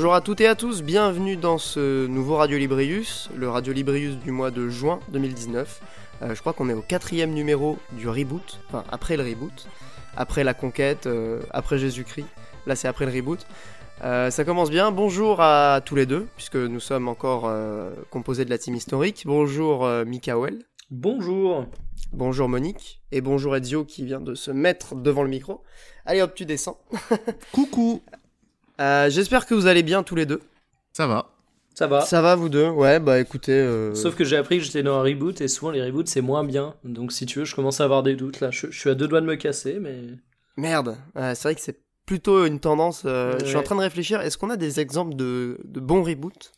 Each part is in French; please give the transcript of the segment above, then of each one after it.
Bonjour à toutes et à tous, bienvenue dans ce nouveau Radio Librius, le Radio Librius du mois de juin 2019. Euh, je crois qu'on est au quatrième numéro du reboot, enfin après le reboot, après la conquête, euh, après Jésus-Christ. Là c'est après le reboot. Euh, ça commence bien. Bonjour à tous les deux, puisque nous sommes encore euh, composés de la team historique. Bonjour euh, Mikael. Bonjour. Bonjour Monique. Et bonjour Ezio qui vient de se mettre devant le micro. Allez hop, tu descends. Coucou Euh, J'espère que vous allez bien tous les deux. Ça va Ça va. Ça va vous deux? Ouais, bah écoutez. euh, Sauf que j'ai appris que j'étais dans un reboot et souvent les reboots c'est moins bien. Donc si tu veux, je commence à avoir des doutes là. Je, je suis à deux doigts de me casser, mais. Merde. Ouais, c'est vrai que c'est plutôt une tendance. euh, Je suis en train de réfléchir. Est-ce qu'on a des exemples de, de bons reboots?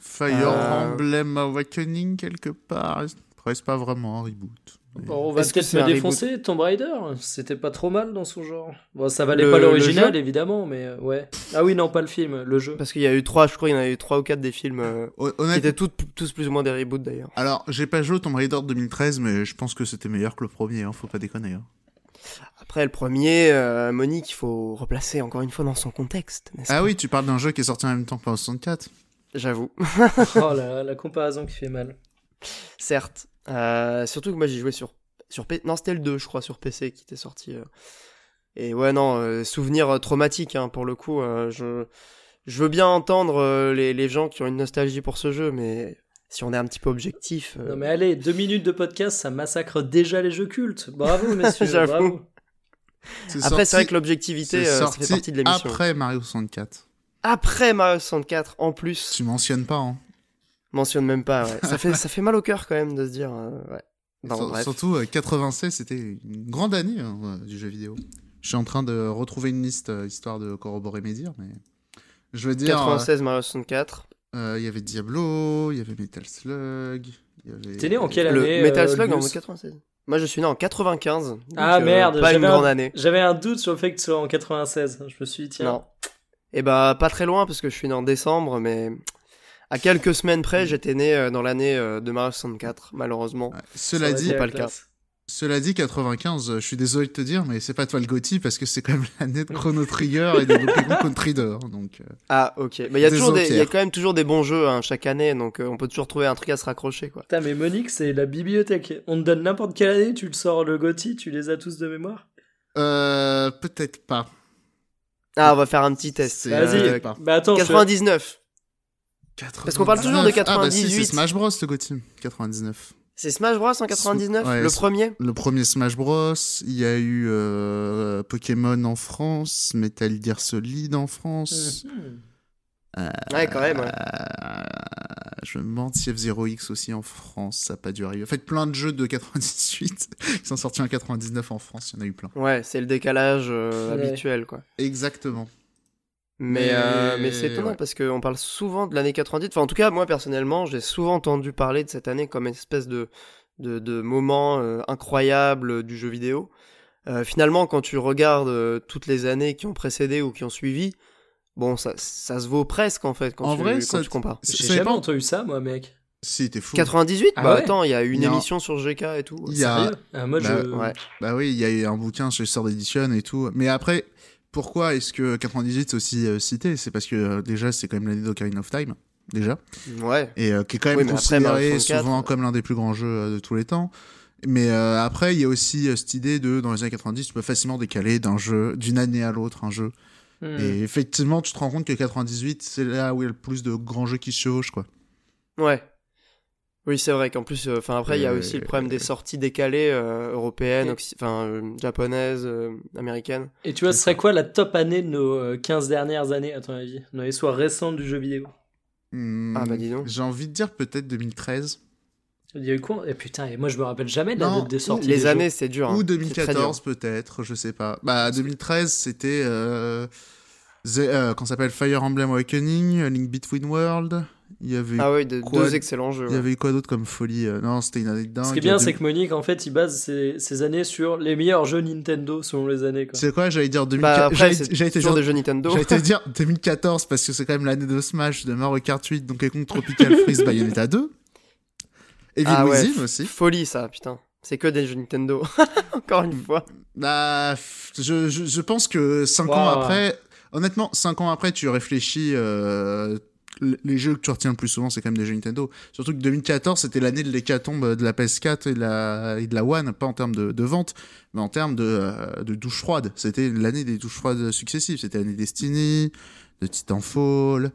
Fire Euh, Emblem Awakening quelque part? Après, c'est pas vraiment un reboot. Bon, on va peut-être me défoncer. Tomb Raider, c'était pas trop mal dans son genre. Bon, ça valait Le- pas l'original évidemment, mais euh, ouais. Ah oui, non, pas le film, le jeu. Parce qu'il y a eu trois, je crois, il y en a eu trois ou quatre des films euh, qui étaient toutes- tous plus ou moins des reboots d'ailleurs. alors j'ai pas joué au Tomb Raider 2013, mais je pense que c'était meilleur que le premier, hein, faut pas déconner. hein. Après, le premier, euh, Monique, il faut replacer encore une fois dans son contexte, Ah pas? oui, tu parles d'un jeu qui est sorti en même temps que la 64 J'avoue. oh la, la comparaison qui fait mal. Certes. Euh, surtout que moi, j'ai joué sur. sur P... Non, c'était le 2, je crois, sur PC qui était sorti. euh. Et ouais, non, euh, souvenir traumatique, hein, pour le coup. euh, je... je veux bien entendre euh, les, les gens qui ont une nostalgie pour ce jeu, mais si on est un petit peu objectif. euh, Non mais allez, deux minutes de podcast, ça massacre déjà les jeux cultes. Bravo messieurs, J'avoue. bravo. Après, c'est vrai que l'objectivité, c'est euh, ça sorti fait partie de l'émission. après Mario 64. Après Mario 64, en plus. Tu mentionnes pas, hein. Mentionne même pas, ouais. ça, fait, ça fait mal au cœur quand même de se dire. euh, ouais. Bref. Surtout, euh, 96, c'était une grande année hein, ouais, du jeu vidéo. Je suis en train de retrouver une liste euh, histoire de corroborer mes dires, mais je veux dire, euh, 96 Mario 64. euh, il y avait Diablo, il y avait Metal Slug, il y avait. T'es né en quelle Le année Metal euh, Slug en Gus 96. Moi je suis né en 95. donc, Ah, euh, merde, Pas une j'avais un- grande année. J'avais un doute sur le fait que tu sois en 96. Je me suis dit, tiens. Non. Et bah pas très loin parce que je suis né en décembre, mais à quelques semaines près j'étais né euh, dans l'année euh, de Mario 64, malheureusement. Ouais. Cela dit, pas le cas. cela dit, 95, euh, je suis désolé de te dire, mais c'est pas toi le Gotti parce que c'est quand même l'année de Chrono Trigger et de Donkey Country 2. hein, Donc, euh, Ah ok. Mais il y a toujours des, il y a quand même toujours des bons jeux hein, chaque année, donc euh, on peut toujours trouver un truc à se raccrocher quoi. Putain, mais Monique, c'est la bibliothèque. On te donne n'importe quelle année, tu le sors le Gotti, tu les as tous de mémoire? euh, peut-être pas. Ah on va faire un petit test. Vas-y. Bah attends, je- 99. Parce qu'on parle toujours de 99. Ah, bah si, 98. c'est Smash Bros, le Gotti. 99. C'est Smash Bros en 99, Ouais, le premier. Le premier Smash Bros, il y a eu euh, Pokémon en France, Metal Gear Solid en France. Mhm. Ouais quand même. ouais. Euh, je me demande si F-Zero X aussi en France, ça n'a pas dû arriver. En fait, plein de jeux de 98 qui sont sortis en 99 en France, il y en a eu plein. Ouais, c'est le décalage euh, Ouais. habituel, quoi. Exactement. Mais, Mais- euh, mais c'est étonnant ouais. parce qu'on parle souvent de l'année 90. Enfin, en tout cas, moi personnellement, j'ai souvent entendu parler de cette année comme une espèce de, de, de moment euh, incroyable du jeu vidéo. Euh, finalement, quand tu regardes euh, toutes les années qui ont précédé ou qui ont suivi, bon, ça, ça se vaut presque en fait quand, En tu, vrai, quand ça- tu compares. J'ai jamais entendu ça, moi, mec. Si, t'es fou. 98 Ah Bah ouais attends, il y a eu une y a émission sur GK et tout. Il y a- Ah, Moi, Bah, je. Ouais. Bah oui, il y a eu un bouquin chez Sword Edition et tout. Mais après, pourquoi est-ce que 98 c'est aussi euh, cité? C'est parce que euh, déjà, c'est quand même l'année d'Ocarina of Time, déjà. Ouais. et euh, qui est quand même Oui, après, considéré 64, souvent comme l'un des plus grands jeux euh, de tous les temps. Mais euh, après, il y a aussi euh, cette idée de, dans les années 90, tu peux facilement décaler d'un jeu, d'une année à l'autre, un jeu. Hmm. Et effectivement, tu te rends compte que 98, c'est là où il y a le plus de grands jeux qui se chevauchent, quoi. Ouais. Oui, c'est vrai qu'en plus, euh, enfin après, il y a Euh, aussi le problème des sorties décalées euh, européennes, enfin euh, japonaises, euh, américaines. Et tu vois, ce serait quoi la top année de nos euh, 15 dernières années, à ton avis? Dans l'histoire récente du jeu vidéo Hmm, Ah, bah, dis donc. J'ai envie de dire peut-être 2013. Il y a eu quoi Et putain, et moi je me rappelle jamais de la Non, date des sorties. Les des années, c'est dur. hein. Ou C'est très 2014 dur. peut-être, je sais pas. Bah 2013 c'était euh, The- euh, qu'on s'appelle Fire Emblem Awakening, Link Between World. Il y avait Ah oui, de- Quoi- deux excellents jeux. il y ouais. avait eu quoi d'autre comme folie euh, Non, c'était une année dingue. Ce qui est bien, c'est que Monique, en fait, il base ses, ses années sur les meilleurs jeux Nintendo selon les années. Quoi. C'est quoi J'allais dire 2014. Bah j'allais, te dire, des jeux Nintendo. j'allais te dire 2014 parce que c'est quand même l'année de Smash, de Mario Kart 8, Donkey Kong Tropical Freeze, Bayonetta 2. Evil Ah ouais, aussi. Folie ça, putain. C'est que des jeux Nintendo. Encore une fois. Bah, je, je, je pense que 5 ans après, honnêtement, 5 ans après, tu réfléchis. euh, les jeux que tu retiens le plus souvent, c'est quand même des jeux Nintendo. Surtout que 2014, c'était l'année de l'hécatombe de la PS4 et de la, et de la One, pas en termes de, de vente, mais en termes de, euh, de douche froide. C'était l'année des douches froides successives. C'était l'année Destiny, de Titanfall,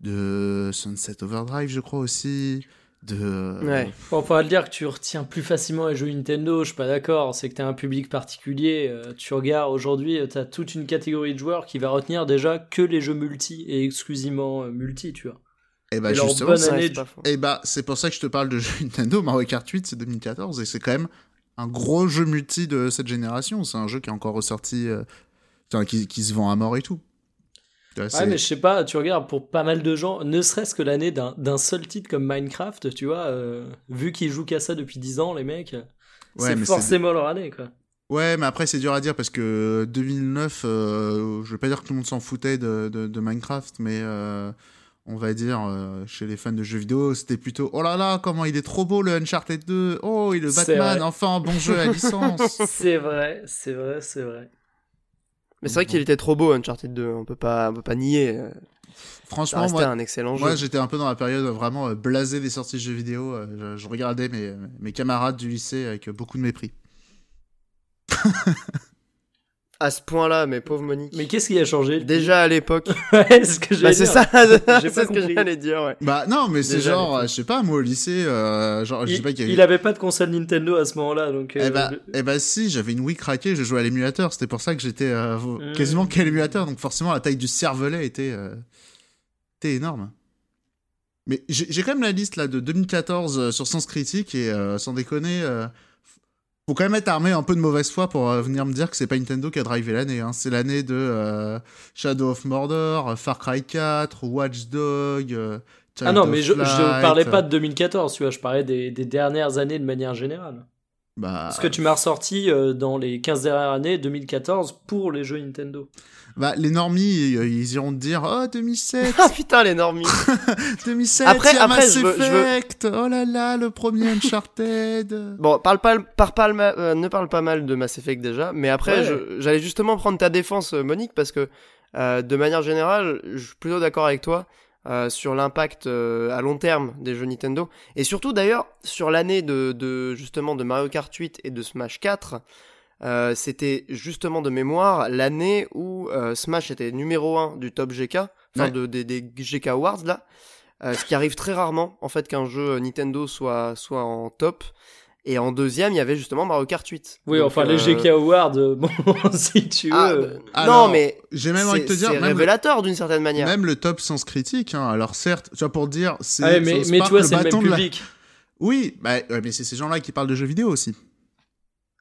de Sunset Overdrive, je crois aussi. De. Ouais. Bon, on pourra le dire que tu retiens plus facilement les jeux Nintendo, je suis pas d'accord, c'est que t'as un public particulier. euh, tu regardes aujourd'hui, euh, t'as toute une catégorie de joueurs qui va retenir déjà que les jeux multi et exclusivement euh, multi, tu vois. Et bah Et leur justement, année. Et bah, c'est pour ça que je te parle de jeux Nintendo. Mario Kart 8, c'est 2014 et c'est quand même un gros jeu multi de cette génération. C'est un jeu qui est encore ressorti, euh, qui se vend à mort et tout. Ouais, mais je sais pas, tu regardes pour pas mal de gens, ne serait-ce que l'année d'un seul titre comme Minecraft, tu vois, euh, vu qu'ils jouent qu'à ça depuis 10 ans, les mecs, Ouais, c'est forcément leur année, quoi. Ouais, mais après, c'est dur à dire parce que 2009, euh, je vais pas dire que tout le monde s'en foutait de, de, de Minecraft, mais euh, on va dire, euh, chez les fans de jeux vidéo, c'était plutôt Oh là là, comment il est trop beau le Uncharted 2 Oh, il est Batman, enfin, bon jeu à licence C'est vrai, c'est vrai, c'est vrai. Mais c'est vrai qu'il était trop beau Uncharted 2, on peut pas, on peut pas nier. euh, Franchement, moi, un excellent Moi, j'étais un peu dans la période vraiment euh, blasée des sorties de jeux vidéo. euh, je, je regardais mes, mes camarades du lycée avec beaucoup de mépris. À ce point-là, mais pauvre Monique. Mais qu'est-ce qui a changé Déjà à l'époque. Ouais, ce que bah, c'est ça, c'est ce que j'allais dire, ouais. Bah non, mais c'est genre, je sais pas, moi au lycée, euh, genre, je sais Il, pas y il avait... pas de console Nintendo à ce moment-là, donc. Eh euh, bah, le- eh bah si, j'avais une Wii craquée, je jouais à l'émulateur, c'était pour ça que j'étais euh, vo- Mm. quasiment qu'à l'émulateur, donc forcément la taille du cervelet était, euh, était énorme. Mais j'ai j'ai quand même la liste là de 2014 euh, sur Sens Critique et euh, sans déconner, euh, faut quand même être armé un peu de mauvaise foi pour euh, venir me dire que c'est pas Nintendo qui a drivé l'année. Hein. C'est l'année de euh, Shadow of Mordor, euh, Far Cry 4, Watch Dog. euh, Ah non, mais je, parlais pas de 2014, tu vois, je parlais des, des dernières années de manière générale. Bah, Parce que tu m'as ressorti euh, dans les 15 dernières années 2014 pour les jeux Nintendo. Bah, les normies, euh, ils iront te dire Oh, 2007 Ah putain, les normies. 2007, Après- après, Mass je veux- je veux- Effect, oh là là, le premier Uncharted. Bon, parle pas, parle pas, euh, ne parle pas mal de Mass Effect déjà, mais après, Ouais. j'allais justement prendre ta défense, euh, Monique, parce que euh, de manière générale, je suis plutôt d'accord avec toi euh, sur l'impact euh, à long terme des jeux Nintendo, et surtout d'ailleurs sur l'année de, de justement de Mario Kart 8 et de Smash 4. Euh, c'était justement de mémoire l'année où euh, Smash était numéro 1 du top GK, enfin Ouais. de, des, des GK Awards là, euh, ce qui arrive très rarement en fait qu'un jeu Nintendo soit, soit en top. Et en deuxième, il y avait justement Mario Kart 8. Oui, Donc, enfin, euh, les GK Awards, bon, si tu veux. ah, Alors, non, mais J'ai même envie de te c'est dire, c'est révélateur d'une certaine manière. même le top sens critique, hein, alors certes, tu vois, pour dire, c'est. ah ouais, mais, mais tu vois, c'est le bâton même la- public. Oui, bah, ouais, mais c'est ces gens-là qui parlent de jeux vidéo aussi.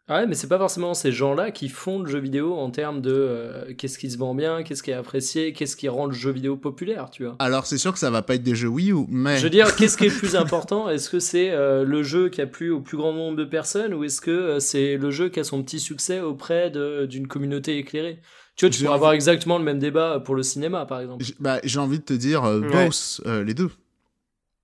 Ah ouais, mais c'est pas forcément ces gens-là qui font le jeu vidéo en termes de euh, qu'est-ce qui se vend bien, qu'est-ce qui est apprécié, qu'est-ce qui rend le jeu vidéo populaire, tu vois. Alors c'est sûr que ça va pas être des jeux Wii U, mais. Je veux dire, qu'est-ce qui est le plus important? Est-ce que c'est euh, le jeu qui a plu au plus grand nombre de personnes ou est-ce que euh, c'est le jeu qui a son petit succès auprès de- d'une communauté éclairée? Tu vois, tu J'ai pourrais envie- avoir exactement le même débat pour le cinéma, par exemple. J'ai- Bah, j'ai envie de te dire, euh, Ouais. both, euh, les deux.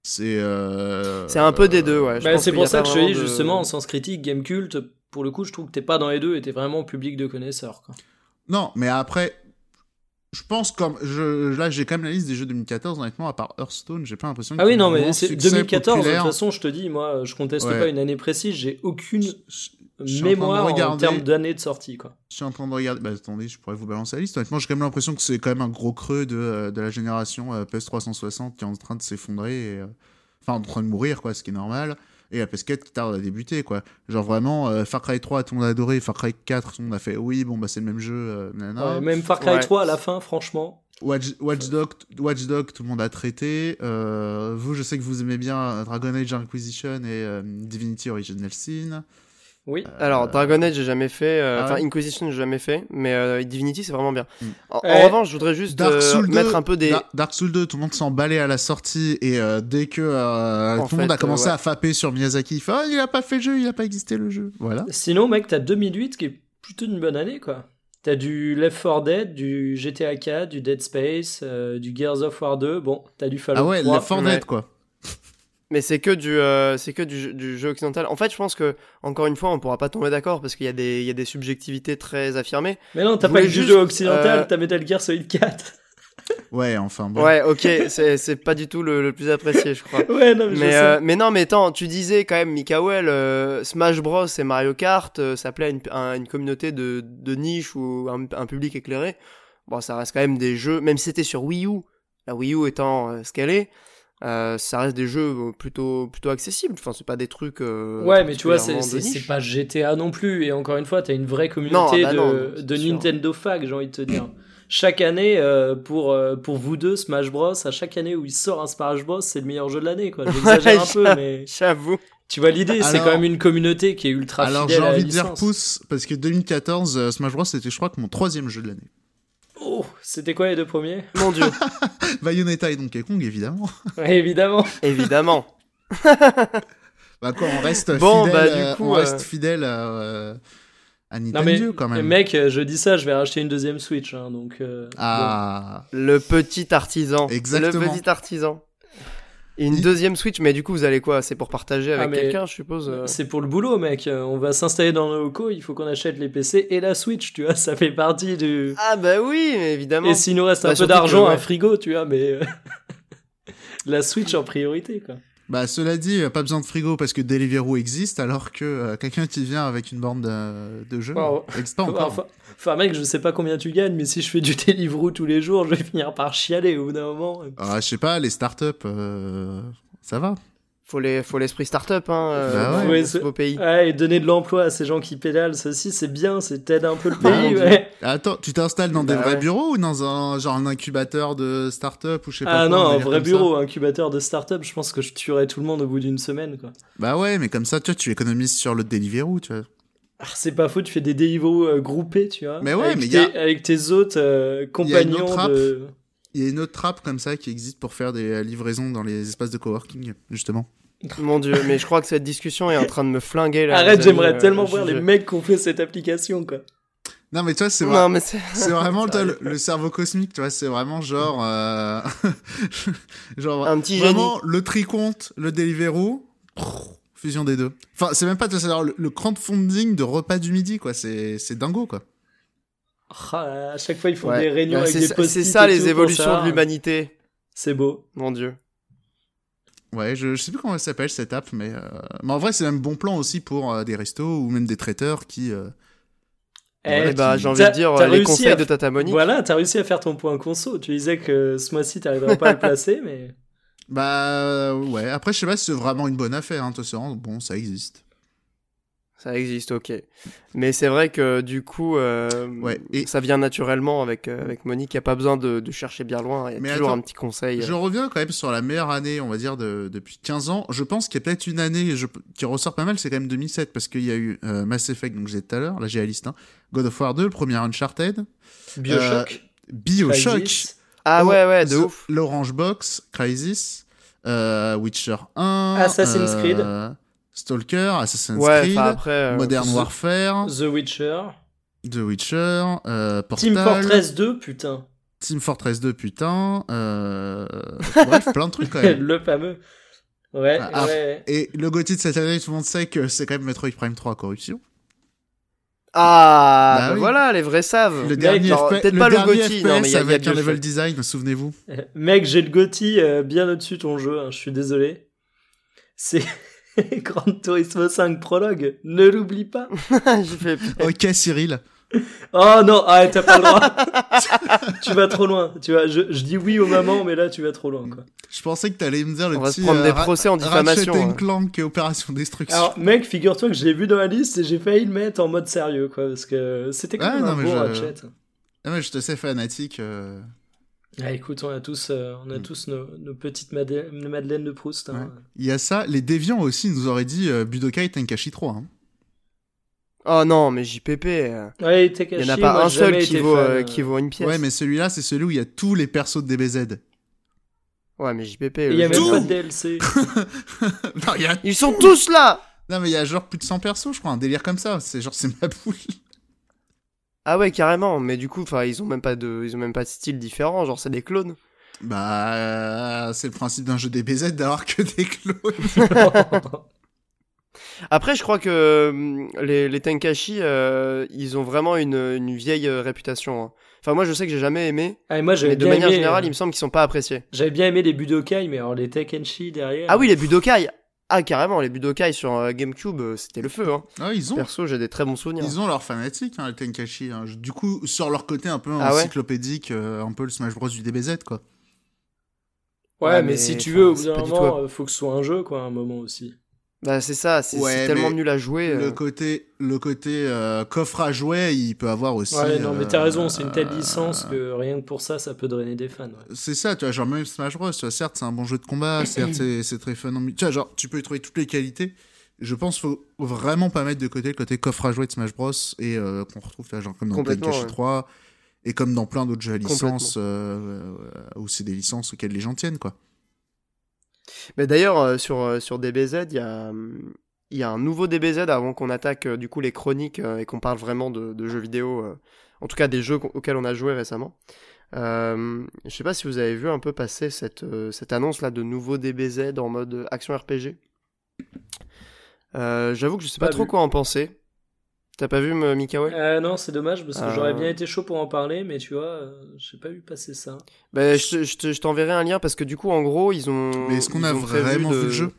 C'est. euh, C'est un peu des deux, ouais. Je Bah, pense c'est pour ça que je te dis de- justement en sens critique, game culte. Pour le coup, je trouve que t'es pas dans les deux et t'es vraiment public de connaisseurs. Quoi. Non, mais après, je pense comme je là j'ai quand même la liste des jeux 2014 honnêtement à part Hearthstone, j'ai pas l'impression Ah oui, non, mais c'est succès 2014. De toute façon, je te dis, moi, je conteste Ouais. pas une année précise. J'ai aucune en mémoire en termes d'année de sortie, quoi. Je suis en train de regarder. Bah attendez, je pourrais vous balancer la liste. Honnêtement, j'ai quand même l'impression que c'est quand même un gros creux de, euh, de la génération euh, PS360 qui est en train de s'effondrer euh, enfin en train de mourir quoi, ce qui est normal. Et la PS4 qui tarde à débuter quoi. Genre vraiment euh, Far Cry 3 tout le monde a adoré, Far Cry 4 tout le monde a fait oui bon bah c'est le même jeu. euh, nanana. Ouais, même Far Cry Ouais. 3 à la fin, franchement. Watch, Watch, Dog, Watch Dog, tout le monde a traité. Euh, vous, je sais que vous aimez bien Dragon Age Inquisition et euh, Divinity Original Sin. Oui. Alors, Dragon Age, j'ai jamais fait. euh, Ah Enfin, ouais Inquisition, j'ai jamais fait. Mais euh, Divinity, c'est vraiment bien. Mm. En, en Eh, revanche, je voudrais juste Dark euh, Souls 2, mettre un peu des. Da- Dark Souls 2, tout le monde s'emballait à la sortie et euh, dès que euh, tout le monde a commencé euh, ouais. à fapper sur Miyazaki, il fait oh, il a pas fait le jeu, il a pas existé le jeu. Voilà. Sinon, mec, t'as 2008 qui est plutôt une bonne année, quoi. T'as du Left 4 Dead, du GTA 4, du Dead Space, euh, du Gears of War 2. Bon, t'as du Fallout Ah ouais, 3. la Fortnite ouais. quoi. Mais c'est que du, euh, c'est que du, jeu- du jeu occidental. En fait, je pense que encore une fois, on pourra pas tomber d'accord parce qu'il y a des, il y a des subjectivités très affirmées. Mais non, t'as Je pas que du juste, jeu occidental, euh, t'as Metal Gear Solid 4. Ouais, enfin bon. Ouais, ok, c'est, c'est pas du tout le, le plus apprécié, je crois. ouais, non, mais, je Mais, sais. euh, mais non, mais attends, tu disais quand même, Mikael, euh, Smash Bros et Mario Kart, euh, ça plaît à une, à une communauté de, de niche ou un, un public éclairé. Bon, ça reste quand même des jeux, même si c'était sur Wii U, la Wii U étant euh, ce qu'elle est, euh, ça reste des jeux euh, plutôt, plutôt accessibles. Enfin, c'est pas des trucs. euh, Ouais, mais tu vois, c'est pas GTA non plus. Et encore une fois, t'as une vraie Non, communauté bah de, non. Nintendo Fag, j'ai envie de te dire. Chaque année, euh, pour, euh, pour vous deux, Smash Bros, à chaque année où il sort un Smash Bros, c'est le meilleur jeu de l'année, quoi. J'exagère un peu, mais J'avoue. tu vois l'idée, c'est Alors- quand même une communauté qui est ultra Alors fidèle j'ai à la envie de dire pouce, parce que 2014, euh, Smash Bros, c'était je crois que mon troisième jeu de l'année. Oh, c'était quoi les deux premiers? Mon dieu, Bayonetta et Donkey Kong, évidemment. Ouais, évidemment. évidemment. Bah quoi, on reste Bon, fidèle, bah, du euh, coup, on euh, reste fidèle à, euh, à Non Nintendo mais, quand même. mec, je dis ça, je vais racheter une deuxième Switch, hein, donc. euh, Ah, Le petit artisan. Exactement. Le petit artisan. Et une deuxième Switch, mais du coup, vous allez quoi? C'est pour partager avec Ah, mais- quelqu'un, je suppose euh. C'est pour le boulot, mec. On va s'installer dans nos locaux, il faut qu'on achète les PC et la Switch, tu vois, ça fait partie du. Ah, bah oui, évidemment. Et s'il nous reste Bah, un peu d'argent, ouais. un frigo, tu vois, mais. euh, la Switch en priorité, quoi. Bah cela dit, euh, pas besoin de frigo parce que Deliveroo existe, alors que euh, quelqu'un qui vient avec une borne de, de jeu Wow. n'existe pas encore. Enfin, enfin, mec, je sais pas combien tu gagnes, mais si je fais du Deliveroo tous les jours, je vais finir par chialer au bout d'un moment. Ah, je sais pas, les startups, euh, ça va. Faut les, faut l'esprit start-up, hein, euh, Bah ouais. ce pays. Ouais, et donner de l'emploi à ces gens qui pédalent, ça aussi, c'est bien, c'est t'aides un peu le Bah, pays, ouais. Attends, tu t'installes dans des Bah vrais ouais. bureaux ou dans un genre un incubateur de start-up ou je sais pas Ah quoi, non, un vrai bureau, incubateur de start-up, je pense que je tuerais tout le monde au bout d'une semaine, quoi. Bah ouais, mais comme ça, tu vois, tu économises sur le Deliveroo, tu vois. Ah, c'est pas faux, tu fais des Deliveroo euh, groupés, tu vois. Mais ouais, avec mais tes, y a- avec tes autres euh, y a une compagnons app. De. Il y a une autre trappe comme ça qui existe pour faire des euh, livraisons dans les espaces de coworking, justement. Mon dieu, mais je crois que cette discussion est en train de me flinguer là. Arrête, j'aimerais euh, tellement voir je- les mecs qui ont fait cette application, quoi. Non, mais tu vois, c'est vrai. C'est. Vraiment toi, le, le cerveau cosmique, tu vois, c'est vraiment genre, euh, genre Un petit vraiment le tricompte, le Deliveroo, fusion des deux. Enfin, c'est même pas, tu vois, c'est genre le, le crowdfunding de repas du midi, quoi. C'est, c'est dingo, quoi. Ah, à chaque fois, ils font Ouais. des réunions Bah, avec c'est des ça- post C'est ça les évolutions de l'humanité. C'est beau. Mon dieu. Ouais, je, je sais plus comment elle s'appelle cette app, mais, euh, mais en vrai, c'est même bon plan aussi pour euh, des restos ou même des traiteurs qui. euh, Eh, bah, j'ai envie de dire les réussi conseils à- de Tata Monique. Voilà, t'as réussi à faire ton point conso. Tu disais que ce mois-ci, t'arriverais pas à le placer, mais. Bah ouais. Après, je sais pas si c'est vraiment une bonne affaire, hein, de se rendre. Bon, ça existe. Ça existe, ok. Mais c'est vrai que du coup, euh, Ouais, et- ça vient naturellement avec, euh, avec Monique. Il n'y a pas besoin de, de chercher bien loin. Il y a Mais toujours attends, un petit conseil. Je reviens quand même sur la meilleure année, on va dire, de, depuis 15 ans. Je pense qu'il y a peut-être une année je- qui ressort pas mal, c'est quand même 2007, parce qu'il y a eu euh, Mass Effect, donc je disais tout à l'heure, là j'ai la liste, hein. God of War 2, le premier Uncharted, Bioshock. Bioshock. Ah Oh, ouais, ouais, de The- ouf. l'Orange Box, Crisis, euh, Witcher 1, Assassin's Creed. Stalker, Assassin's Ouais, Creed, après. euh, Modern The- Warfare, The Witcher. The Witcher, euh, Portal, Team Fortress 2, putain. Team Fortress 2, putain, euh... bref, plein de trucs quand même. le fameux. Ouais, Ah, ouais. Et le GOTY de cette année, tout le monde sait que c'est quand même Metroid Prime 3 Corruption. Ah, Bah bah oui. voilà, les vrais savent. Le dernier, peut-être pas le Gotti, non, mais y a, il y a avec un level design, souvenez-vous. Mec, j'ai le Gotti euh, bien au-dessus de ton jeu, hein, je suis désolé. C'est Gran Turismo 5 Prologue, ne l'oublie pas. J'ai fait. ok, Cyril. Oh non, ah, t'as pas le droit. tu vas trop loin. Tu vois, je, je dis oui aux mamans, mais là tu vas trop loin. Quoi. Je pensais que t'allais me dire le On va se petit prendre des Ra- procès en Ratchet diffamation. and hein. Clank Opération Destruction. Alors, mec, figure-toi que je l'ai vu dans la liste et j'ai failli le mettre en mode sérieux, quoi, parce que c'était quand Ouais, même non, un mais beau je- Ratchet. Ah ouais, je te sais fanatique. euh, Ah, écoute, on a tous, euh, on a Mm. tous nos, nos petites Madeleine, Madeleine de Proust. hein. Il y a ça, les déviants aussi nous auraient dit euh, Budokai Tenkaichi 3. Hein. Oh non, mais JPP. euh, Ouais, Il n'y en a moi, pas un seul jamais qui été vaut, fan, euh, euh. qui vaut une pièce. Ouais, mais celui-là, c'est celui où il y a tous les persos de DBZ. Ouais, mais JPP. Il y a même pas de DLC. non, il y a... Ils sont tous là non, mais il y a genre plus de 100 persos, je crois, un délire comme ça. C'est genre, c'est ma boule. Ah ouais, carrément. Mais du coup, enfin, ils ont même pas de, ils ont même pas de style différent. Genre, c'est des clones. Bah, c'est le principe d'un jeu DBZ d'avoir que des clones. Après, je crois que hum, les, les Tenkashi, euh, ils ont vraiment une, une vieille euh, réputation. hein. Enfin, moi, je sais que j'ai jamais aimé, Ah, et moi, j'avais mais de bien manière aimé, générale, euh, il me semble qu'ils sont pas appréciés. J'avais bien aimé les Budokai, mais alors les Tekenshi derrière. Ah oui, les Budokai Ah, carrément, les Budokai sur euh, GameCube, euh, c'était le feu. Hein. Ah, ils ont, Perso, j'ai des très bons souvenirs. ils ont leurs fanatiques, hein, les Tenkachi. hein. Du coup, sur leur côté un peu Ah ouais encyclopédique, euh, un peu le Smash Bros du DBZ, quoi. Ouais, Ouais, mais, mais, si tu veux, au bout d'un moment, euh, faut que ce soit un jeu, quoi, à un moment aussi. Bah, c'est ça, c'est Ouais, tellement nul à jouer. Le euh. côté, le côté euh, coffre à jouets, il peut avoir aussi. Ouais, non, mais t'as euh, raison, c'est une telle licence euh, que rien que pour ça, ça peut drainer des fans. ouais. C'est ça, tu vois, genre même Smash Bros, tu vois, certes c'est un bon jeu de combat, certes c'est c'est très fun Tu vois, genre tu peux y trouver toutes les qualités. Je pense qu'il faut vraiment pas mettre de côté le côté coffre à jouer de Smash Bros et euh, qu'on retrouve tu vois, genre comme dans Tenkaichi ouais. 3 et comme dans plein d'autres jeux à licence où c'est des licences auxquelles les gens tiennent quoi. Mais d'ailleurs, euh, sur, euh, sur DBZ, il y a, hum, y a un nouveau DBZ avant qu'on attaque euh, du coup les chroniques et qu'on parle vraiment de, de jeux vidéo, en tout cas des jeux auxquels on a joué récemment. Euh, je sais pas si vous avez vu un peu passer cette, cette annonce là de nouveau DBZ en mode action RPG. Euh, J'avoue que je sais pas, Pas trop vu. quoi en penser. T'as pas vu, M- Mikael Euh, non, c'est dommage parce que Euh. j'aurais bien été chaud pour en parler, mais tu vois, euh, j'ai pas vu passer ça. Ben, je te- je je t'enverrai un lien parce que du coup, en gros, ils ont. Mais est-ce qu'on a vraiment de- vu le jeu?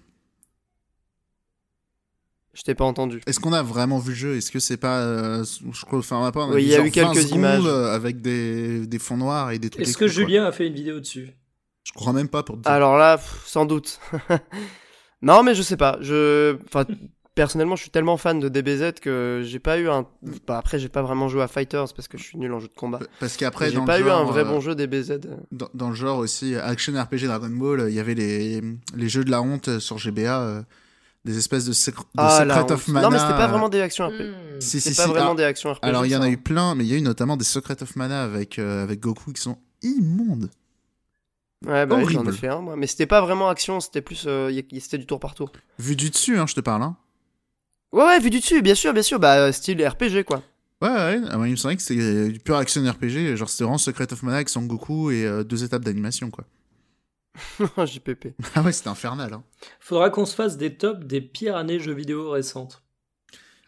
Je t'ai pas entendu. Est-ce qu'on a vraiment vu le jeu? Est-ce que c'est pas euh, je crois enfin on a il y a eu quelques 20 secondes, images. euh, avec des, des fonds noirs et des trucs Est-ce que quoi. Julien a fait une vidéo dessus? Je crois même pas pour te dire. Alors là, pff, sans doute. non, mais je sais pas. Je, enfin, personnellement, je suis tellement fan de DBZ que j'ai pas eu un. Bah, après, j'ai pas vraiment joué à Fighters parce que je suis nul en jeu de combat. Parce qu'après J'ai dans pas le eu un genre, vrai euh, bon jeu DBZ. dans, dans le genre aussi action RPG Dragon Ball, il y avait les, les jeux de la honte euh, sur GBA, euh, des espèces de, sec- de Ah Secret of Mana. non, mais c'était pas vraiment des actions RPG. Hmm. Si, si, C'est pas si. vraiment Ah, des actions RPG. alors il y en a eu plein, mais il y a eu notamment des Secret of Mana avec, euh, avec Goku qui sont immondes. Ouais, bah, j'en ai fait un, moi. Mais c'était pas vraiment action, c'était plus. euh, c'était du tour par tour. Vu du dessus, hein, je te parle. Hein. Ouais, ouais, vu du dessus, bien sûr, bien sûr. Bah, style RPG, quoi. Ouais, ouais, ah, moi, il me semblait que c'était du pur action RPG, genre c'était vraiment Secret of Mana avec Son Goku et euh, deux étapes d'animation, quoi. JPP. Ah ouais, c'était infernal. Hein. Faudra qu'on se fasse des tops des pires années jeux vidéo récentes.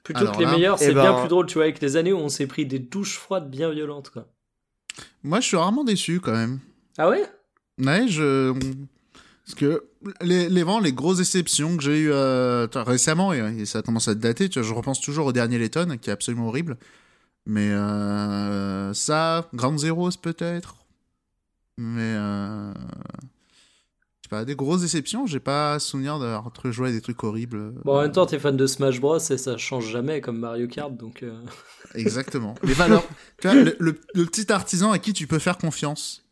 Plutôt Alors que les là, meilleurs, eh c'est ben- bien plus drôle, tu vois, avec les années où on s'est pris des douches froides bien violentes, quoi. Moi, je suis rarement déçu quand même. Ah ouais? Ouais, je. Parce que les, les, vraiment, les grosses déceptions que j'ai eues euh, récemment, et, et ça commence à te dater, tu vois, je repense toujours au dernier Letton, qui est absolument horrible. Mais euh, ça, Ground Zeroes peut-être. Mais. Euh, je sais pas, des grosses déceptions, j'ai pas souvenir d'avoir joué à des trucs horribles. Bon, en même temps, t'es fan de Smash Bros et ça change jamais comme Mario Kart, donc. euh, Exactement. Les valeurs. tu vois, le, le- le petit artisan à qui tu peux faire confiance.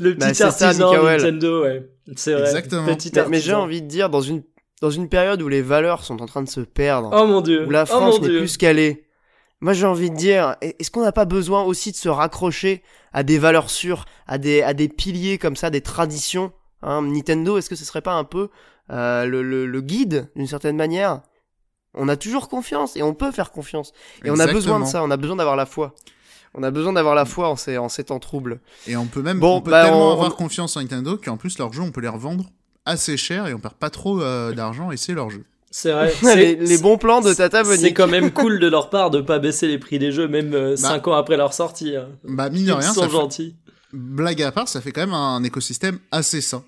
Le Bah, petit ça, artisan Mikael. Nintendo, ouais. C'est vrai. Exactement. Petit Mais, mais j'ai envie de dire, dans une, dans une période où les valeurs sont en train de se perdre. Oh mon dieu. où la oh France mon n'est dieu. plus calée. Moi, j'ai envie de dire, est-ce qu'on n'a pas besoin aussi de se raccrocher à des valeurs sûres, à des, à des piliers comme ça, des traditions hein? Nintendo, est-ce que ce serait pas un peu euh, le, le, le guide, d'une certaine manière? On a toujours confiance et on peut faire confiance. Et on a besoin de ça, on a besoin d'avoir la foi. On a besoin d'avoir la foi en ces, en ces temps troubles. Et on peut même Bon, on peut bah, tellement on- avoir confiance en Nintendo qu'en plus leurs jeux on peut les revendre assez cher et on perd pas trop euh, d'argent et c'est leur jeu. C'est vrai. les, bons plans de Tata C'est quand même cool de leur part de pas baisser les prix des jeux, même 5 ans après leur sortie. hein. Bah mine de Ils rien, sont ça fait- gentils. blague à part, ça fait quand même un écosystème assez sain.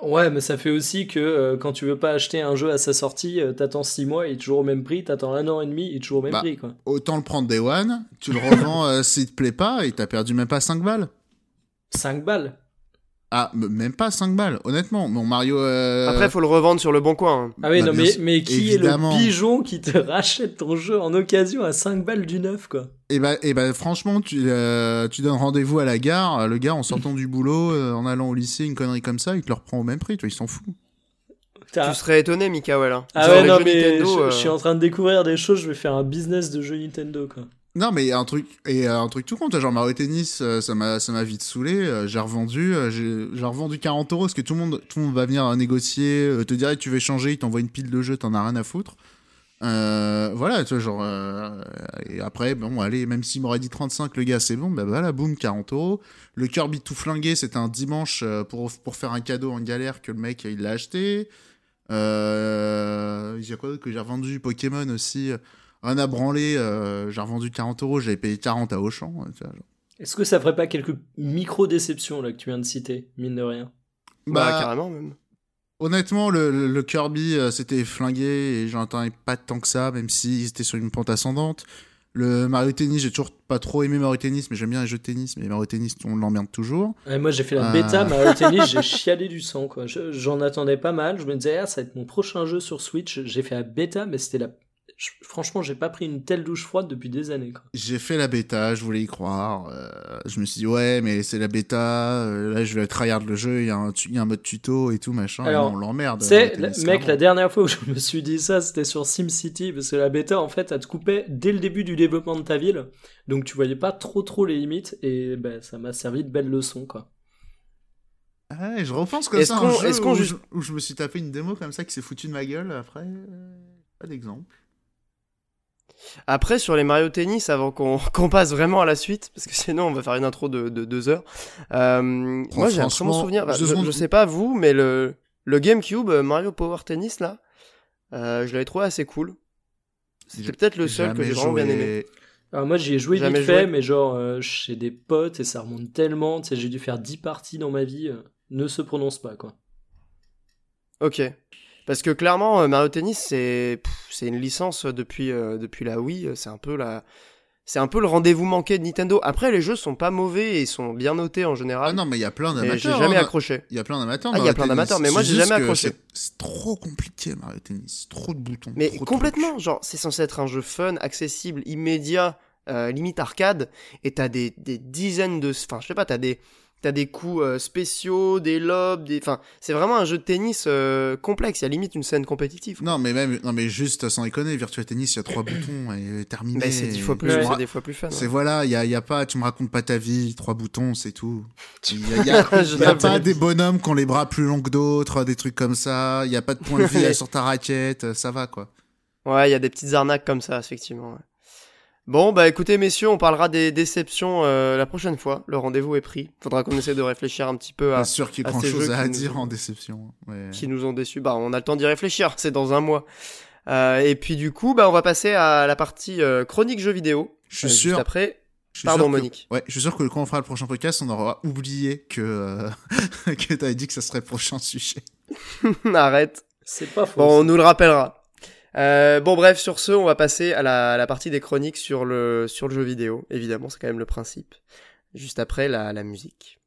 Ouais, mais ça fait aussi que euh, quand tu veux pas acheter un jeu à sa sortie, euh, t'attends 6 mois, il est toujours au même prix, t'attends un an et demi, il est toujours au même Bah. prix, quoi. Autant le prendre Day One, tu le revends euh, s'il te plaît pas et t'as perdu même pas 5 balles. 5 balles. Ah, même pas 5 balles, honnêtement. Mon Mario. euh, Après, faut le revendre sur le bon coin. hein. Ah oui, bah, non, mais, mais qui évidemment. est le pigeon qui te rachète ton jeu en occasion à 5 balles du neuf, quoi? Et bah, et bah franchement, tu, euh, tu donnes rendez-vous à la gare, le gars en sortant du boulot, euh, en allant au lycée, une connerie comme ça, il te le reprend au même prix, toi, il s'en fout. Tu serais étonné, Mikael. Hein. Ah ouais, non, mais Nintendo, je, euh, je suis en train de découvrir des choses, je vais faire un business de jeux Nintendo, quoi. Non, mais un truc, et un truc tout con, genre Mario Tennis, euh, ça m'a, m'a vite saoulé, euh, j'ai revendu, euh, j'ai, j'ai revendu 40 euros, parce que tout le monde, tout le monde va venir négocier, te dire, tu veux changer, il t'envoie une pile de jeux, t'en as rien à foutre. Voilà, tu vois, genre. et après, bon, allez, même s'il m'aurait dit 35, le gars, c'est bon, bah voilà, boum, 40 euros. Le Kirby tout flingué, c'était un dimanche pour, faire un cadeau en galère que le mec, il l'a acheté. Il y a quoi d'autre que j'ai revendu? Pokémon aussi. Rien à branler, euh, j'ai revendu 40 euros, j'avais payé 40 à Auchan. Genre. Est-ce que ça ferait pas quelques micro-déceptions là que tu viens de citer, mine de rien? Bah, Bah, carrément même. Honnêtement, le, le- le Kirby, euh, c'était flingué et j'en attendais pas tant que ça, même s'il était sur une pente ascendante. Le Mario Tennis, j'ai toujours pas trop aimé Mario Tennis, mais j'aime bien les jeux de tennis, mais Mario Tennis, on l'emmerde toujours. Ouais, Moi j'ai fait la Ah. bêta, Mario Tennis, j'ai chialé du sang quoi. Je- J'en attendais pas mal, je me disais, ah, ça va être mon prochain jeu sur Switch. J'ai fait la bêta, mais c'était la. Je- Franchement, j'ai pas pris une telle douche froide depuis des années. J'ai fait la bêta, je voulais y croire. euh, je me suis dit, ouais, mais c'est la bêta, euh, là je vais tryhard le jeu, il y, a un y a un mode tuto et tout, machin. et Alors, non, on l'emmerde. Mec, la dernière fois où je me suis dit ça, c'était sur SimCity, parce que la bêta, en fait, elle te coupait dès le début du développement de ta ville, donc tu voyais pas trop trop les limites, et ben, ça m'a servi de belle leçon, quoi. Ah Ouais, je repense comme ça un jeu où, je, où je me suis tapé une démo comme ça qui s'est foutu de ma gueule après. euh, Pas d'exemple. Après, sur les Mario Tennis, avant qu'on passe vraiment à la suite, parce que sinon on va faire une intro de, de deux heures. euh, moi, j'ai un très bon souvenir. bah, je, sais pas vous, mais le, le GameCube euh, Mario Power Tennis, là, euh, je l'avais trouvé assez cool. C'était peut-être le seul que j'ai vraiment bien aimé. Alors moi, j'y ai joué Jamais vite fait, mais genre, euh, chez des potes, et ça remonte tellement, tu sais, j'ai dû faire 10 parties dans ma vie, euh, ne se prononce pas, quoi. Ok. Parce que clairement, euh, Mario Tennis, c'est une licence depuis, euh, depuis la Wii. euh, C'est un peu la. C'est un peu le rendez-vous manqué de Nintendo. Après, les jeux sont pas mauvais et ils sont bien notés en général. Ah non, mais il y a plein mais d'amateurs. j'ai jamais hein. accroché. Il y a plein d'amateurs. Ah, il y a plein Tennis. d'amateurs, mais moi, C'est j'ai jamais accroché. c'est- trop compliqué Mario Tennis. Trop de boutons. Mais trop complètement, trucs. genre, c'est censé être un jeu fun, accessible, immédiat, euh, limite arcade, et t'as des, des dizaines de, enfin, je sais pas, t'as des, t'as des coups euh, spéciaux, des lobes, des, enfin, c'est vraiment un jeu de tennis euh, complexe. Il y a limite une scène compétitive. Non, mais même, non, mais juste sans déconner, Virtua Tennis, il y a trois boutons et terminé. Mais c'est dix fois plus, Ouais. c'est des fois plus fun. C'est ouais. voilà, il y a, y a pas, tu me racontes pas ta vie, trois boutons, c'est tout. Il y a, y y pas des bonhommes qui ont les bras plus longs que d'autres, des trucs comme ça. Il y a pas de point de vie sur ta raquette, ça va quoi. Ouais, il y a des petites arnaques comme ça, effectivement. ouais. Bon, bah écoutez, messieurs, on parlera des déceptions euh, la prochaine fois. Le rendez-vous est pris. Faudra qu'on essaie de réfléchir un petit peu à Pas sûr qu'il y ait à grand ces chose jeux à qui nous dire ont- en déception. Ouais. qui nous ont déçus. Bah, on a le temps d'y réfléchir. C'est dans un mois. Euh, et puis du coup, bah, on va passer à la partie euh, chronique jeux vidéo. Je suis Euh, juste sûr. après. je suis Pardon, sûr que- Monique. Ouais, je suis sûr que quand on fera le prochain podcast, on aura oublié que euh, que t'avais dit que ça serait le prochain sujet. Arrête. C'est pas faux. Bon, on nous le rappellera. Euh, bon, bref, sur ce, on va passer à la, partie des chroniques sur le, sur le jeu vidéo. Évidemment, c'est quand même le principe. Juste après, la musique.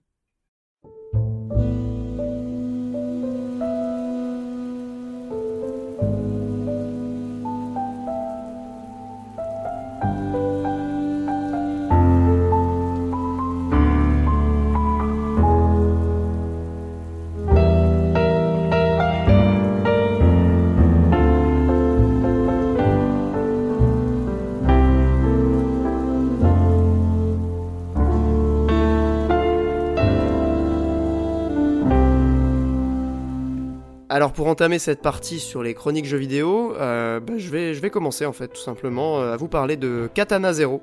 Alors pour entamer cette partie sur les chroniques jeux vidéo, euh, bah, je, vais, commencer en fait tout simplement euh, à vous parler de Katana Zero.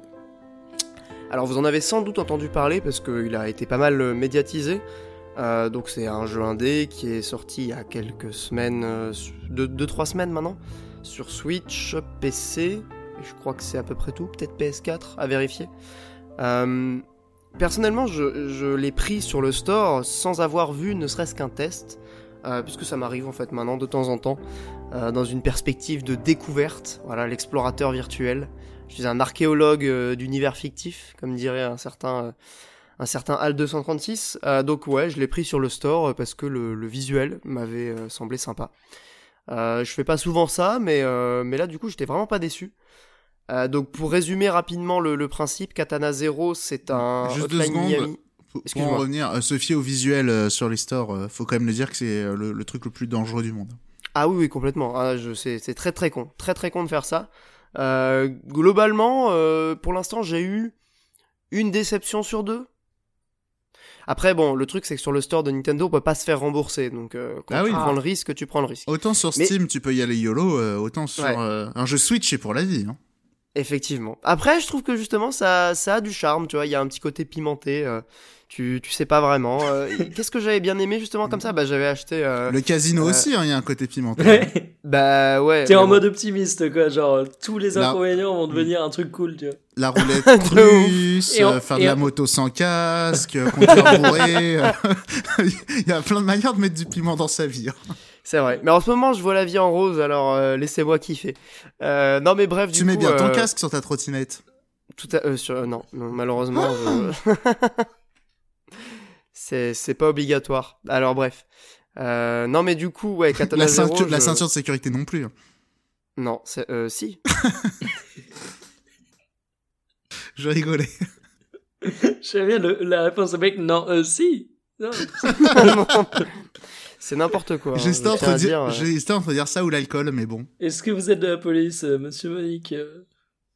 Alors vous en avez sans doute entendu parler parce qu'il a été pas mal euh, médiatisé. Donc c'est un jeu indé qui est sorti il y a quelques semaines, 2-3 semaines maintenant, sur Switch, PC, et je crois que c'est à peu près tout, peut-être PS4 à vérifier. Personnellement je l'ai pris sur le store sans avoir vu ne serait-ce qu'un test. Euh, puisque ça m'arrive en fait maintenant de temps en temps, euh, dans une perspective de découverte, voilà, l'explorateur virtuel. Je suis un archéologue euh, d'univers fictif, comme dirait un certain, euh, un certain Al 236. Euh, donc ouais, je l'ai pris sur le store parce que le, le visuel m'avait semblé sympa. Je fais pas souvent ça, mais, mais là du coup j'étais vraiment pas déçu. Donc pour résumer rapidement le, le principe, Katana Zero c'est un Juste Hotline. Miami. Pour, en revenir, euh, se fier au visuel euh, sur les stores, euh, faut quand même le dire que c'est euh, le, le truc le plus dangereux du monde. Ah oui, oui, complètement. Ah, je, c'est, c'est très très con. Très très con de faire ça. Euh, globalement, pour l'instant, j'ai eu une déception sur deux. Après, bon, le truc c'est que sur le store de Nintendo, on peut pas se faire rembourser. Donc, euh, quand Ah tu oui. prends le risque, tu prends le risque. Autant sur Mais- Steam, tu peux y aller YOLO, euh, autant sur Ouais. euh, un jeu Switch, c'est pour la vie. Hein. Effectivement. Après, je trouve que justement, ça, ça a du charme, tu vois. Il y a un petit côté pimenté. Tu, tu sais pas vraiment. euh, Qu'est-ce que j'avais bien aimé justement comme ça? Bah, j'avais acheté. euh, Le casino euh, aussi, hein, il y a un côté pimenté. Ouais. Bah ouais. T'es en bon. mode optimiste, quoi. Genre, tous les inconvénients vont devenir un truc cool, tu vois. La roulette russe, en- euh, faire de la moto sans casque, conduire bourré. Il y a plein de manières de mettre du piment dans sa vie. hein. C'est vrai. Mais en ce moment, je vois la vie en rose, alors euh, laissez-moi kiffer. Euh, non, mais bref, du Tu mets coup, bien ton casque sur ta trottinette. Tout à, euh, sur, euh, non, non, malheureusement, je- c'est c'est pas obligatoire. Alors bref. Euh, non, mais du coup, ouais, Katana La Zero, ceinture, la je- ceinture de sécurité non plus. hein. Non, c'est euh, si. Je rigolais. J'aime bien le- la réponse mec, non, euh, si. Non. c'est n'importe quoi. hein, J'hésitais je entre, dire, dire, euh, entre dire ça ou l'alcool, mais bon. Est-ce que vous êtes de la police, monsieur Monique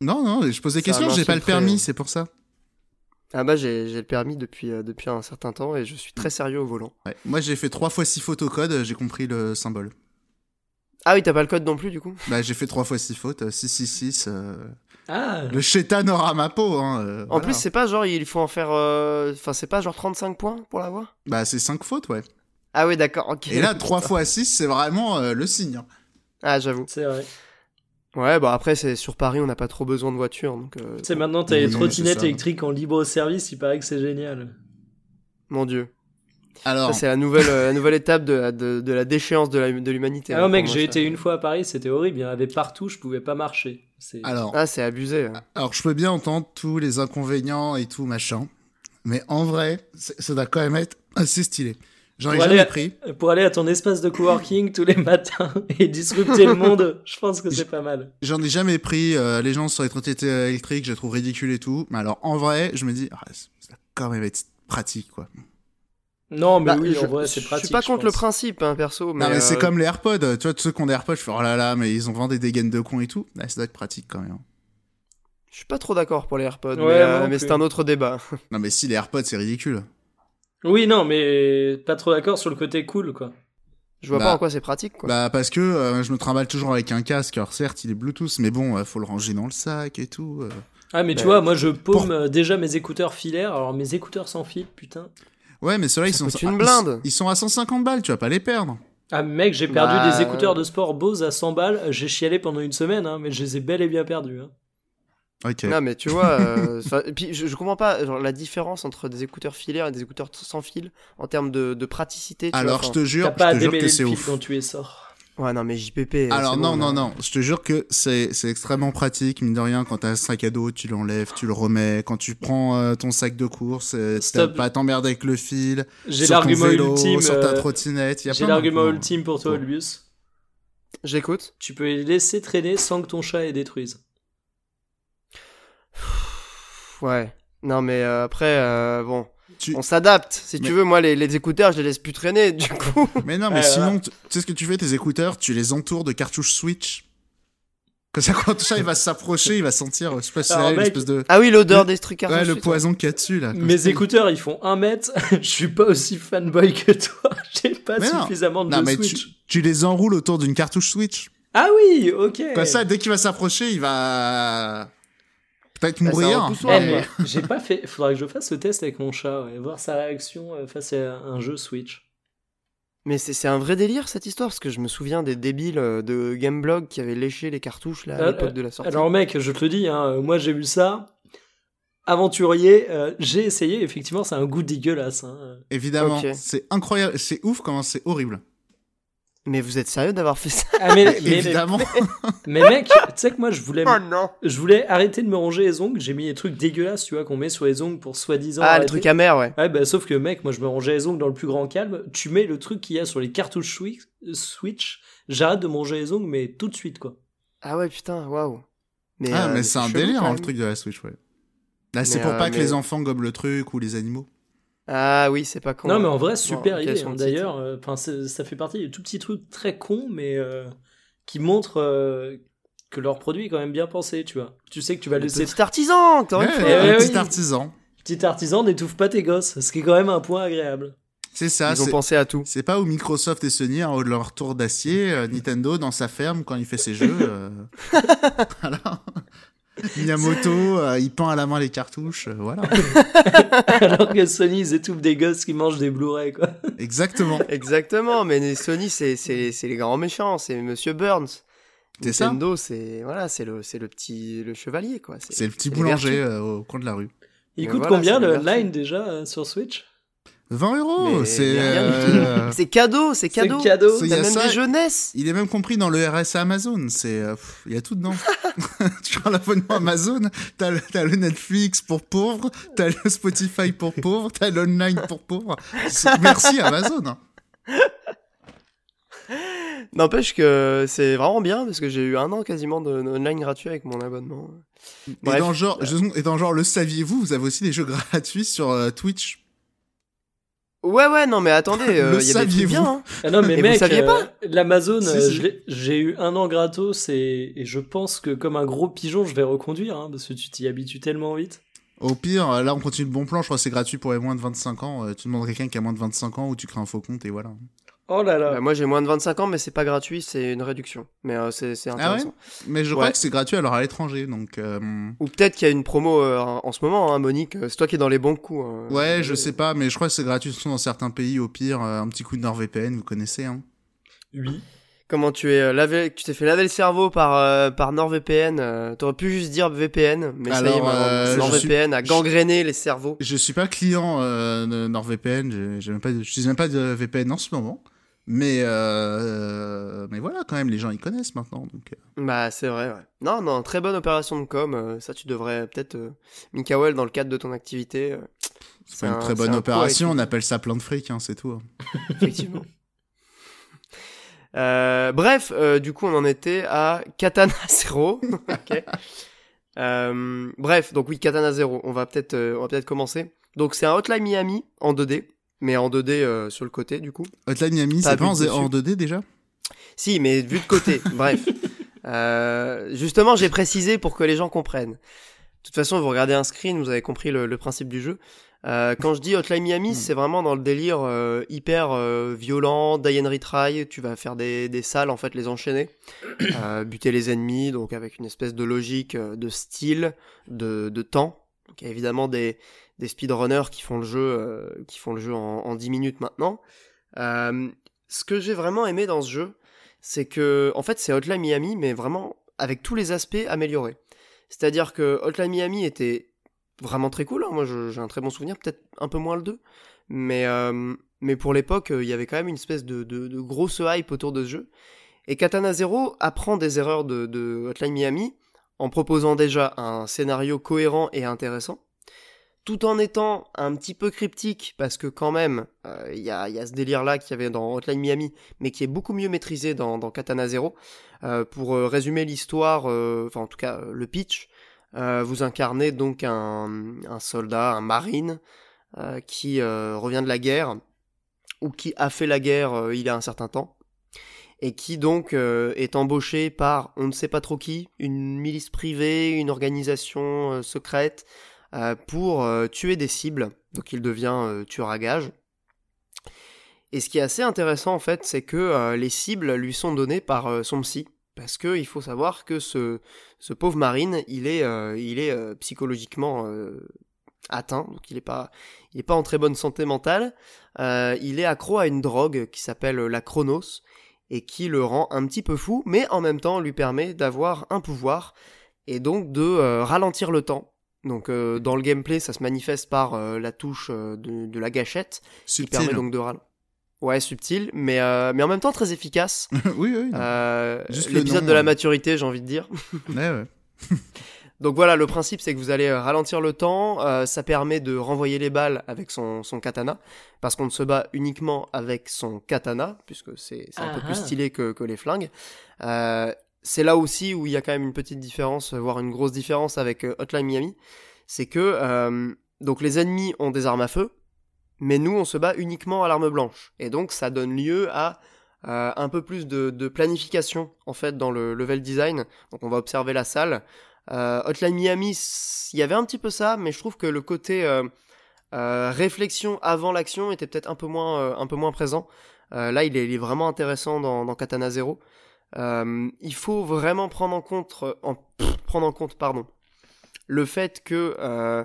Non, non, je pose des questions, j'ai pas le permis, c'est pour ça. Ah bah j'ai j'ai le permis depuis euh, depuis un certain temps et je suis très sérieux au volant. Ouais. Moi, j'ai fait trois fois six fautes au code, j'ai compris le symbole. Ah oui, t'as pas le code non plus du coup? Bah, j'ai fait trois fois six fautes, euh, 666. euh, Ah, Le chétan aura ma peau. Hein, euh, En voilà. plus, c'est pas genre il faut en faire euh, enfin c'est pas genre 35 points pour l'avoir Bah, c'est cinq fautes, ouais. Ah oui, d'accord, OK. Et là, 3 fois 6, c'est vraiment euh, le signe. hein. Ah, j'avoue. c'est vrai. Ouais, bah après c'est sur Paris, on n'a pas trop besoin de voiture donc euh, Tu sais, maintenant, t'as les c'est trottinettes électriques en libre service, il paraît que c'est génial. mon dieu. Alors, Ça c'est la nouvelle euh, la nouvelle étape de, de, de la déchéance de la- de l'humanité. Ah hein, mec, j'ai ça. été une fois à Paris, c'était horrible, il y en avait partout, je pouvais pas marcher. C'est... alors, Ah, c'est abusé. hein. alors, je peux bien entendre tous les inconvénients et tout, machin. Mais en vrai, c'est- ça doit quand même être assez stylé. J'en ai jamais aller- pris. Pour aller à ton espace de coworking tous les matins et disrupter le monde, je pense que c'est pas mal. J'en ai jamais pris. euh, les gens sur les trottinettes électriques, je les trouve ridicules et tout. Mais alors, en vrai, je me dis, ah, ça doit quand même être pratique, quoi. Non, mais Bah, oui, je, en vrai, c'est je pratique. suis pas je contre le principe, hein, perso. Mais, non, mais c'est euh, comme les AirPods. Tu vois, tous ceux qui ont des AirPods, je fais, oh là là, mais ils ont vendu des gaines de cons et tout. Bah, ça doit être pratique quand même. Je suis pas trop d'accord pour les AirPods, Ouais, mais, euh, mais c'est un autre débat. Non, mais si, les AirPods, c'est ridicule. Oui, non, mais pas trop d'accord sur le côté cool, quoi. Je vois Bah, pas en quoi c'est pratique, quoi. Bah, parce que euh, je me trimballe toujours avec un casque. Alors, certes, il est Bluetooth, mais bon, euh, faut le ranger dans le sac et tout. euh. Ah, mais tu Ouais. vois, moi je paume Pour- euh, déjà mes écouteurs filaires, alors mes écouteurs sans fil, putain. Ouais, mais ceux-là, ils sont, coûte une ils- blinde. Ils, sont à 150 balles, tu vas pas les perdre. Ah, mec, j'ai perdu Bah, des écouteurs de sport Bose à 100 balles, j'ai chialé pendant une semaine, hein, mais je les ai bel et bien perdus. Hein. Non, mais tu vois, euh, et puis je, je comprends pas genre, la différence entre des écouteurs filaires et des écouteurs sans fil en termes de, de praticité. tu Alors, vois, je te jure, T'as pas je te jure que c'est ouf. quand tu es sort. Ouais, non, mais JPP. Alors c'est non, bon, non, là. non, je te jure que c'est c'est extrêmement pratique, mine de rien, quand t'as un sac à dos, tu l'enlèves, tu le remets, quand tu prends euh, ton sac de course, euh, t'as pas à t'emmerder avec le fil, J'ai sur ton l'argument vélo, ultime. sur ta euh, trottinette, il y a J'ai l'argument ultime pour toi, Bon. Olbius. J'écoute. Tu peux les laisser traîner sans que ton chat les détruise. Ouais. Non, mais euh, après, euh, bon, Tu- on s'adapte. Si Mais- tu veux, moi, les, les écouteurs, je les laisse plus traîner, du coup. Mais non, mais Ouais, sinon, tu tu sais ce que tu fais, tes écouteurs, tu les entoures de cartouches Switch. Comme ça, quand ton chat il va s'approcher, il va sentir, je sais pas si Alors, c'est une mec, espèce de... Ah oui, l'odeur Le- des trucs Ouais, cartouches, le c'est poison qu'il y a dessus, là. Mes ça. écouteurs, ils font 1 mètre. Je suis pas aussi fanboy que toi. J'ai pas Mais non. suffisamment de Non, mais tu, Switch. tu les enroules autour d'une cartouche Switch. Ah oui, ok. Comme ça, dès qu'il va s'approcher, il va... Peut-être Ah, un mourir. j'ai pas fait. Faudra que je fasse ce test avec mon chat, ouais, voir sa réaction euh, face à un jeu Switch. Mais c'est c'est un vrai délire cette histoire parce que je me souviens des débiles euh, de Gameblog qui avaient léché les cartouches là à Euh, l'époque de la sortie. Alors mec, je te le dis, hein, moi j'ai vu ça. Aventurier, euh, j'ai essayé. Effectivement, c'est un goût dégueulasse. hein. Évidemment, c'est incroyable, c'est ouf comment c'est horrible. Mais vous êtes sérieux d'avoir fait ça Ah, mais, mais, Évidemment. mais mec, tu sais que moi je voulais, Oh non je voulais arrêter de me ronger les ongles. J'ai mis des trucs dégueulasses, tu vois, qu'on met sur les ongles pour soi-disant. Ah, les arrêter. trucs amers, ouais. Ouais, bah, sauf que mec, moi je me rongeais les ongles dans le plus grand calme. Tu mets le truc qu'il y a sur les cartouches Switch, j'arrête de manger les ongles, mais tout de suite quoi. Ah ouais, putain, waouh. Mais, Ah, euh, mais c'est un délire, hein, le truc de la Switch, ouais. Là, c'est Mais, pour euh, pas que mais- les enfants gobent le truc ou les animaux. Ah oui, c'est pas con. non, mais en vrai, super Bon, idée. hein. le D'ailleurs, euh, ça fait partie des tout petits trucs très cons, mais euh, qui montrent euh, que leur produit est quand même bien pensé, tu vois. Tu sais que tu vas Le laisser. petit artisan, Ouais, fois. Eh ouais, petit oui. artisan. Petit artisan, n'étouffe pas tes gosses, ce qui est quand même un point agréable. C'est ça. Ils ont pensé à tout. C'est pas où Microsoft et Sony en haut de leur tour d'acier, euh, Nintendo dans sa ferme quand il fait ses jeux. Euh... voilà. Miyamoto, euh, il peint à la main les cartouches, euh, voilà. Alors que Sony, ils étouffent des gosses qui mangent des Blu-ray, quoi. Exactement. Exactement, mais Sony, c'est les grands méchants, c'est Monsieur Burns. C'est ça. Nintendo, c'est voilà, c'est le, le petit le chevalier, quoi. C'est le petit boulanger euh, au coin de la rue. Il coûte voilà, combien le online déjà euh, sur Switch? 20 euros, c'est euh... c'est cadeau, c'est cadeau. C'est cadeau. Même ça, des jeunesses. Il est même compris dans le RSA Amazon. C'est, il y a tout dedans. tu prends l'abonnement Amazon, t'as le, as le Netflix pour pauvres, t'as le Spotify pour pauvres, t'as l'online pour pauvres. Merci Amazon. Hein. N'empêche que c'est vraiment bien parce que j'ai eu un an quasiment de online gratuit avec mon abonnement. Bref, et dans genre, euh... et dans genre, le saviez-vous, vous avez aussi des jeux gratuits sur euh, Twitch. Ouais ouais non mais attendez, euh, il y a des trucs bien. Hein. Ah non mais et mec, vous saviez pas euh, l'Amazon, Si, euh, si. j'ai eu un an gratos et, et je pense que comme un gros pigeon, je vais reconduire hein, parce que tu t'y habitues tellement vite. Au pire, euh, là on continue le bon plan, je crois que c'est gratuit pour les moins de 25 ans. Euh, tu demandes à quelqu'un qui a moins de 25 ans ou tu crées un faux compte et voilà. Oh là là. Bah, moi j'ai moins de 25 ans mais c'est pas gratuit, c'est une réduction. Mais euh, c'est Ah ouais? Intéressant. Mais je Ouais. crois que c'est gratuit alors à l'étranger, donc... euh, Ou peut-être qu'il y a une promo euh, en ce moment, hein, Monique. C'est toi qui es dans les bons coups. hein. Ouais, je sais pas, mais je crois que c'est gratuit surtout dans certains pays. Au pire, un petit coup de NordVPN, vous connaissez. Hein. Oui. Comment tu es euh, lavé, tu t'es fait laver le cerveau par euh, par NordVPN. euh, T'aurais pu juste dire VPN, mais ça y est, Alors, maintenant, euh, je NordVPN a gangréné les cerveaux. Je suis pas client euh, de NordVPN, j'ai même pas, je n'utilise même pas de VPN en ce moment. Mais euh, mais voilà, quand même, les gens ils connaissent maintenant. Donc, euh. Bah c'est vrai. Ouais. Non non, très bonne opération de com. euh, ça tu devrais peut-être, euh, dans le cadre de ton activité. c'est pas un- une très bonne un opération. On appelle ça plein de fric, hein, c'est tout. hein. effectivement. Bref, du coup, on en était à Katana 0. Ok. Euh, bref, donc oui, Katana 0. On va peut-être, on va peut-être commencer. Donc c'est un Hotline Miami en 2D, mais en 2D euh, sur le côté, du coup. Hotline Miami, c'est pas en, en dessus. 2D déjà? Si, mais vu de côté. Bref. Euh, justement, j'ai précisé pour que les gens comprennent. De toute façon, vous regardez un screen, vous avez compris le, le principe du jeu. Euh, quand je dis Hotline Miami, c'est vraiment dans le délire euh, hyper euh, violent, die and retry. Tu vas faire des, des salles, en fait, les enchaîner, buter les ennemis, donc avec une espèce de logique de style, de, de temps. Donc il y a évidemment des, des speedrunners qui font le jeu, euh, qui font le jeu en, en 10 minutes maintenant. Euh, ce que j'ai vraiment aimé dans ce jeu, c'est que, en fait, c'est Hotline Miami, mais vraiment avec tous les aspects améliorés. C'est-à-dire que Hotline Miami était vraiment très cool. hein. Moi, j'ai un très bon souvenir, peut-être un peu moins le 2. Mais, euh, mais pour l'époque, il y avait quand même une espèce de, de, de grosse hype autour de ce jeu. Et Katana Zero apprend des erreurs de, de Hotline Miami en proposant déjà un scénario cohérent et intéressant, tout en étant un petit peu cryptique, parce que quand même, euh, il y, a, y a ce délire-là qu'il y avait dans Hotline Miami, mais qui est beaucoup mieux maîtrisé dans, Katana Zero. Euh, pour euh, résumer l'histoire, enfin en tout cas le pitch, vous incarnez donc un, soldat, un marine, qui revient de la guerre, ou qui a fait la guerre il y a un certain temps, et qui donc est embauché par on ne sait pas trop qui, une milice privée, une organisation secrète, pour euh, tuer des cibles. Donc il devient euh, tueur à gages. Et ce qui est assez intéressant en fait, c'est que euh, les cibles lui sont données par euh, son psy. Parce que il faut savoir que ce, pauvre marine, il est, euh, euh, psychologiquement euh, atteint, donc il n'est pas, en très bonne santé mentale. Euh, il est accro à une drogue qui s'appelle la Chronos et qui le rend un petit peu fou, mais en même temps lui permet d'avoir un pouvoir et donc de euh, ralentir le temps. Donc euh, dans le gameplay, ça se manifeste par euh, la touche euh, de, de la gâchette qui Subtil. permet donc de ralentir. Ouais, subtil, mais, euh, mais en même temps très efficace. oui, oui. Euh, L'épisode de la euh. maturité, j'ai envie de dire. Ouais, ouais. Donc voilà, le principe c'est que vous allez ralentir le temps, euh, ça permet de renvoyer les balles avec son, son katana, parce qu'on ne se bat uniquement avec son katana, puisque c'est c'est un peu Ah plus ah. stylé que, que les flingues. Euh, c'est là aussi où il y a quand même une petite différence, voire une grosse différence avec euh, Hotline Miami, c'est que euh, donc les ennemis ont des armes à feu, mais nous on se bat uniquement à l'arme blanche, et donc ça donne lieu à euh, un peu plus de, de planification en fait dans le level design. Donc on va observer la salle, Hotline Miami, il y avait un petit peu ça, mais je trouve que le côté réflexion avant l'action était peut-être un peu moins un peu moins présent. là, il est, vraiment intéressant dans, dans Katana Zero. Il faut vraiment prendre en compte, en, prendre en compte, pardon, le fait que euh,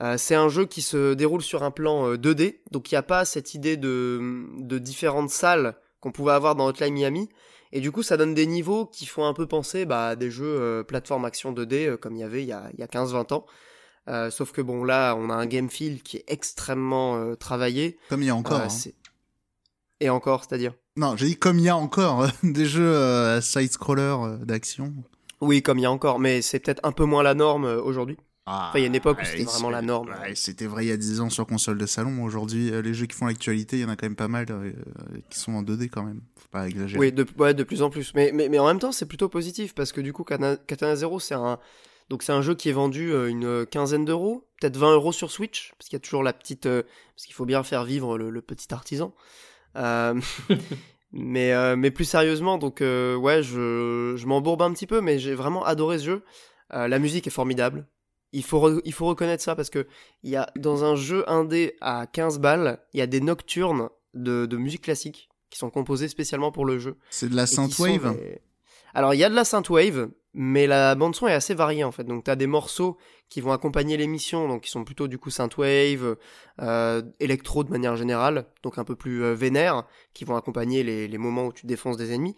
euh, c'est un jeu qui se déroule sur un plan 2D, euh, donc il n'y a pas cette idée de, de différentes salles qu'on pouvait avoir dans Hotline Miami. Et du coup, ça donne des niveaux qui font un peu penser bah, à des jeux plateforme action 2D comme il y avait il y a, a 15-20 ans. sauf que bon, là, on a un game feel qui est extrêmement travaillé. Comme il y a encore. Hein. Et encore, c'est-à-dire Non, j'ai dit comme il y a encore des jeux side-scroller d'action. Oui, comme il y a encore, mais c'est peut-être un peu moins la norme euh, aujourd'hui. enfin, il y a une époque où c'était vraiment la norme. c'était vrai il y a 10 ans sur console de salon. Aujourd'hui, euh, les jeux qui font l'actualité, il y en a quand même pas mal euh, qui sont en 2D quand même. Faut pas exagérer. Oui, de, ouais, de plus en plus. Mais, mais, mais en même temps, c'est plutôt positif parce que du coup, Katana, Zero, c'est un. Donc c'est un jeu qui est vendu une quinzaine d'euros, peut-être 20 euros sur Switch, parce qu'il y a toujours la petite, parce qu'il faut bien faire vivre le, le petit artisan. Euh, Mais, euh, mais plus sérieusement, donc euh, ouais, je, je m'embourbe un petit peu, mais j'ai vraiment adoré ce jeu. La musique est formidable. Il faut, il faut reconnaître ça parce que il y a dans un jeu indé à 15 balles, il y a des nocturnes de, de musique classique qui sont composées spécialement pour le jeu. C'est de la synthwave Alors il y a de la synthwave, mais la bande son est assez variée en fait. Donc tu as des morceaux qui vont accompagner l'émission, donc qui sont plutôt du coup synthwave, euh, électro de manière générale, donc un peu plus euh, vénère, qui vont accompagner les, les, moments où tu défonces des ennemis.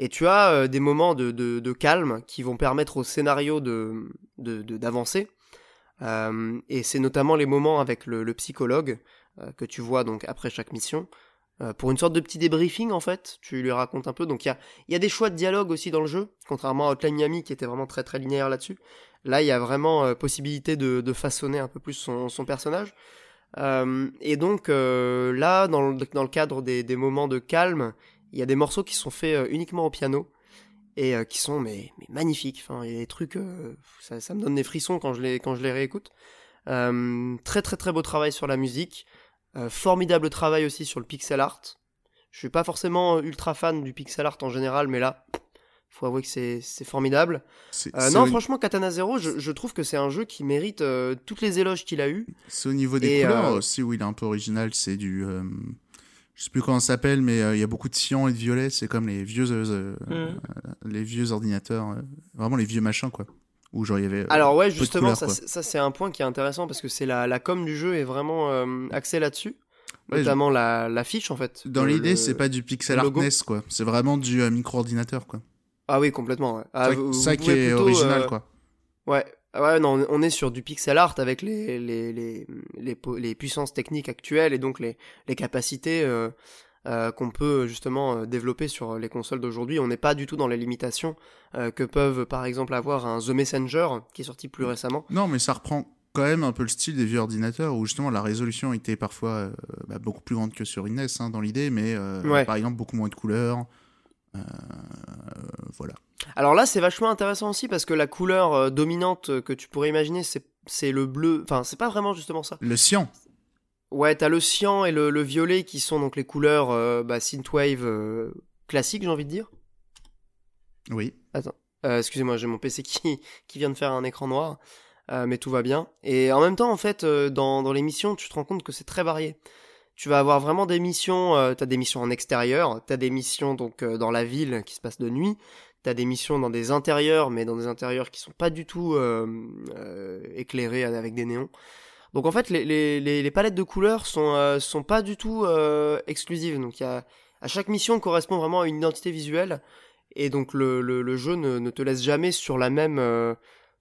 Et tu as euh, des moments de, de, de, calme qui vont permettre au scénario de d'avancer. Euh, et c'est notamment les moments avec le, le psychologue euh, que tu vois donc après chaque mission. Pour une sorte de petit débriefing en fait, tu lui racontes un peu. Donc il y a, y a des choix de dialogue aussi dans le jeu, contrairement à Hotline Miami qui était vraiment très très linéaire là-dessus. Là, il y a vraiment euh, possibilité de, façonner un peu plus son, personnage. Euh, et donc euh, là, dans le, dans le cadre des, moments de calme, il y a des morceaux qui sont faits uniquement au piano et qui sont mais, magnifiques. Enfin, il y a des trucs, ça, me donne des frissons quand je les, quand je les réécoute. très très très beau travail sur la musique, formidable travail aussi sur le pixel art. Je suis pas forcément ultra fan du pixel art en général, mais là, faut avouer que c'est formidable. Euh, non, franchement, Katana Zero, je, trouve que c'est un jeu qui mérite euh, toutes les éloges qu'il a eu. C'est au niveau des couleurs euh, aussi où il est un peu original. C'est du. je sais plus comment ça s'appelle, mais il y a beaucoup de cyan et de violet. C'est comme les vieux, mm. les vieux ordinateurs, vraiment les vieux machins, quoi. Où genre il y avait. Alors, ouais, justement, ça, c'est un point qui est intéressant parce que c'est la, la com du jeu est vraiment axée là-dessus. notamment la, la, fiche en fait. Dans l'idée, c'est pas du pixel art NES quoi. C'est vraiment du micro-ordinateur quoi. Ah oui, complètement. Ouais. Ah, ça qui est original, euh, quoi. Ouais. Ah ouais, non, on est sur du pixel art avec les, les, les, les, les puissances techniques actuelles et donc les, les capacités euh, euh, qu'on peut justement développer sur les consoles d'aujourd'hui. On n'est pas du tout dans les limitations que peuvent par exemple avoir un The Messenger qui est sorti plus récemment. Non, mais ça reprend quand même un peu le style des vieux ordinateurs où justement la résolution était parfois bah, beaucoup plus grande que sur une NES hein, dans l'idée, mais par exemple beaucoup moins de couleurs. Euh, voilà. Alors là, c'est vachement intéressant aussi parce que la couleur euh, dominante que tu pourrais imaginer, c'est le bleu. Enfin, c'est pas vraiment justement ça. Le cyan. Ouais, t'as le cyan et le, violet qui sont donc les couleurs euh, bah, synthwave classiques, j'ai envie de dire. Oui. Attends, excusez-moi, j'ai mon PC qui, qui vient de faire un écran noir, mais tout va bien. Et en même temps, en fait, dans, dans l'émission, tu te rends compte que c'est très varié tu vas avoir vraiment des missions, euh, tu as des missions en extérieur, tu as des missions donc euh, dans la ville qui se passent de nuit, tu as des missions dans des intérieurs, mais dans des intérieurs qui sont pas du tout euh, euh éclairés avec des néons. Donc en fait, les, les, les palettes de couleurs sont, sont pas du tout exclusives. Donc y a, à chaque mission correspond vraiment à une identité visuelle, et donc le, le, le jeu ne, ne, te laisse jamais sur la même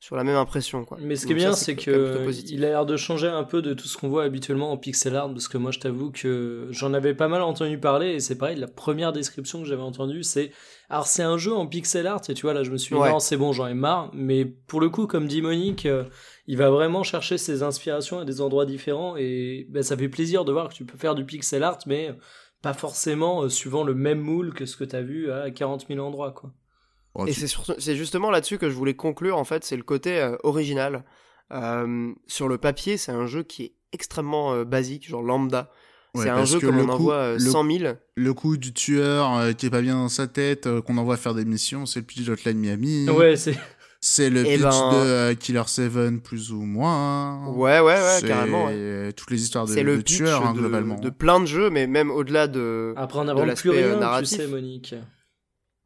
sur la même impression. Quoi. Mais ce qui est bien, c'est que il a l'air de changer un peu de tout ce qu'on voit habituellement en pixel art, parce que moi, je t'avoue que j'en avais pas mal entendu parler, et c'est pareil, la première description que j'avais entendue, c'est alors c'est un jeu en pixel art, et tu vois là, je me suis dit non, c'est bon, j'en ai marre. Mais pour le coup, comme dit Monique, euh, il va vraiment chercher ses inspirations à des endroits différents, et ben, ça fait plaisir de voir que tu peux faire du pixel art, mais pas forcément euh, suivant le même moule que ce que tu as vu à 40 000 endroits, quoi. Et c'est justement là-dessus que je voulais conclure, en fait, c'est le côté euh, original. Euh, sur le papier, c'est un jeu qui est extrêmement euh, basique, genre lambda. C'est un jeu comme on envoie 100 000. Le coup du tueur qui est pas bien dans sa tête, qu'on envoie faire des missions, c'est le pitch d'Hotline Miami. Ouais, c'est... C'est le Eh pitch ben- de euh, Killer 7 plus ou moins. Ouais, ouais, ouais, carrément. ouais. Toutes les histoires de, C'est le de pitch tueurs, hein, de, globalement. de plein de jeux, mais même au-delà de. Après, on n'invente plus euh, rien, tu narratif. sais, Monique.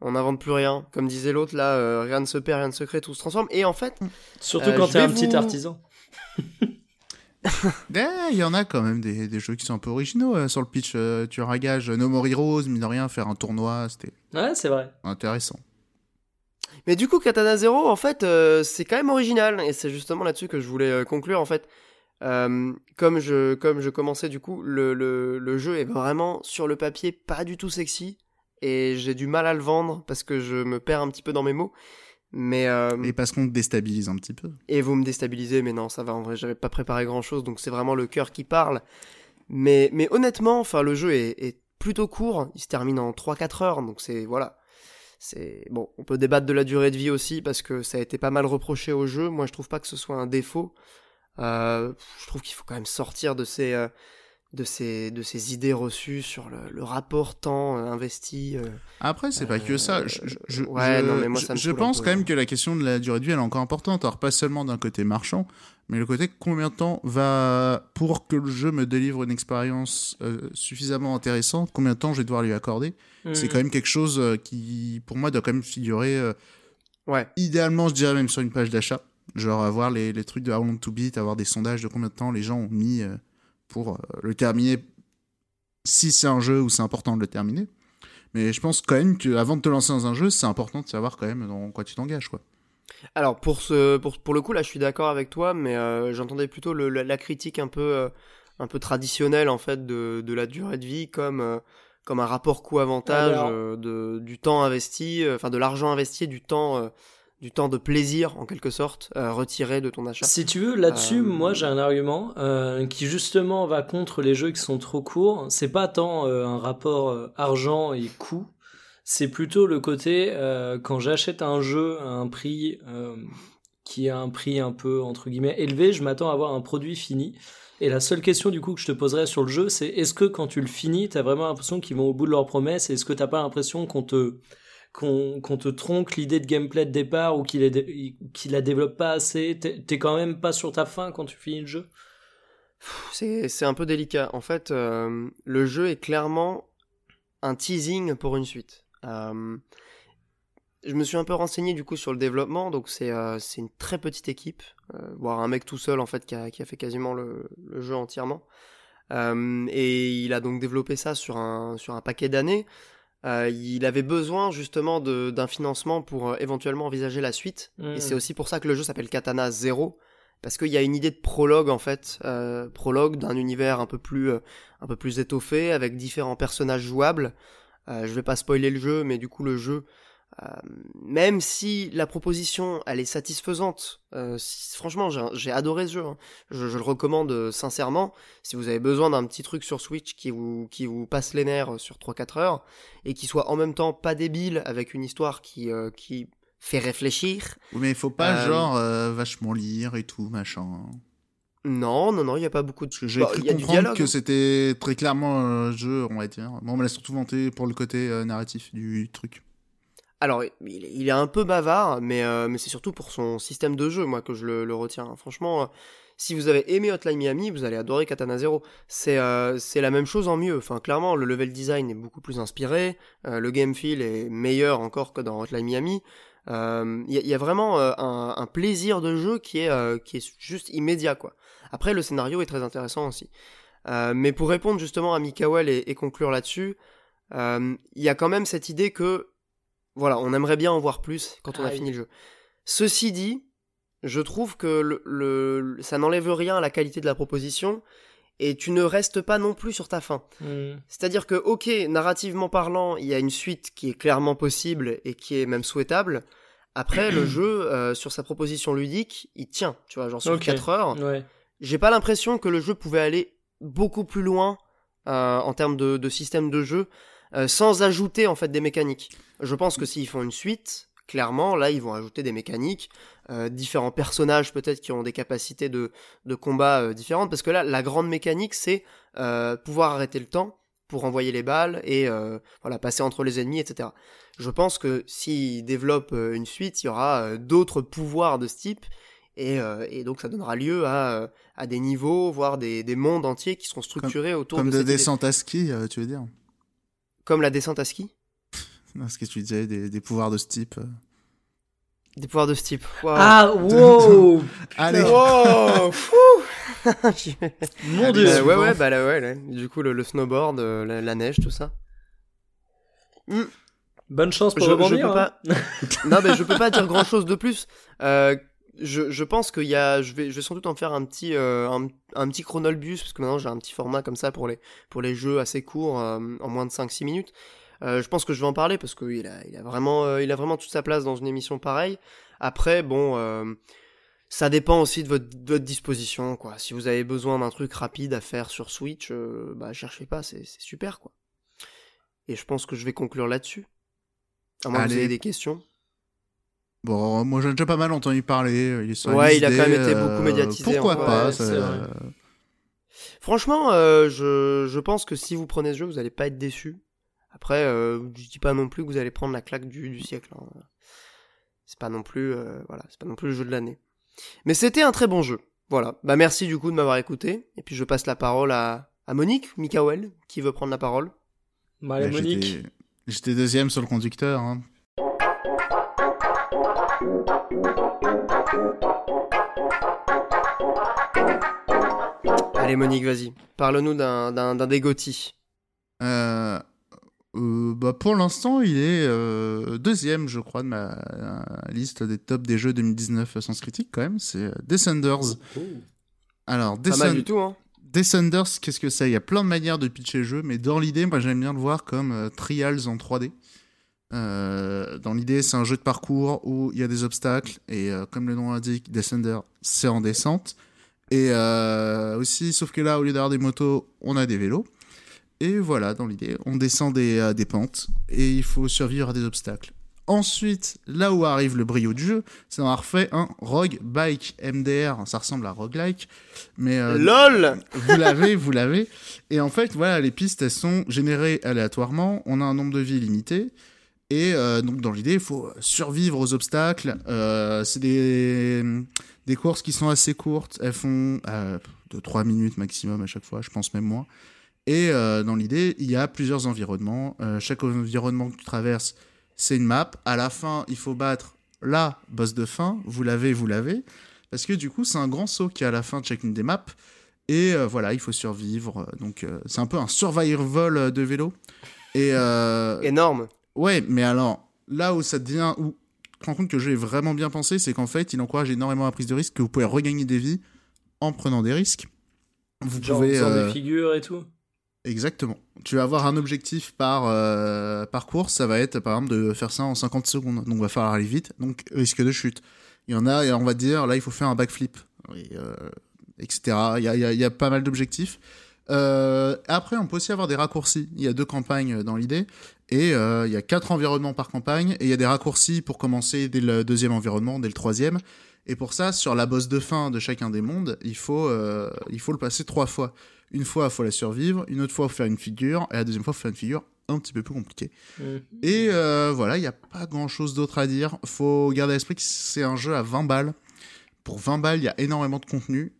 On n'invente plus rien. Comme disait l'autre, là, euh, rien ne se perd, rien ne se crée, tout se transforme. Et en fait, Surtout Euh, quand t'es un petit vous- Eh, Il y en a quand même des, des jeux qui sont un peu originaux euh, sur le pitch. Euh, tueur à gage, No More Heroes, mine de rien, faire un tournoi, c'était Ouais, c'est vrai. intéressant. Mais du coup, Katana Zero, en fait, euh, c'est quand même original. Et c'est justement là-dessus que je voulais euh, conclure. En fait, Euh, comme, je, comme je commençais, du coup, le, le, le jeu est vraiment sur le papier pas du tout sexy. Et j'ai du mal à le vendre parce que je me perds un petit peu dans mes mots. Mais. euh, Et parce qu'on te déstabilise un petit peu. et vous me déstabilisez, mais non, ça va, en vrai, j'avais pas préparé grand chose, donc c'est vraiment le cœur qui parle. Mais, mais honnêtement, enfin, le jeu est, est plutôt court, il se termine en 3-4 heures, donc c'est, voilà. C'est, bon, on peut débattre de la durée de vie aussi, parce que ça a été pas mal reproché au jeu, moi je trouve pas que ce soit un défaut. Euh, je trouve qu'il faut quand même sortir de ces, euh, de ces, de ces idées reçues sur le, le rapport temps euh, investi. euh. Après, c'est pas que ça. Je, je- je- ouais, je- non, mais moi, je- ça me je saoule un pense quand même que la question de la durée de vie, elle est encore importante. Alors, pas seulement d'un côté marchand, mais le côté combien de temps va, pour que le jeu me délivre une expérience euh, suffisamment intéressante, combien de temps je vais devoir lui accorder. C'est Mhm. quand même quelque chose euh, qui, pour moi, doit quand même figurer, euh, Ouais. idéalement, je dirais même sur une page d'achat. Genre avoir les, les trucs de How Long to Beat, avoir des sondages de combien de temps les gens ont mis euh, pour euh, le terminer, si c'est un jeu où c'est important de le terminer. Mais je pense quand même qu'avant de te lancer dans un jeu, c'est important de savoir quand même dans quoi tu t'engages. quoi. Alors pour ce pour, pour le coup là je suis d'accord avec toi mais euh, j'entendais plutôt le, la, la critique un peu euh, un peu traditionnelle en fait de, de la durée de vie comme euh, comme un rapport coût-avantage euh, du temps investi euh, enfin de l'argent investi du temps euh, du temps de plaisir en quelque sorte euh, retiré de ton achat. Si tu veux, là-dessus, Euh, moi j'ai un argument euh, qui justement va contre les jeux qui sont trop courts. C'est pas tant un rapport argent et coût, c'est plutôt le côté quand j'achète un jeu à un prix qui a un prix un peu entre guillemets élevé, je m'attends à avoir un produit fini. Et la seule question du coup que je te poserais sur le jeu, c'est est-ce que quand tu le finis, t'as vraiment l'impression qu'ils vont au bout de leurs promesses et est-ce que t'as pas l'impression qu'on te qu'on te tronque l'idée de gameplay de départ ou qu'il qu'il la développe pas assez T'es quand même pas sur ta fin quand tu finis le jeu? C'est un peu délicat. En fait, euh, le jeu est clairement un teasing pour une suite. Euh, je me suis un peu renseigné du coup sur le développement, donc c'est euh, une très petite équipe, voire un mec tout seul en fait qui a, qui a fait quasiment le, jeu entièrement. Et il a donc développé ça sur un, sur un paquet d'années. Euh, il avait besoin justement de- d'un financement pour euh, éventuellement envisager la suite. Mm. Et c'est aussi pour ça que le jeu s'appelle Katana Zero. Parce qu'il y a une idée de prologue en fait, euh, prologue d'un univers un peu plus euh, un peu plus étoffé avec différents personnages jouables. Euh, je vais pas spoiler le jeu, mais du coup le jeu, même si la proposition elle est satisfaisante, euh, si- franchement j'ai adoré ce jeu. hein. Je, je le recommande euh, sincèrement. Si vous avez besoin d'un petit truc sur Switch qui vous qui vous passe les nerfs sur 3-4 heures et qui soit en même temps pas débile avec une histoire qui euh, qui fait réfléchir. Oui, mais il faut pas Euh, genre euh, vachement lire et tout, machin. Non, non, non, il y a pas beaucoup de. Que j'ai Bah, cru comprendre que hein. c'était très clairement un jeu, on va dire. Moi, on me l'a surtout vanté pour le côté euh, narratif du truc. Alors, il est, il est un peu bavard, mais, euh, mais c'est surtout pour son système de jeu, moi, que je le, le retiens. Franchement, euh, si vous avez aimé Hotline Miami, vous allez adorer Katana Zero. C'est euh, la même chose en mieux. Enfin, clairement, le level design est beaucoup plus inspiré, euh, le game feel est meilleur encore que dans Hotline Miami. Euh, Il y, a- il y a vraiment euh, un, un plaisir de jeu qui est, euh, qui est juste immédiat, quoi. Après, le scénario est très intéressant aussi. Euh, mais pour répondre justement à Mikael et, et conclure là-dessus, euh, il y a quand même cette idée que voilà, on aimerait bien en voir plus quand on a Aïe. fini le jeu. Ceci dit, je trouve que le, le- ça n'enlève rien à la qualité de la proposition et tu ne restes pas non plus sur ta fin. Hmm. C'est-à-dire que, ok, narrativement parlant, il y a une suite qui est clairement possible et qui est même souhaitable. Après, le jeu, euh, sur sa proposition ludique, il tient, tu vois, genre sur Ok. 4 heures. Ouais. J'ai pas l'impression que le jeu pouvait aller beaucoup plus loin euh, en termes de, de système de jeu, euh, sans ajouter en fait des mécaniques. Je pense que s'ils font une suite, clairement, là, ils vont ajouter des mécaniques, euh, différents personnages peut-être qui ont des capacités de, de combat euh, différentes, parce que là, la grande mécanique, c'est pouvoir arrêter le temps pour envoyer les balles et voilà passer entre les ennemis, etc. Je pense que s'ils développent une suite, il y aura d'autres pouvoirs de ce type euh, et, donc ça donnera lieu à, à des niveaux, voire des, des, mondes entiers qui seront structurés autour comme de Comme de descente à ski, tu veux dire Comme la descente à ski Non, ce que tu disais, des, des pouvoirs de ce type. Des pouvoirs de ce type. Ah, wow Allez wow Mon dieu Ouais, ouais, bah là, ouais, Du coup, le, snowboard, la, neige, tout ça. Bonne chance pour je, rebondir. Je peux hein. pas... non, mais je peux pas dire grand chose de plus. Euh, je, je, pense qu'il y a, je vais, je vais sans doute en faire un petit, euh, un, un, petit chronolbus parce que maintenant j'ai un petit format comme ça pour les, pour les jeux assez courts, euh, en moins de 5-6 minutes. Euh, je pense que je vais en parler parce qu'il a, il a vraiment, euh, il a vraiment toute sa place dans une émission pareille. Après, bon, ça dépend aussi de votre, de votre, disposition, quoi. Si vous avez besoin d'un truc rapide à faire sur Switch, bah cherchez pas, c'est super, quoi. Et je pense que je vais conclure là-dessus. À moins que vous ayez des questions. Bon, moi j'ai déjà pas mal entendu parler. Euh, il ouais, il a quand même été beaucoup euh, médiatisé. Pourquoi pas Franchement, euh, je, je, pense que si vous prenez ce jeu, vous n'allez pas être déçu. Après, euh, je dis pas non plus que vous allez prendre la claque du, du siècle. Hein. C'est pas non plus, voilà, c'est pas non plus le jeu de l'année. Mais c'était un très bon jeu. Voilà. Bah merci du coup de m'avoir écouté. Et puis je passe la parole à, à Monique, Mikael, qui veut prendre la parole. Bah, Monique. J'étais deuxième sur le conducteur. Hein. Allez Monique, vas-y. Parle-nous d'un des euh, euh, bah pour l'instant, il est euh, deuxième, je crois, de ma liste des tops des jeux 2019 sans critique, quand même. C'est Descenders. Oh. Alors, Pas mal du tout, hein. Descenders, qu'est-ce que c'est? Il y a plein de manières de pitcher le jeu, mais dans l'idée, moi j'aime bien le voir comme Trials en 3D. Euh, dans l'idée, c'est un jeu de parcours où il y a des obstacles et euh, comme le nom l'indique, Descender, c'est en descente. Et euh, aussi, sauf que là, au lieu d'avoir des motos, on a des vélos. Et voilà, dans l'idée, on descend des, des pentes et il faut survivre à des obstacles. Ensuite, là où arrive le brio du jeu, c'est d'avoir fait un Rogue Bike MDR. Ça ressemble à Roguelike. Mais LOL Vous l'avez, vous l'avez. Et en fait, voilà, les pistes, elles sont générées aléatoirement. On a un nombre de vies limité. Et euh, donc dans l'idée, il faut survivre aux obstacles. Euh, c'est des, des courses qui sont assez courtes. Elles font euh, de 3 minutes maximum à chaque fois, je pense même moins. Et euh, dans l'idée, il y a plusieurs environnements. Chaque environnement que tu traverses, c'est une map. À la fin, il faut battre la boss de fin. Vous l'avez, vous l'avez. Parce que du coup, c'est un grand saut qui est à la fin de chacune des maps. Et voilà, il faut survivre. Donc c'est un peu un survival de vélo. Et Énorme. Ouais, mais alors, là où ça devient. Où tu te rends compte que le jeu est vraiment bien pensé, c'est qu'en fait, il encourage énormément la prise de risque, que vous pouvez regagner des vies en prenant des risques. Vous Genre pouvez. Euh... des figures et tout Exactement. Tu vas avoir un objectif par, euh, par course, ça va être par exemple de faire ça en 50 secondes. Donc, il va falloir aller vite, donc risque de chute. Il y en a, et on va dire, là, il faut faire un backflip, et, euh, etc. Il y a, y a, pas mal d'objectifs. Euh, après, on peut aussi avoir des raccourcis. Il y a deux campagnes dans l'idée. Et euh, il y a quatre environnements par campagne. Et il y a des raccourcis pour commencer dès le deuxième environnement, dès le troisième. Et pour ça, sur la bosse de fin de chacun des mondes, il faut, euh, il faut le passer trois fois. Une fois, il faut la survivre. Une autre fois, il faut faire une figure. Et la deuxième fois, il faut faire une figure un petit peu plus compliquée. Mhm. Et euh, voilà, il n'y a pas grand-chose d'autre à dire. faut garder à l'esprit que c'est un jeu à 20 balles. Pour 20 balles, il y a énormément de contenu.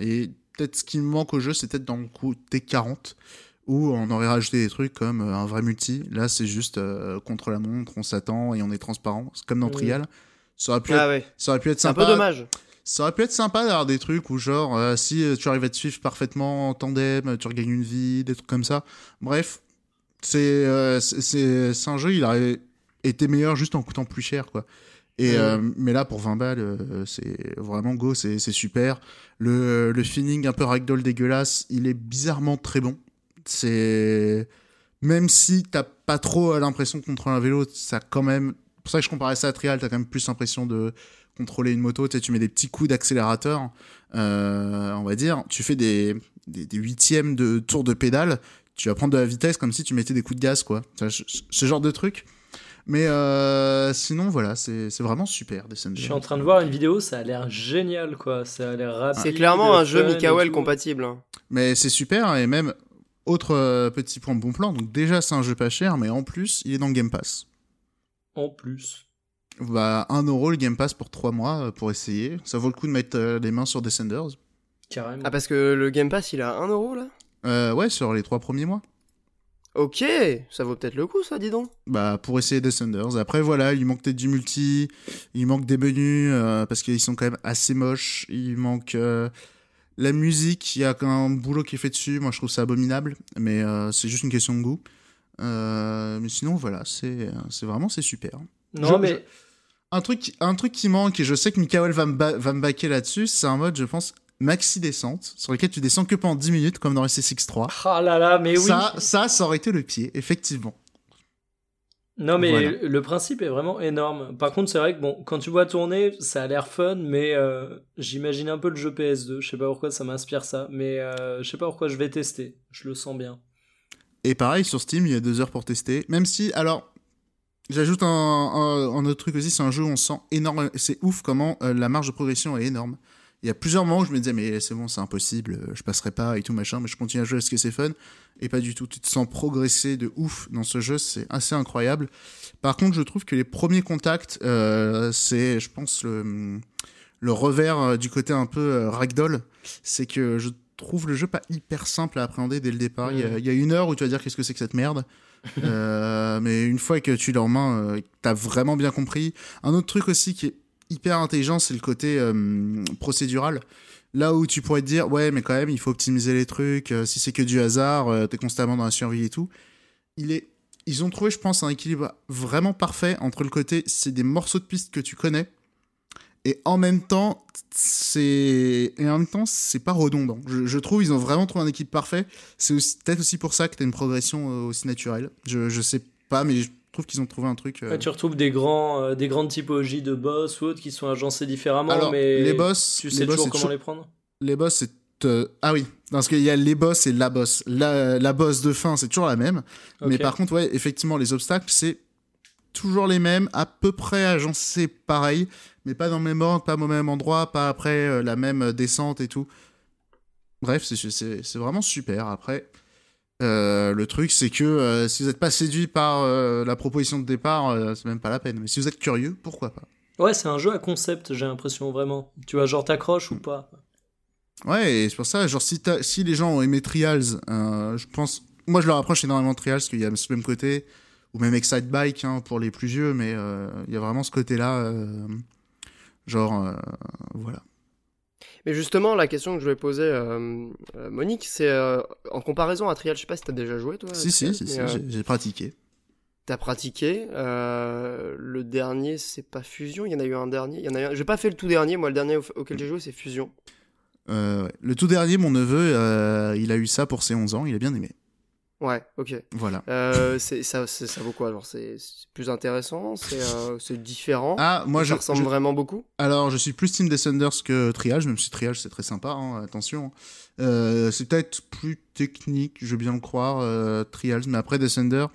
Et peut-être ce qui me manque au jeu, c'est peut-être dans le côté 40 où on aurait rajouté des trucs comme euh, un vrai multi. Là, c'est juste euh, contre la montre, on s'attend et on est transparent. C'est comme dans Trial. Ça aurait pu, ah être, ça aurait pu être sympa. un peu dommage. Ça aurait pu être sympa d'avoir des trucs où, genre, euh, si tu arrives à te suivre parfaitement en tandem, tu regagnes une vie, des trucs comme ça. Bref, c'est c'est un jeu, il aurait été meilleur juste en coûtant plus cher, quoi. Et mais là pour 20 balles, c'est vraiment go, c'est super. Le le feeling un peu ragdoll dégueulasse, il est bizarrement très bon. C'est même si t'as pas trop l'impression de contrôler un vélo, ça quand même. Pour ça que je comparais ça à Trial, t'as quand même plus l'impression de contrôler une moto. Tu, sais, tu mets des petits coups d'accélérateur, euh, on va dire. Tu fais des, des, des, huitièmes de tour de pédale. Tu vas prendre de la vitesse comme si tu mettais des coups de gaz, quoi. Ce genre de truc. Mais euh, sinon, voilà, c'est vraiment super. Je suis en train de voir une vidéo, ça a l'air génial, quoi. Ça a l'air rapide. C'est clairement un jeu Mikael compatible. Hein. Mais c'est super, et même Autre euh, petit point bon plan, donc déjà c'est un jeu pas cher, mais en plus il est dans le Game Pass. En plus. Bah 1 euro le Game Pass pour 3 mois euh, pour essayer. Ça vaut le coup de mettre euh, les mains sur Descenders. Carrément. Ah, parce que le Game Pass il a 1 euro là? Euh, ouais, sur les 3 premiers mois. Ok, ça vaut peut-être le coup ça, dis donc. Bah pour essayer Descenders. Après voilà, il manque peut-être du multi, il manque des menus euh, parce qu'ils sont quand même assez moches. Il manque euh, la musique, il y a un boulot qui est fait dessus. Moi je trouve ça abominable, mais euh, c'est juste une question de goût. Euh, mais sinon voilà, c'est vraiment c'est super. non, je- mais. Un truc, un truc qui manque, et je sais que Mikael va me, ba- va me baquer là-dessus, c'est un mode, je pense, maxi descente, sur lequel tu descends que pendant 10 minutes, comme dans SSX3. Ah là là, mais oui. Ça, ça, ça aurait été le pied, effectivement. Non, mais Voilà. le principe est vraiment énorme. Par contre, c'est vrai que bon, quand tu vois tourner, ça a l'air fun, mais euh, j'imagine un peu le jeu PS2. Je sais pas pourquoi ça m'inspire ça, mais euh, je sais pas pourquoi je vais tester. Je le sens bien. Et pareil, sur Steam, il y a deux heures pour tester. Même si, alors, j'ajoute un, un- un autre truc aussi, c'est un jeu où on sent énorme, c'est ouf comment euh, la marge de progression est énorme. Il y a plusieurs moments où je me disais, mais c'est bon, c'est impossible, euh, je passerai pas et tout machin, mais je continue à jouer parce que c'est fun? Et pas du tout. Tu te sens progresser de ouf dans ce jeu, c'est assez incroyable. Par contre, je trouve que les premiers contacts, euh, c'est, je pense, le, le revers euh, du côté un peu euh, ragdoll. C'est que je trouve le jeu pas hyper simple à appréhender dès le départ. Il y a- il y, a une heure où tu vas dire qu'est-ce que c'est que cette merde? Euh, mais une fois que tu l'as en main, euh, t'as vraiment bien compris. Un autre truc aussi qui est hyper intelligent, c'est le côté euh, procédural. Là où tu pourrais te dire, ouais, mais quand même, il faut optimiser les trucs. euh, si c'est que du hasard, euh, t'es constamment dans la survie et tout. Il est, ils ont trouvé, je pense, un équilibre vraiment parfait entre le côté, c'est des morceaux de piste que tu connais, et en même temps, c'est, et en même temps, c'est pas redondant. Je, trouve, ils ont vraiment trouvé un équilibre parfait. C'est peut-être aussi pour ça que t'as une progression aussi naturelle. Je, je sais pas, mais je trouve qu'ils ont trouvé un truc. euh, Ouais, tu retrouves des, grands, euh, des grandes typologies de boss ou autres qui sont agencés différemment, Alors, mais les boss, tu les sais boss, toujours comment toujours- les prendre? Les boss, c'est. euh, Ah oui, parce qu'il y a les boss et la boss. La, la boss de fin, c'est toujours la même. Mais par contre, ouais, effectivement, les obstacles, c'est toujours les mêmes, à peu près agencés pareil, mais pas dans le même ordre, pas au même endroit, pas après la même descente et tout. Bref, c'est vraiment super. Après, euh, le truc, c'est que euh, si vous n'êtes pas séduit par euh, la proposition de départ, c'est même pas la peine. Mais si vous êtes curieux, pourquoi pas? Ouais, c'est un jeu à concept, j'ai l'impression, vraiment. Tu vois, genre t'accroches ou pas. Ouais, et c'est pour ça, genre, si, si les gens ont aimé Trials, je pense. Moi, je leur approche énormément de Trials, parce qu'il y a ce même côté, ou même Excite Bike hein, pour les plus vieux, mais il y a vraiment ce côté-là. genre, voilà. Mais justement, la question que je vais poser euh, euh, Monique, c'est euh, en comparaison à Trial, je sais pas si t'as déjà joué toi. si, si, si, si, j'ai- pratiqué. T'as pratiqué. le dernier, c'est pas Fusion. Il y en a eu un dernier. Il y en a eu un- J'ai pas fait le tout dernier. Moi, le dernier au- auquel j'ai joué, c'est Fusion. Le tout dernier, mon neveu, il a eu ça pour ses 11 ans, il a bien aimé. Ouais, ok. Voilà. Euh, c'est- ça, vaut quoi alors C'est plus intéressant C'est euh, c'est différent? Ah, moi, Ça je, ressemble je- vraiment beaucoup? Alors, je suis plus Team Descenders que Triage, même si Triage c'est très sympa, hein, attention. Euh, c'est peut-être plus technique, je veux bien le croire, euh, Trials, mais après Descender,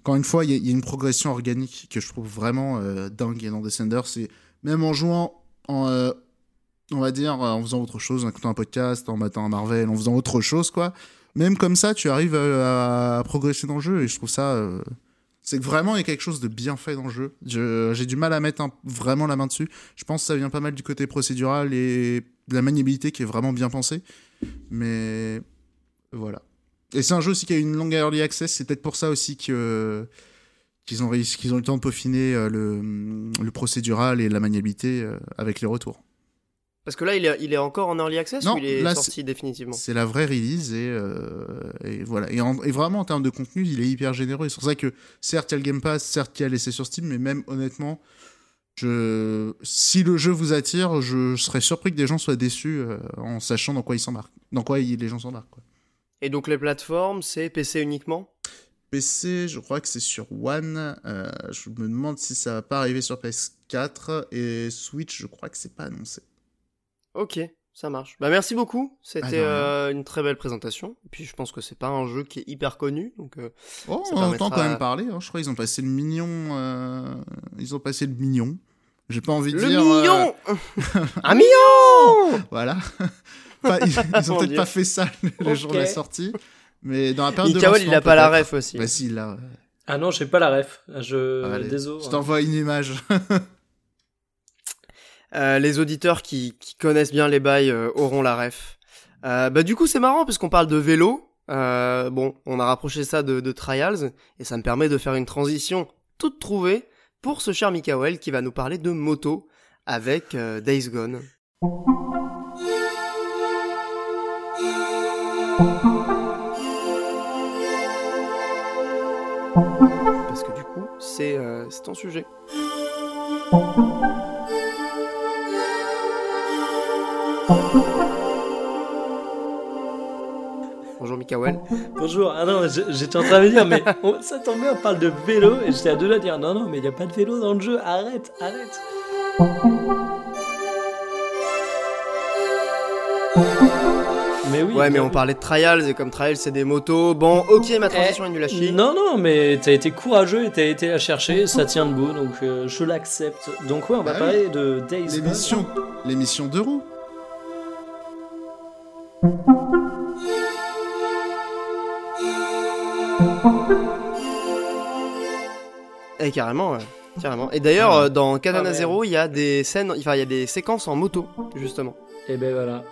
encore une fois, il y, a- il y a une progression organique que je trouve vraiment dingue dans Descender. C'est même en jouant en, on va dire, en faisant autre chose, en écoutant un podcast, en matant un Marvel, en faisant autre chose, quoi. Même comme ça, tu arrives à, progresser dans le jeu et je trouve ça. euh, c'est que vraiment, il y a quelque chose de bien fait dans le jeu. Je- J'ai du mal à mettre vraiment la main dessus. Je pense que ça vient pas mal du côté procédural et de la maniabilité qui est vraiment bien pensée. Mais voilà. Et c'est un jeu aussi qui a une longue early access. C'est peut-être pour ça aussi que qu'ils ont qu'ils ont eu le temps de peaufiner euh, le, le procédural et la maniabilité euh, avec les retours. Parce que là, il est, il est encore en early access Non, ou il est là, sorti définitivement? C'est la vraie release et, euh, et voilà. Et, en- et vraiment en termes de contenu, il est hyper généreux. C'est pour ça que certes il y a le Game Pass, certes il y a l'essai sur Steam, mais même honnêtement, je... si le jeu vous attire, je serais surpris que des gens soient déçus euh, en sachant dans quoi ils s'embarquent, dans quoi ils- les gens s'embarquent. Et donc les plateformes, c'est PC uniquement? PC, je crois que c'est sur One. euh, je me demande si ça va pas arriver sur PS4 et Switch. Je crois que c'est pas annoncé. Ok, ça marche. Bah merci beaucoup. Ah, C'était de rien. euh, une très belle présentation. Et puis je pense que c'est pas un jeu qui est hyper connu, donc euh, Oh, Ça on entend quand même parler. hein. Je crois qu'ils ont passé le mignon. euh, Ils ont passé le mignon. J'ai pas envie de le dire. mignon, un mignon. Voilà. Pas- ils ils ont peut-être pas fait ça le jour de la sortie. Mais dans la période de Mikael, il a pas la ref aussi. Bah si, il l'a. Ah non, j'ai pas la ref. Je... Désolé. Je t'envoie une image. Euh, les auditeurs qui, connaissent bien les bails euh, auront la ref. Euh, bah du coup c'est marrant parce qu'on parle de vélo. Bon, on a rapproché ça de, Trials et ça me permet de faire une transition toute trouvée pour ce cher Mikael qui va nous parler de moto avec Days Gone. Parce que du coup, c'est ton sujet. Bonjour Mikael. Bonjour. Ah non, j'étais en train de me dire, mais on- ça tombe bien, on parle de vélo. Et j'étais à deux là de dire, non, non, mais il n'y a pas de vélo dans le jeu. Arrête, arrête. Mais oui. Ouais, mais on parlait de Trials et comme Trials c'est des motos. Bon, ok, ma transition est nulle à chier. Eh, Non, non, mais t'as été courageux et t'as été la chercher, ça tient debout, donc euh, je l'accepte. Donc ouais, on va Bah parler de Days. L'émission, l'émission de roues. Eh, carrément, ouais. Carrément. Et d'ailleurs, euh, dans Katana Ah. Zero, il y a des scènes, enfin, il y a des séquences en moto, justement. Et ben voilà.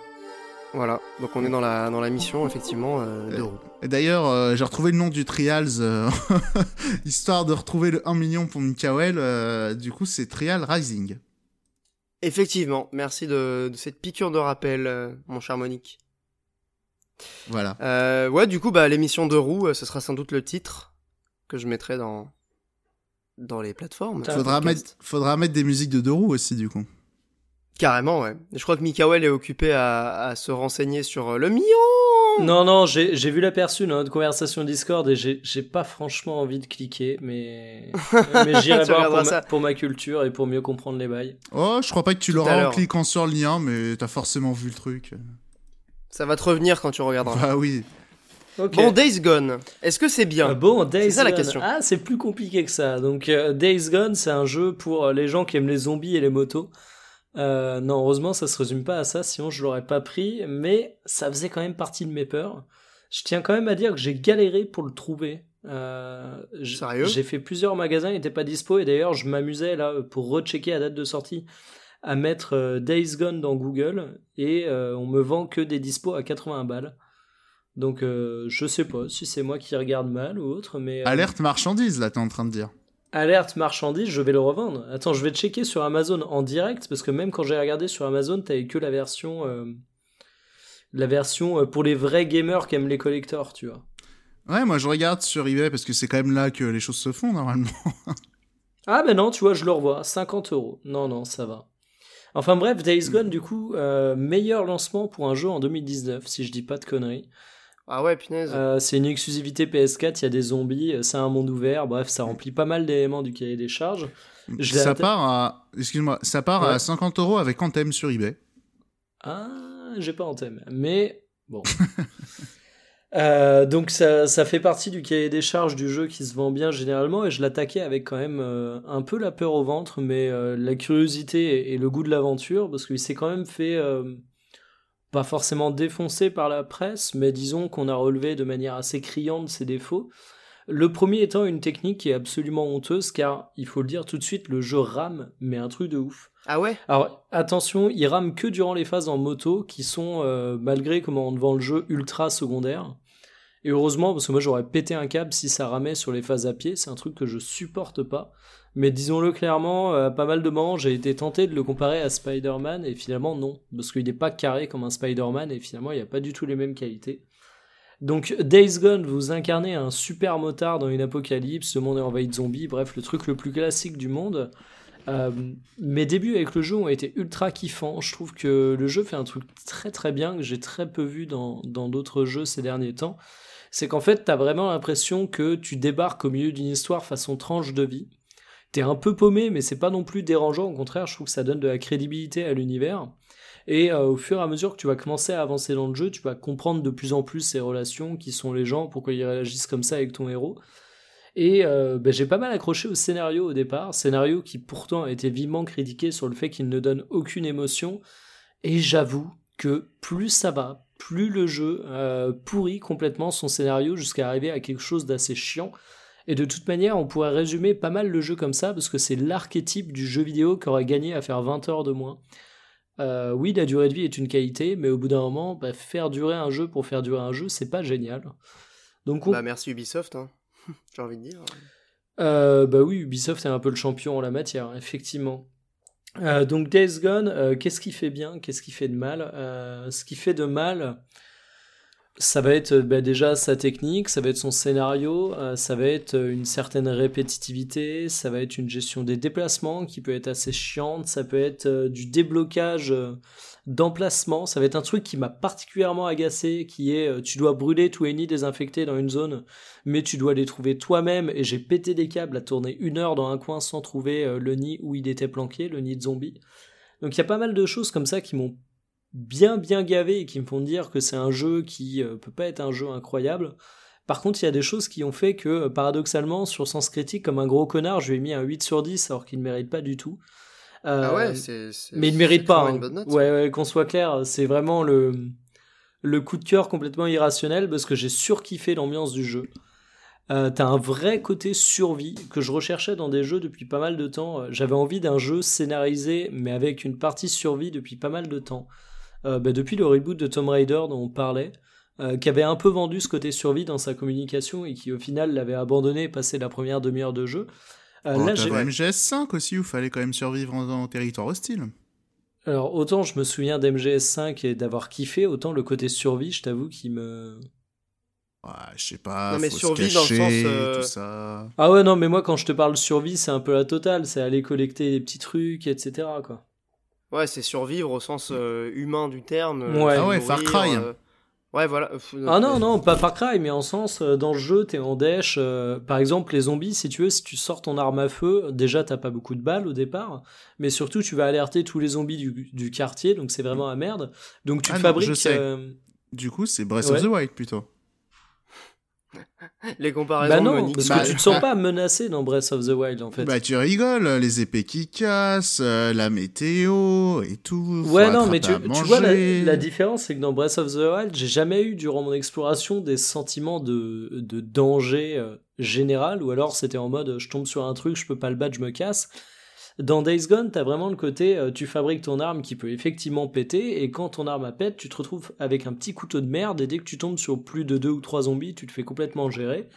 Voilà. Donc on est dans la, dans la mission, effectivement, euh, de Ouais. roue. Et d'ailleurs, euh, j'ai retrouvé le nom du Trials, euh, histoire de retrouver le 1 million pour Mikael. euh, du coup, c'est Trial Rising. Effectivement. Merci de, de cette piqûre de rappel, euh, mon cher Monique. Voilà. Euh, ouais, du coup, bah, l'émission de roue, euh, ce sera sans doute le titre que je mettrai dans, dans les plateformes. Faudra mettre, faudra mettre des musiques de deux roues aussi, du coup. Carrément, ouais. Je crois que Mikael est occupé à, à se renseigner sur euh, le million Non, non, j'ai j'ai vu l'aperçu dans notre conversation Discord et j'ai pas franchement envie de cliquer, mais, mais j'irai voir pour ma, pour ma culture et pour mieux comprendre les bails. Oh, je crois pas que tu l'auras en cliquant sur le lien, mais t'as forcément vu le truc. Ça va te revenir quand tu regarderas. Bah oui. Ok. Bon, Days Gone, est-ce que c'est bien Euh, bon, Days ça, la question. Ah, c'est plus compliqué que ça. Donc, euh, Days Gone, c'est un jeu pour euh, les gens qui aiment les zombies et les motos. Euh, non, heureusement, ça se résume pas à ça, sinon je l'aurais pas pris, mais ça faisait quand même partie de mes peurs. Je tiens quand même à dire que j'ai galéré pour le trouver. Euh, Sérieux? J'ai fait plusieurs magasins, il n'était pas dispo, et d'ailleurs, je m'amusais là pour rechecker la date de sortie à mettre euh, Days Gone dans Google, et euh, on me vend que des dispos à 80 balles. Donc, euh, je sais pas si c'est moi qui regarde mal ou autre, mais. Alerte marchandise, là, t'es en train de dire. Alerte marchandise, je vais le revendre. Attends, je vais checker sur Amazon en direct parce que même quand j'ai regardé sur Amazon, t'avais que la version, la version pour les vrais gamers qui aiment les collectors, tu vois. Ouais, moi je regarde sur eBay parce que c'est quand même là que les choses se font normalement. Ah ben non, tu vois, je le revois, 50 euros. Non, non, ça va. Enfin bref, Days Gone, du coup, euh, meilleur lancement pour un jeu en 2019, si je dis pas de conneries. Ah ouais, punaise. Euh, c'est une exclusivité PS4, il y a des zombies, euh, c'est un monde ouvert, bref, ça remplit pas mal d'éléments du cahier des charges. Je l'ai ça part à, excuse-moi, ça part Ouais. à 50 euros avec Anthem sur eBay. Ah, j'ai pas en thème. Mais bon. Euh, donc ça, fait partie du cahier des charges du jeu qui se vend bien généralement et je l'attaquais avec quand même euh, un peu la peur au ventre mais euh, la curiosité et, le goût de l'aventure parce qu'il s'est quand même fait pas forcément défoncer par la presse mais disons qu'on a relevé de manière assez criante ses défauts. Le premier étant une technique qui est absolument honteuse car il faut le dire tout de suite le jeu rame mais un truc de ouf. Ah ouais? Alors attention, il rame que durant les phases en moto qui sont, euh, malgré comment on vend le jeu, ultra secondaires. Et heureusement, parce que moi j'aurais pété un câble si ça ramait sur les phases à pied, c'est un truc que je supporte pas. Mais disons-le clairement, euh, à pas mal de moments, j'ai été tenté de le comparer à Spider-Man et finalement non, parce qu'il n'est pas carré comme un Spider-Man et finalement il n'y a pas du tout les mêmes qualités. Donc Days Gone, vous incarnez un super motard dans une apocalypse, le monde est envahi de zombies, bref, le truc le plus classique du monde. Euh, mes débuts avec le jeu ont été ultra kiffants. Je trouve que le jeu fait un truc très très bien que j'ai très peu vu dans d'autres jeux ces derniers temps. C'est qu'en fait, t'as vraiment l'impression que tu débarques au milieu d'une histoire façon tranche de vie. T'es un peu paumé, mais c'est pas non plus dérangeant. Au contraire, je trouve que ça donne de la crédibilité à l'univers. Et euh, au fur et à mesure que tu vas commencer à avancer dans le jeu, tu vas comprendre de plus en plus ces relations, qui sont les gens, pourquoi ils réagissent comme ça avec ton héros. Et euh, ben, j'ai pas mal accroché au scénario au départ, scénario qui pourtant a été vivement critiqué sur le fait qu'il ne donne aucune émotion. Et j'avoue que plus ça va, plus le jeu euh, pourrit complètement son scénario jusqu'à arriver à quelque chose d'assez chiant. Et de toute manière, on pourrait résumer pas mal le jeu comme ça, parce que c'est l'archétype du jeu vidéo qui aurait gagné à faire 20 heures de moins. Euh, oui, la durée de vie est une qualité, mais au bout d'un moment, bah, faire durer un jeu pour faire durer un jeu, c'est pas génial. Donc Bah merci Ubisoft, hein. j'ai envie de dire. Euh, bah oui, Ubisoft est un peu le champion en la matière, effectivement. Euh, donc Days Gone, euh, qu'est-ce qui fait bien, qu'est-ce qui fait de mal? Ce qui fait de mal, ça va être bah, déjà sa technique, ça va être son scénario, ça va être une certaine répétitivité, ça va être une gestion des déplacements qui peut être assez chiante, ça peut être du déblocage d'emplacement. Ça va être un truc qui m'a particulièrement agacé, qui est euh, tu dois brûler tous les nids désinfectés dans une zone, mais tu dois les trouver toi-même. Et j'ai pété des câbles à tourner une heure dans un coin sans trouver euh, le nid où il était planqué, le nid de zombie. Donc il y a pas mal de choses comme ça qui m'ont bien bien gavé et qui me font dire que c'est un jeu qui euh, peut pas être un jeu incroyable. Par contre, il y a des choses qui ont fait que, paradoxalement, sur Sens Critique, comme un gros connard, je lui ai mis un 8 sur 10 alors qu'il ne mérite pas du tout ah ouais, euh, c'est. Mais il ne mérite pas. Hein. Ouais, ouais qu'on soit clair, c'est vraiment le, le coup de cœur complètement irrationnel parce que j'ai surkiffé l'ambiance du jeu. Euh, T'as un vrai côté survie que je recherchais dans des jeux depuis pas mal de temps. J'avais envie d'un jeu scénarisé, mais avec une partie survie depuis pas mal de temps. Euh, bah, depuis le reboot de Tomb Raider dont on parlait, euh, qui avait un peu vendu ce côté survie dans sa communication et qui au final l'avait abandonné passé la première demi-heure de jeu. Euh, oh, là, j'ai MGS5 aussi, où il fallait quand même survivre en, territoire hostile. Alors, autant je me souviens d'MGS5 et d'avoir kiffé, autant le côté survie, je t'avoue, qui me. Ouais, je sais pas. Non, mais survie dans le sens. Euh, tout ça. Ah ouais, non, mais moi, quand je te parle survie, c'est un peu la totale. C'est aller collecter des petits trucs, etc. Quoi. Ouais, c'est survivre au sens euh, humain du terme. Ouais, ah ouais, Far Cry. Ouais, voilà. Ah non, non, pas Far Cry, mais en sens, euh, dans le jeu, t'es en dash. Euh, par exemple, les zombies, si tu veux, si tu sors ton arme à feu, déjà, t'as pas beaucoup de balles au départ, mais surtout, tu vas alerter tous les zombies du, quartier, donc c'est vraiment à merde. Donc tu ah fabriques. je sais. Euh, du coup, c'est Breath of the Wild plutôt. Les comparaisons. Bah non, parce que tu te sens pas menacé dans Breath of the Wild en fait. Bah tu rigoles, les épées qui cassent, euh, la météo et tout. Ouais non mais tu, vois la, différence c'est que dans Breath of the Wild j'ai jamais eu durant mon exploration des sentiments de, de danger euh, général ou alors c'était en mode je tombe sur un truc je peux pas le battre je me casse. Dans Days Gone, t'as vraiment le côté, euh, tu fabriques ton arme qui peut effectivement péter, et quand ton arme a pète, tu te retrouves avec un petit couteau de merde, et dès que tu tombes sur plus de deux ou trois zombies, tu te fais complètement gérer.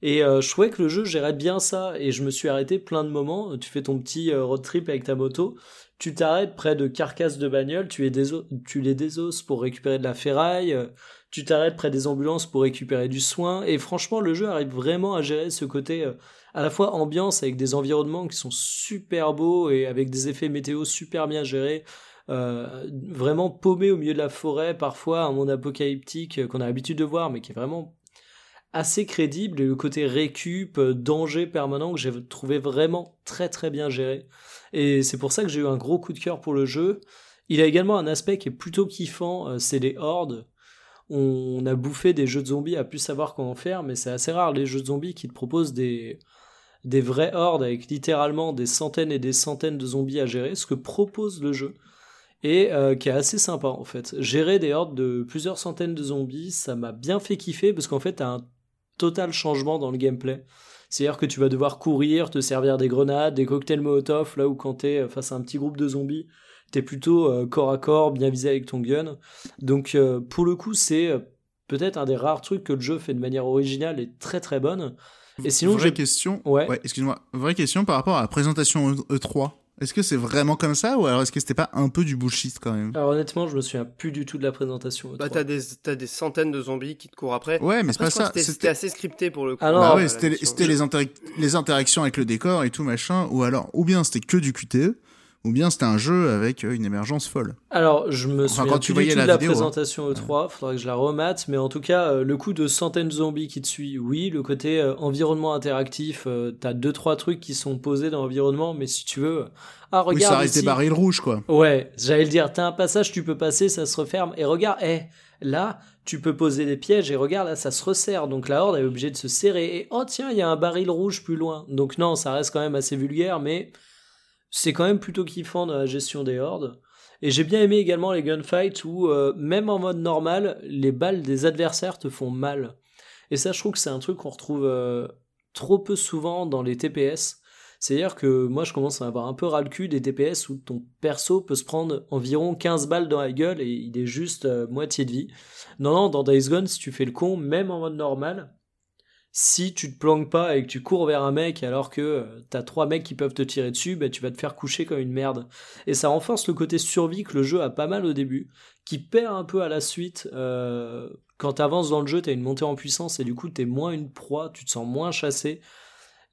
Et euh, je trouvais que le jeu gérait bien ça, et je me suis arrêté plein de moments. Tu fais ton petit euh, road trip avec ta moto, tu t'arrêtes près de carcasses de bagnoles, tu, tu les désosses pour récupérer de la ferraille, tu t'arrêtes près des ambulances pour récupérer du soin, et franchement, le jeu arrive vraiment à gérer ce côté à la fois ambiance avec des environnements qui sont super beaux et avec des effets météo super bien gérés. Euh, vraiment paumé au milieu de la forêt, parfois un monde apocalyptique euh, qu'on a l'habitude de voir, mais qui est vraiment assez crédible, et le côté récup, euh, danger permanent que j'ai trouvé vraiment très très bien géré. Et c'est pour ça que j'ai eu un gros coup de cœur pour le jeu. Il a également un aspect qui est plutôt kiffant, c'est les hordes. On a bouffé des jeux de zombies à plus savoir comment faire, mais c'est assez rare les jeux de zombies qui te proposent des, des vraies hordes avec littéralement des centaines et des centaines de zombies à gérer, ce que propose le jeu, et euh, qui est assez sympa en fait. Gérer des hordes de plusieurs centaines de zombies, ça m'a bien fait kiffer parce qu'en fait t'as un total changement dans le gameplay. C'est-à-dire que tu vas devoir courir, te servir des grenades, des cocktails Molotov, là où quand t'es face à un petit groupe de zombies, t'es plutôt euh, corps à corps, bien visé avec ton gun. Donc euh, pour le coup c'est peut-être un des rares trucs que le jeu fait de manière originale et très très bonne. Et sinon, vraie question. Ouais. excuse-moi. Vraie question par rapport à la présentation E3. Est-ce que c'est vraiment comme ça ou alors est-ce que c'était pas un peu du bullshit quand même? Alors honnêtement, je me souviens plus du tout de la présentation. E3. Bah t'as des t'as des centaines de zombies qui te courent après. Ouais, mais c'est pas ça. C'était assez scripté pour le coup. Alors, ah bah ouais, c'était c'était les, les interactions avec le décor et tout machin ou alors ou bien c'était que du QTE ou bien c'était un jeu avec euh, une émergence folle. Alors, je me souviens quand tu plus du tout de la hein. présentation E3, faudrait que je la remate, mais en tout cas, euh, le coup de centaines de zombies qui te suit, oui, le côté euh, environnement interactif, t'as deux trois trucs qui sont posés dans l'environnement, mais si tu veux, ah regarde, oui, ça reste des barils rouges quoi. Ouais, j'allais le dire, t'as un passage, tu peux passer, ça se referme, et regarde, eh, là, tu peux poser des pièges et regarde là ça se resserre donc la horde est obligée de se serrer et oh tiens il y a un baril rouge plus loin donc non ça reste quand même assez vulgaire mais c'est quand même plutôt kiffant dans la gestion des hordes. Et j'ai bien aimé également les gunfights où, euh, même en mode normal, les balles des adversaires te font mal. Et ça, je trouve que c'est un truc qu'on retrouve euh, trop peu souvent dans les TPS. C'est-à-dire que moi, je commence à avoir un peu ras le cul des TPS où ton perso peut se prendre environ 15 balles dans la gueule et il est juste euh, moitié de vie. Non, non, dans Days Gone, si tu fais le con, même en mode normal, si tu te planques pas et que tu cours vers un mec alors que euh, t'as trois mecs qui peuvent te tirer dessus, bah, tu vas te faire coucher comme une merde. Et ça renforce le côté survie que le jeu a pas mal au début, qui perd un peu à la suite. Euh, quand t'avances dans le jeu, t'as une montée en puissance et du coup t'es moins une proie, tu te sens moins chassé.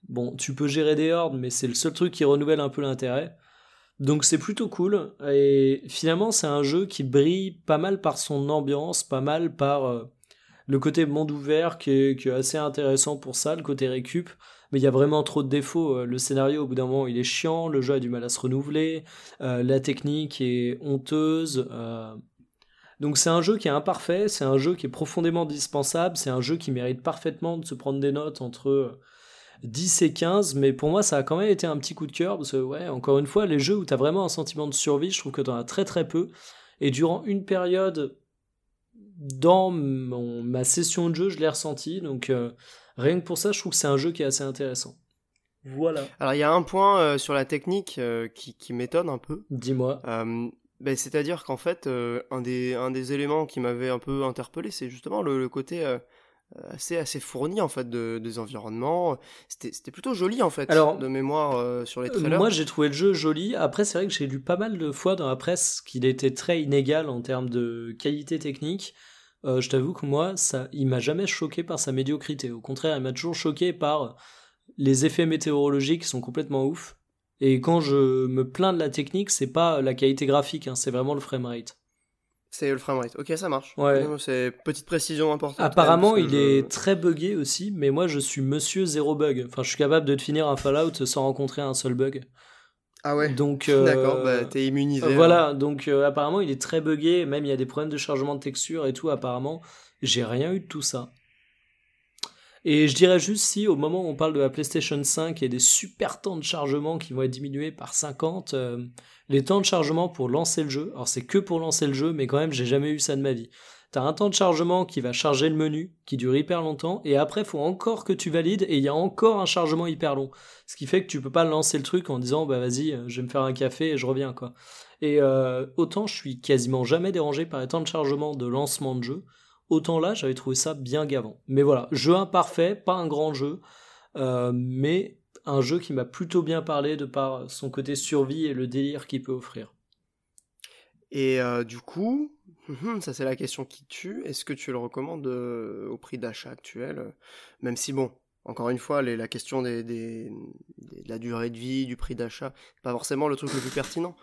Bon, tu peux gérer des hordes, mais c'est le seul truc qui renouvelle un peu l'intérêt. Donc c'est plutôt cool. Et finalement, c'est un jeu qui brille pas mal par son ambiance, pas mal par... Le côté monde ouvert qui est, assez intéressant pour ça, le côté récup, mais il y a vraiment trop de défauts. Euh, le scénario, au bout d'un moment, il est chiant, le jeu a du mal à se renouveler, euh, la technique est honteuse. Euh. Donc c'est un jeu qui est imparfait, c'est un jeu qui est profondément dispensable, c'est un jeu qui mérite parfaitement de se prendre des notes entre 10 et 15, mais pour moi ça a quand même été un petit coup de cœur, parce que ouais, encore une fois, les jeux où tu as vraiment un sentiment de survie, je trouve que tu en as très très peu, et durant une période dans ma session de jeu, je l'ai ressenti. Donc euh, rien que pour ça, je trouve que c'est un jeu qui est assez intéressant. Voilà. Alors il y a un point euh, sur la technique euh, qui, qui m'étonne un peu. Dis-moi. Ben, C'est-à-dire qu'en fait, un, des, un des éléments qui m'avait un peu interpellé, c'est justement le, côté assez, assez fourni en fait de, des environnements. C'était plutôt joli en fait Alors, de mémoire sur les trailers. Moi j'ai trouvé le jeu joli. Après c'est vrai que j'ai lu pas mal de fois dans la presse qu'il était très inégal en termes de qualité technique. Euh, je t'avoue que moi, ça, il m'a jamais choqué par sa médiocrité. Au contraire, il m'a toujours choqué par les effets météorologiques qui sont complètement ouf. Et quand je me plains de la technique, c'est pas la qualité graphique, hein, c'est vraiment le framerate. C'est le framerate. Ok, ça marche. Ouais. C'est petite précision importante. Apparemment, il est très buggé aussi, mais moi, je suis monsieur zéro bug. Enfin, je suis capable de te finir un Fallout sans rencontrer un seul bug. Ah ouais. Donc euh, d'accord, bah, t'es immunisé. Euh, voilà, donc euh, apparemment il est très buggé, même il y a des problèmes de chargement de texture et tout. Apparemment, j'ai rien eu de tout ça. Et je dirais juste si au moment où on parle de la PlayStation 5 et des super temps de chargement qui vont être diminués par 50, les temps de chargement pour lancer le jeu, alors c'est que pour lancer le jeu, mais quand même j'ai jamais eu ça de ma vie. T'as un temps de chargement qui va charger le menu, qui dure hyper longtemps, et après, faut encore que tu valides, et il y a encore un chargement hyper long. Ce qui fait que tu peux pas lancer le truc en disant, bah vas-y, je vais me faire un café et je reviens, quoi. Et euh, autant je suis quasiment jamais dérangé par les temps de chargement de lancement de jeu, autant là, j'avais trouvé ça bien gavant. Mais voilà, jeu imparfait, pas un grand jeu, euh, mais un jeu qui m'a plutôt bien parlé de par son côté survie et le délire qu'il peut offrir. Et euh, du coup, Mhm, ça c'est la question qui tue. Est-ce que tu le recommandes euh, au prix d'achat actuel euh, Même si bon, encore une fois, la question des, de la durée de vie, du prix d'achat, pas forcément le truc le plus pertinent.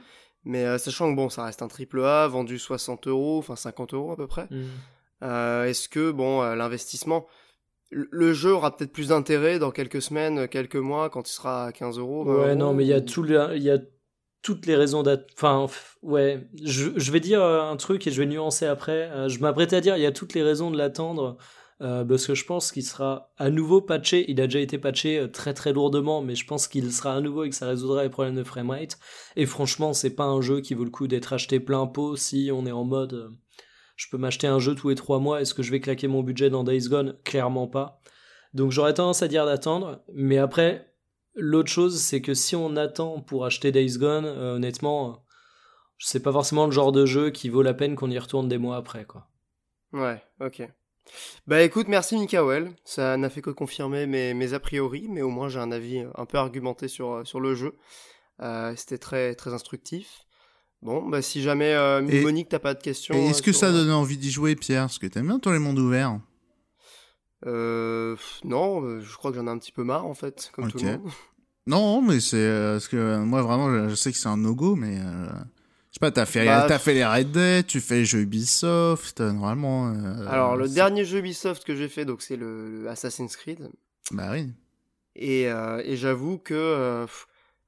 Mais euh, sachant que bon, ça reste un triple A vendu 60 euros, enfin 50 euros à peu près. Mmh. Est-ce que bon, l'investissement, le jeu aura peut-être plus d'intérêt dans quelques semaines, quelques mois, quand il sera à 15 euros. Ouais, non, mais il y a tout il y a toutes les raisons d'être. Enfin, ouais, je, vais dire euh, un truc et je vais nuancer après. Euh, je m'apprête à dire, il y a toutes les raisons de l'attendre. Euh, parce que je pense qu'il sera à nouveau patché. Il a déjà été patché très très lourdement, mais je pense qu'il sera à nouveau et que ça résoudra les problèmes de framerate. Et franchement, c'est pas un jeu qui vaut le coup d'être acheté plein pot si on est en mode je peux m'acheter un jeu tous les trois mois. Est-ce que je vais claquer mon budget dans Days Gone? Clairement pas. Donc j'aurais tendance à dire d'attendre. Mais après, L'autre chose, c'est que si on attend pour acheter Days Gone, euh, honnêtement, c'est pas forcément le genre de jeu qui vaut la peine qu'on y retourne des mois après, quoi. Ouais, ok. Bah écoute, merci Mikael. Ça n'a fait que confirmer mes, mes a priori, mais au moins j'ai un avis un peu argumenté sur, euh, sur le jeu. Euh, C'était très, très instructif. Bon, bah si jamais euh, Monique, t'as pas de questions. Est-ce que ça donne envie d'y jouer, Pierre? Parce que t'aimes bien toi les mondes ouverts euh, non, euh, je crois que j'en ai un petit peu marre en fait, comme tout le monde. Non, mais c'est euh, parce que euh, moi vraiment, je sais que c'est un no-go, mais euh, je sais pas, t'as fait, bah, as fait les Red Dead, tu fais les jeux Ubisoft, normalement. Alors le dernier jeu Ubisoft que j'ai fait, donc c'est le, Assassin's Creed. Bah oui. Et, et j'avoue que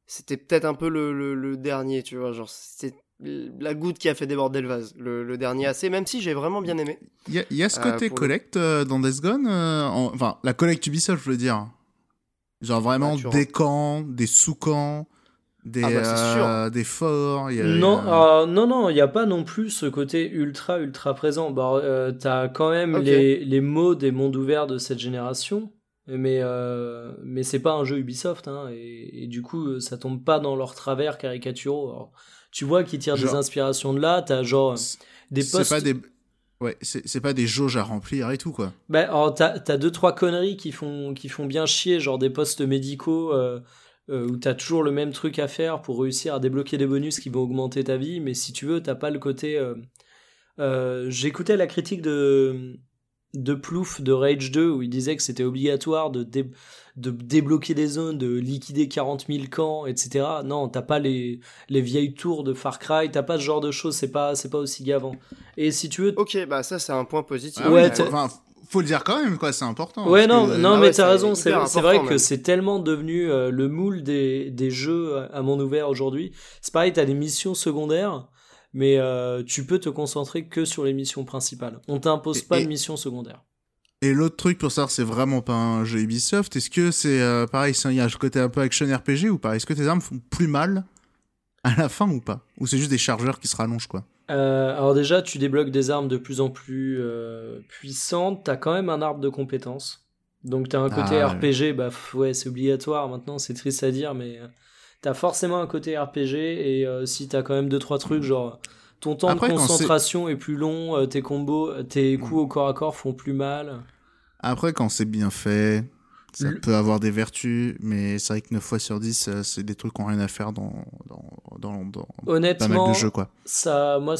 c'était peut-être un peu le, le, le, dernier, tu vois, genre c'est la goutte qui a fait déborder le vase, le, dernier assez, même si j'ai vraiment bien aimé. Il y, a ce côté euh, collecte euh, dans Death Gone, euh, enfin la collecte Ubisoft, je veux dire. Genre vraiment des camps, des sous-camps, des, Ah bah, euh, des forts. il y a- Non, il y a- euh, non, non, il n'y a pas non plus ce côté ultra, ultra présent. Bah, euh, t'as quand même les, les mots des mondes ouverts de cette génération, mais, euh, mais c'est pas un jeu Ubisoft, hein, et, et du coup, ça tombe pas dans leurs travers caricaturaux. Alors, tu vois qu'ils tirent des inspirations de là, t'as genre des pas des. Ouais, c'est pas des jauges à remplir et tout, quoi. Bah, t'as, deux, trois conneries qui font, qui font bien chier, genre des postes médicaux euh, euh, où t'as toujours le même truc à faire pour réussir à débloquer des bonus qui vont augmenter ta vie, mais si tu veux, t'as pas le côté. euh, J'écoutais la critique de, de Plouf de Rage 2 où il disait que c'était obligatoire de, de débloquer des zones, de liquider 40 000 camps, etc. Non, t'as pas les, les vieilles tours de Far Cry, t'as pas ce genre de choses, c'est pas, c'est pas aussi gavant. Et si tu veux, Ok, bah ça c'est un point positif. Ah Ouais, enfin, faut le dire quand même, quoi, c'est important. Ouais, non, que- non, Ah mais ouais, t'as c'est raison. C'est vrai que c'est tellement devenu euh, le moule des, des jeux à- monde ouvert aujourd'hui. C'est pareil, t'as des missions secondaires, mais euh, tu peux te concentrer que sur les missions principales. On t'impose pas et- de missions secondaires. Et l'autre truc pour savoir, c'est vraiment pas un jeu Ubisoft. Est-ce que c'est euh, pareil, il y a le côté un peu action RPG ou pas? Est-ce que tes armes font plus mal à la fin ou pas? Ou c'est juste des chargeurs qui se rallongent, quoi? Euh, alors déjà, tu débloques des armes de plus en plus euh, puissantes. T'as quand même un arbre de compétences. Donc t'as un côté Ah, RPG, bah ouais, c'est obligatoire maintenant, c'est triste à dire, mais euh, t'as forcément un côté RPG et si t'as quand même deux trois trucs genre ton temps Après, de concentration est... plus long, euh, tes combos, euh, tes Mm. coups au corps à corps font plus mal. Après, quand c'est bien fait, ça Le- peut avoir des vertus, mais c'est vrai que 9 fois sur 10, euh, c'est des trucs qui ont rien à faire dans, dans, dans, dans pas mal Honnêtement, de jeux, quoi. ça, moi,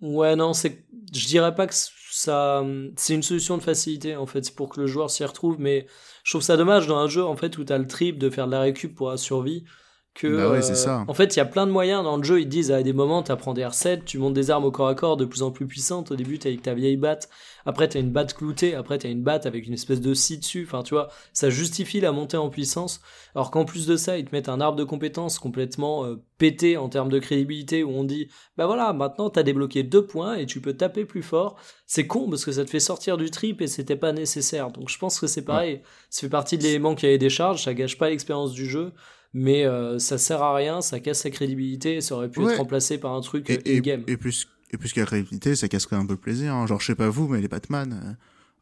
ouais, non, c'est, je dirais pas que ça, c'est une solution de facilité en fait, c'est pour que le joueur s'y retrouve, mais je trouve ça dommage dans un jeu en fait où t'as le trip de faire de la récup pour la survie. Que, Bah ouais, euh, ça. En fait, il y a plein de moyens dans le jeu. Ils disent à des moments, t'apprends des R7, tu montes des armes au corps à corps de plus en plus puissantes. Au début, t'as avec ta vieille batte. Après, t'as une batte cloutée. Après, t'as une batte avec une espèce de scie dessus. Enfin, tu vois, ça justifie la montée en puissance. Alors qu'en plus de ça, ils te mettent un arbre de compétences complètement euh, pété en termes de crédibilité où on dit, bah voilà, maintenant t'as débloqué deux points et tu peux taper plus fort. C'est con parce que ça te fait sortir du trip et c'était pas nécessaire. Donc je pense que c'est pareil. Ça fait partie de l'élément qui avait des charges. Ça gâche pas l'expérience du jeu. Mais euh, ça sert à rien, ça casse sa crédibilité et ça aurait pu Ouais. être remplacé par un truc Et, euh, et, in-game. et plus, et plus qu'à la crédibilité, ça casse quand même un peu le plaisir. hein. Genre, je sais pas vous, mais les Batman. euh,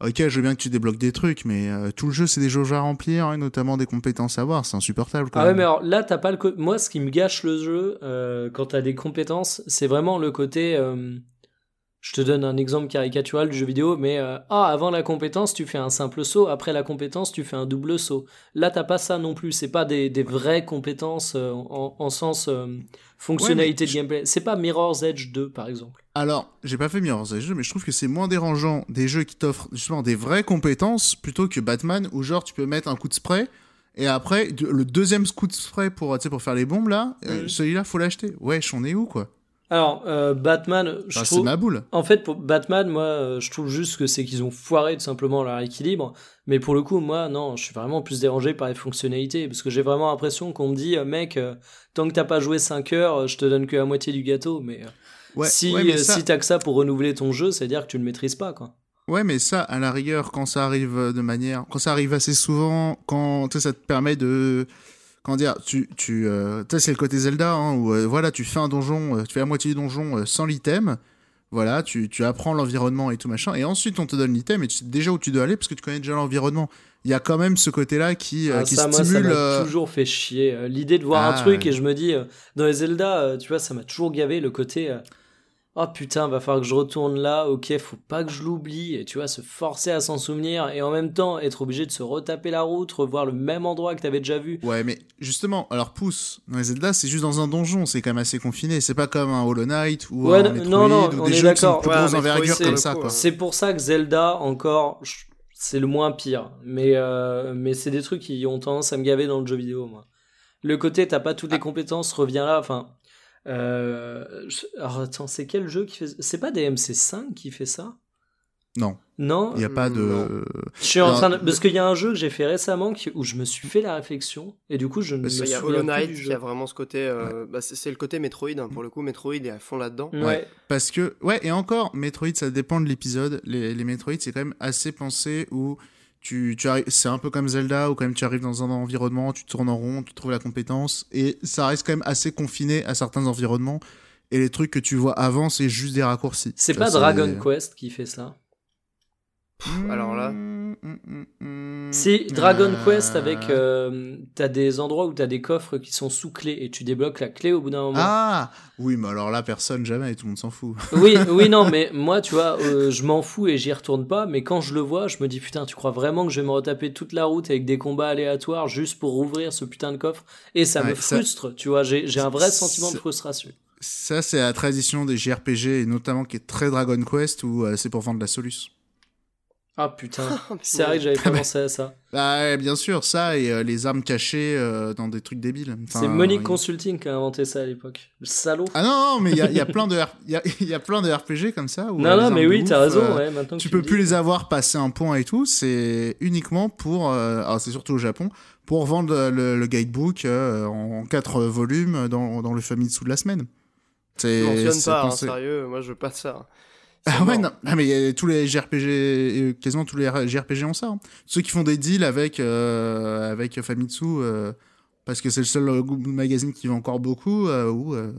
Ok, je veux bien que tu débloques des trucs, mais euh, tout le jeu, c'est des jauges à remplir, et notamment des compétences à avoir. C'est insupportable, quand Ah ouais, mais alors là, t'as pas le. Moi, ce qui me gâche le jeu quand t'as des compétences, c'est vraiment le côté. Je te donne un exemple caricatural du jeu vidéo, mais euh, ah, avant la compétence, tu fais un simple saut, après la compétence, tu fais un double saut. Là, t'as pas ça non plus. C'est pas des, des vraies compétences euh, en, en sens euh, fonctionnalité Ouais, de gameplay. C'est pas Mirror's Edge 2, par exemple. Alors, j'ai pas fait Mirror's Edge, mais je trouve que c'est moins dérangeant des jeux qui t'offrent justement des vraies compétences plutôt que Batman où genre tu peux mettre un coup de spray et après le deuxième coup de spray pour pour faire les bombes là, Mhm. celui-là faut l'acheter. Wesh, on est où quoi? Alors, euh, Batman, je Enfin, C'est trouve. ma boule. En fait, pour Batman, moi, euh, je trouve juste que c'est qu'ils ont foiré tout simplement leur équilibre. Mais pour le coup, moi, non, je suis vraiment plus dérangé par les fonctionnalités. Parce que j'ai vraiment l'impression qu'on me dit, euh, mec, euh, tant que t'as pas joué 5 heures, je te donne que la moitié du gâteau. Mais Ouais, si, ouais, mais ça, si t'as que ça pour renouveler ton jeu, c'est-à-dire que tu le maîtrises pas, quoi. ouais, mais ça à la rigueur quand ça arrive de manière quand ça arrive assez souvent quand ça te permet de comment dire, tu, tu, euh, c'est le côté Zelda, hein, où euh, voilà, tu fais un donjon, euh, tu fais la moitié du donjon euh, sans l'item, voilà, tu, tu apprends l'environnement et tout machin, et ensuite on te donne l'item et tu sais déjà où tu dois aller parce que tu connais déjà l'environnement. Il y a quand même ce côté-là qui, Ah, qui ça, moi, ça stimule. m'a toujours fait chier. L'idée de voir un Ah, truc ouais. et je me dis, dans les Zelda, tu vois, ça m'a toujours gavé le côté. Oh putain, va falloir que je retourne là, ok, faut pas que je l'oublie, et tu vois, se forcer à s'en souvenir, et en même temps être obligé de se retaper la route, revoir le même endroit que t'avais déjà vu. Ouais, mais justement, alors pousse, dans les Zelda, c'est juste dans un donjon, c'est quand même assez confiné. C'est pas comme un Hollow Knight ou Ouais, un Metroid non, non, ou on des est jeux qui sont d'accord. plus Ouais, grosses Metroid, envergures c'est comme ça, hein. C'est pour ça que Zelda, encore, c'est le moins pire. Mais, euh, mais c'est des trucs qui ont tendance à me gaver dans le jeu vidéo, moi. Le côté, t'as pas toutes les compétences, reviens là, enfin. Euh, alors attends, c'est quel jeu qui fait. C'est pas DMC5 qui fait ça? Non, Non? Il n'y a pas de. Non. Je suis en train de... Parce qu'il y a un jeu que j'ai fait récemment qui- où je me suis fait la réflexion, et du coup, je ne me Parce Il y a Hollow Knight qui a vraiment ce côté. euh, bah, c'est c'est le côté Metroid, hein, pour le coup. Metroid est à fond là-dedans. Ouais. Parce que, ouais, et encore, Metroid, ça dépend de l'épisode. Les, les Metroid, c'est quand même assez pensé où tu, tu arrives, c'est un peu comme Zelda où quand même tu arrives dans un environnement, tu tournes en rond, tu trouves la compétence et ça reste quand même assez confiné à certains environnements et les trucs que tu vois avant c'est juste des raccourcis. C'est pas Dragon Quest qui fait ça? Alors là. C'est Dragon euh, Quest avec. euh, t'as des endroits où t'as des coffres qui sont sous clé et tu débloques la clé au bout d'un moment. Ah oui, mais alors là personne jamais, tout le monde s'en fout. Oui, oui, non, mais moi, tu vois, euh, je m'en fous et j'y retourne pas. Mais quand je le vois, je me dis putain, tu crois vraiment que je vais me retaper toute la route avec des combats aléatoires juste pour rouvrir ce putain de coffre? Et ça me ça- frustre, tu vois. J'ai un vrai sentiment de frustration. Ça c'est la tradition des JRPG et notamment qui est très Dragon Quest où c'est pour vendre la Solus. Ah putain, c'est vrai que j'avais pas pensé à ça. Bah bien sûr, ça et euh, les armes cachées euh, dans des trucs débiles. Enfin, C'est Monique il- Consulting qui a inventé ça à l'époque. Le salaud. Ah non, non, mais il y a, il y a plein de R- il y a, il y a plein de RPG comme ça. Où, non, euh, non, mais oui, t'as raison, euh, ouais, maintenant Tu tu peux plus dis. les avoir passé un point et tout, c'est uniquement pour, euh, alors c'est surtout au Japon, pour vendre le, guidebook euh, en quatre volumes dans, dans le Famitsu de la semaine. C'est mentionne pas, hein, sérieux, moi je veux pas de ça. Ah ouais, non. Ah, mais tous les JRPG, euh, quasiment tous les JRPG ont ça. hein. Ceux qui font des deals avec, euh, avec Famitsu, euh, parce que c'est le seul euh, magazine qui vend encore beaucoup, euh, ou, euh,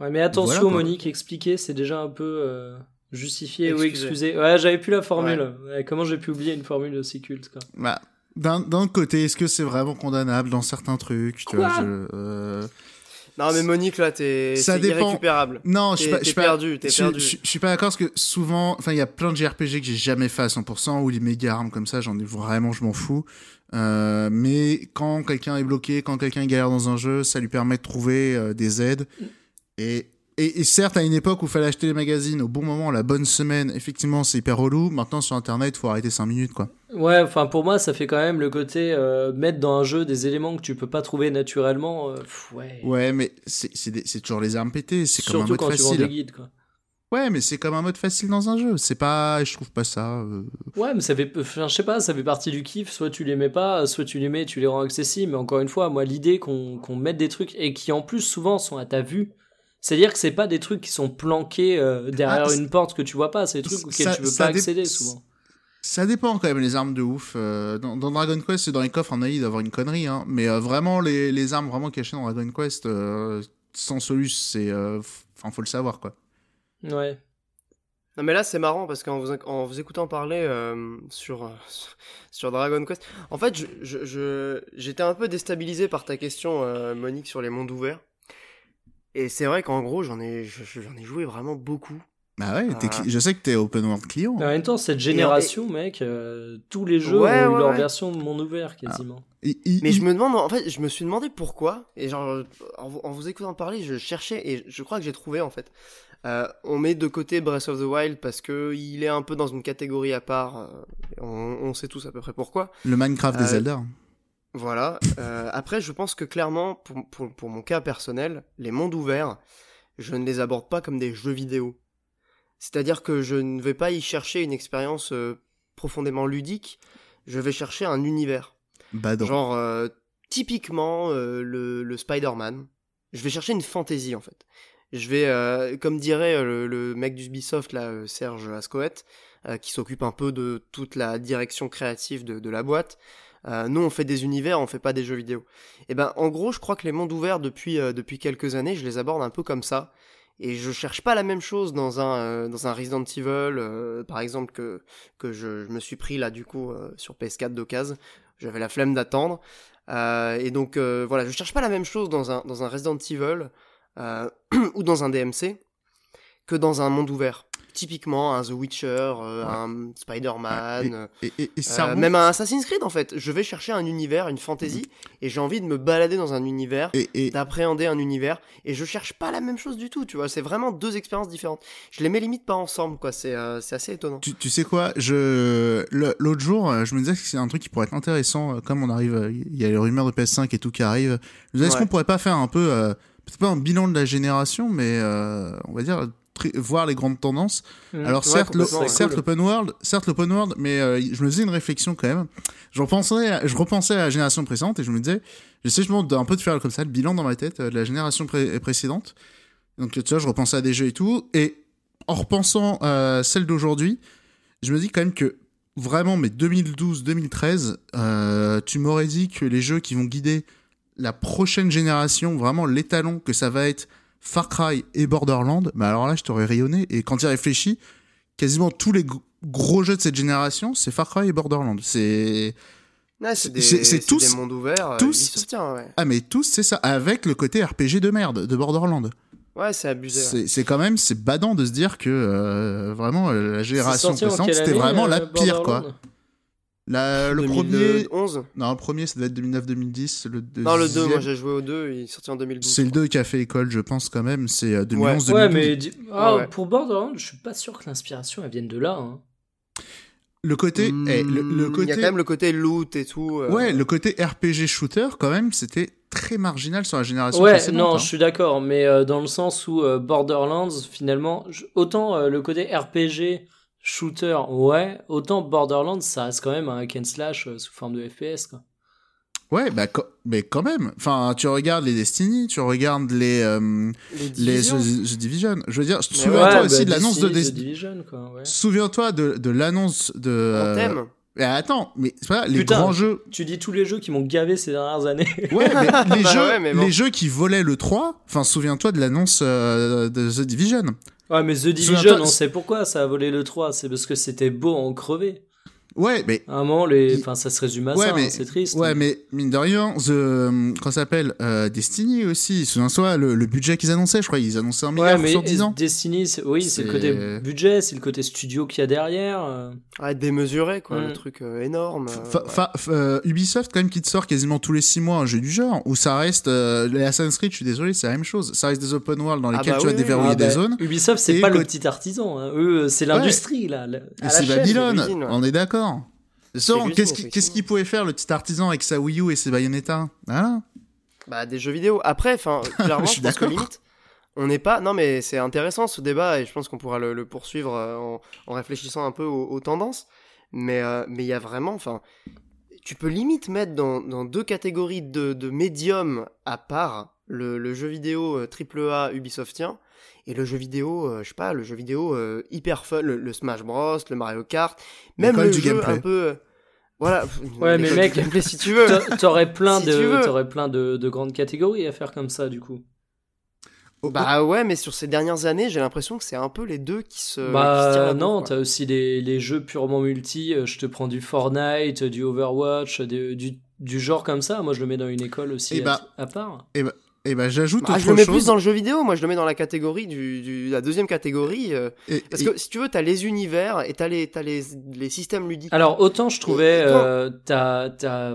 Ouais, mais attention, Voilà. Monique, expliquer, c'est déjà un peu euh, justifié ou excusé. Ouais, j'avais plus la formule. Ouais, comment j'ai pu oublier une formule aussi culte, quoi. Bah, d'un d'un côté, est-ce que c'est vraiment condamnable dans certains trucs tu vois, je, euh, Non mais Monique là, t'es irrécupérable. Non, je suis pas, perdu, t'es je- perdu. Je, je suis pas d'accord parce que souvent, enfin, il y a plein de JRPG que j'ai jamais fait à 100% ou les méga armes comme ça, j'en ai vraiment, je m'en fous. Euh, mais quand quelqu'un est bloqué, quand quelqu'un galère dans un jeu, ça lui permet de trouver euh, des aides. Et, et, et certes, à une époque où il fallait acheter les magazines au bon moment, la bonne semaine, effectivement, c'est hyper relou. Maintenant, sur Internet, faut arrêter 5 minutes, quoi. Ouais, enfin, pour moi, ça fait quand même le côté euh, mettre dans un jeu des éléments que tu peux pas trouver naturellement. euh, pff, ouais. Ouais, mais c'est toujours les armes pétées, c'est comme un mode quand tu facile. des guides, quoi. Ouais, mais c'est comme un mode facile dans un jeu. C'est pas, je trouve pas ça. euh, Ouais, mais ça fait, enfin, je sais pas, ça fait partie du kiff. Soit tu les mets pas, soit tu les mets, tu les rends accessibles. Mais encore une fois, moi, l'idée qu'on qu'on mette des trucs et qui en plus souvent sont à ta vue. C'est-à-dire que c'est pas des trucs qui sont planqués euh, derrière Ah, une porte que tu vois pas. C'est des trucs auxquels ça- tu peux ça pas accéder souvent. Ça dépend quand même les armes de ouf. Euh, dans, dans Dragon Quest, c'est dans les coffres en AI d'avoir une connerie, hein. Mais euh, vraiment les, les armes vraiment cachées dans Dragon Quest, euh, sans Solus, c'est, euh, enfin faut le savoir quoi. Ouais. Non mais là c'est marrant parce qu'en vous, en vous écoutant parler euh, sur, euh, sur Dragon Quest, en fait je, je, je- j'étais un peu déstabilisé par ta question euh, Monique sur les mondes ouverts. Et c'est vrai qu'en gros j'en ai, je- je- j'en ai joué vraiment beaucoup. Bah ouais, t'es Ah. cli- je sais que t'es open world client. Mais en même temps, cette génération, mec, euh, tous les jeux Ouais, ont eu ouais, leur ouais. version de monde ouvert quasiment. Il- Mais je me demande, en fait, je me suis demandé pourquoi. Et genre, en, vous- en vous écoutant parler, je cherchais et je crois que j'ai trouvé en fait. Euh, on met de côté Breath of the Wild parce que il est un peu dans une catégorie à part. euh, on, on sait tous à peu près pourquoi. Le Minecraft des Euh, Zelda. Voilà. Euh, après, je pense que clairement, pour, pour, pour mon cas personnel, les mondes ouverts, je ne les aborde pas comme des jeux vidéo. C'est-à-dire que je ne vais pas y chercher une expérience euh, profondément ludique. Je vais chercher un univers. Badon. Genre, euh, typiquement, le, le Spider-Man. Je vais chercher une fantaisie, en fait. Je vais, comme dirait le, le mec d'Ubisoft, là, Serge Ascoët, qui s'occupe un peu de toute la direction créative de, de la boîte. Euh, nous, on fait des univers, on fait pas des jeux vidéo. Et ben, en gros, je crois que les mondes ouverts, depuis, euh, depuis quelques années, je les aborde un peu comme ça. Et je cherche pas la même chose dans un, euh, dans un Resident Evil, par exemple, que, que je, me suis pris là, du coup, sur PS4 d'occasion. J'avais la flemme d'attendre. Et donc, voilà, je cherche pas la même chose dans un, dans un Resident Evil ou dans un DMC que dans un monde ouvert. Typiquement, un The Witcher, euh, Ouais. un Spider-Man, Et, et- et ça euh, même un Assassin's Creed en fait. Je vais chercher un univers, une fantasy, et j'ai envie de me balader dans un univers, d'appréhender un univers, et je cherche pas la même chose du tout, tu vois. C'est vraiment deux expériences différentes. Je les mets limite pas ensemble, quoi. C'est euh, assez étonnant. Tu, tu sais quoi, je l'autre jour, euh, je me disais que c'est un truc qui pourrait être intéressant, comme on arrive, il y a les rumeurs de PS5 et tout qui arrivent. Est-ce Ouais. qu'on pourrait pas faire un peu, peut-être pas un bilan de la génération, mais euh, on va dire voir les grandes tendances. Mm. Alors certes, le- Cool. l'open world, certes l'open world, mais euh, je me faisais une réflexion quand même. Je repensais, à- je repensais à la génération précédente et je me disais, j'essaie justement d'un peu de faire comme ça le bilan dans ma tête euh, de la génération pré- précédente. Donc tu vois, je repensais à des jeux et tout, et en repensant à celle d'aujourd'hui, je me dis quand même que vraiment, mais 2012-2013, euh, tu m'aurais dit que les jeux qui vont guider la prochaine génération, vraiment l'étalon, que ça va être Far Cry et Borderlands, bah alors là, je t'aurais rayonné. Et quand tu y réfléchis, quasiment tous les gros jeux de cette génération, c'est Far Cry et Borderlands. C'est. c'est des, tous, des mondes ouverts. Euh, tous, ouais. Ah, mais tous, c'est ça. Avec le côté RPG de merde de Borderlands. Ouais, c'est abusé. C'est quand même, c'est badant de se dire que euh, vraiment euh, la génération précédente, c'était vraiment la pire, quoi. La, le 2011 premier. Non, le premier, ça doit être 2009-2010. Le non, le 2, moi j'ai joué au 2, il est sorti en 2012. C'est le 2 qui a fait école, je pense, quand même. C'est 2011 ouais. ouais, mais ah, pour Borderlands, je suis pas sûr que l'inspiration elle vienne de là. Hein. Le côté, eh, le, côté. Il y a quand même le côté loot et tout. Euh. Ouais, le côté RPG shooter, quand même, c'était très marginal sur la génération ouais, précédente. non, hein. je suis d'accord, mais euh, dans le sens où euh, Borderlands, finalement, autant le côté RPG shooter, ouais, autant Borderlands, ça reste quand même un hack and slash sous forme de FPS, quoi. Ouais, bah, mais quand même. Enfin, tu regardes les Destiny, tu regardes les, euh, les, The, Division. Je veux dire, souviens-toi aussi de l'annonce de Destiny. Ouais. Souviens-toi de, de l'annonce de. Euh... thème. Mais attends, mais c'est pas les grands jeux. Tu dis tous les jeux qui m'ont gavé ces dernières années. Ouais, mais les, bah jeux, mais les jeux qui volaient le 3, enfin, souviens-toi de l'annonce euh, de The Division. Ouais, mais The Division, on sait pourquoi ça a volé le 3. C'est parce que c'était beau en crevé. Ouais, mais. À un moment, les... enfin, ça se résume à ça, hein, c'est triste. Ouais, mais mine de rien, The... Euh, quand ça s'appelle euh, Destiny aussi, souviens-toi, le, le budget qu'ils annonçaient, je crois, ils annonçaient un milliard sur 10 ans. Destiny, oui, c'est le côté budget, c'est le côté studio qu'il y a derrière. Euh. Ouais, démesuré, quoi, le mm. truc énorme. Ubisoft, quand même, qui te sort quasiment tous les 6 mois un jeu du genre, où ça reste. les Assassin's Creed, je suis désolé, c'est la même chose. Ça reste des open world dans ah lesquels bah tu vas déverrouiller ah des bah, zones. Ubisoft, c'est pas le petit artisan. Hein. Eux, c'est l'industrie, là. C'est Babylone, on est d'accord. Qu'est-ce qu'il pouvait faire le petit artisan avec sa Wii U et ses Bayonetta hein? Bah des jeux vidéo. Après, enfin, clairement, je, pense que limite, on n'est pas. Non, mais c'est intéressant ce débat et je pense qu'on pourra le, poursuivre euh, en, réfléchissant un peu aux, tendances. Mais euh, mais il y a vraiment, enfin, tu peux limite mettre dans, deux catégories de, de médium à part le, jeu vidéo AAA euh, Ubisoftien et le jeu vidéo, euh, je sais pas, le jeu vidéo euh, hyper fun, le, Smash Bros, le Mario Kart, même le du jeu gameplay. un peu. Euh, voilà. Ouais, mais mec, gameplay, si tu veux. T'aurais plein de, aurais plein de, de, grandes catégories à faire comme ça, du coup. Bah ouais, mais sur ces dernières années, j'ai l'impression que c'est un peu les deux qui se. Bah non, t'as aussi les, les, jeux purement multi. Je te prends du Fortnite, du Overwatch, du, du, genre comme ça. Moi, je le mets dans une école aussi bah, à, part. Et bah, et eh ben j'ajoute ah, Je le mets plus dans le jeu vidéo, moi je le mets dans la catégorie du, la deuxième catégorie. Euh, parce que si tu veux, t'as les univers et t'as les, as les, les systèmes ludiques. Alors autant je trouvais euh, ta, ta,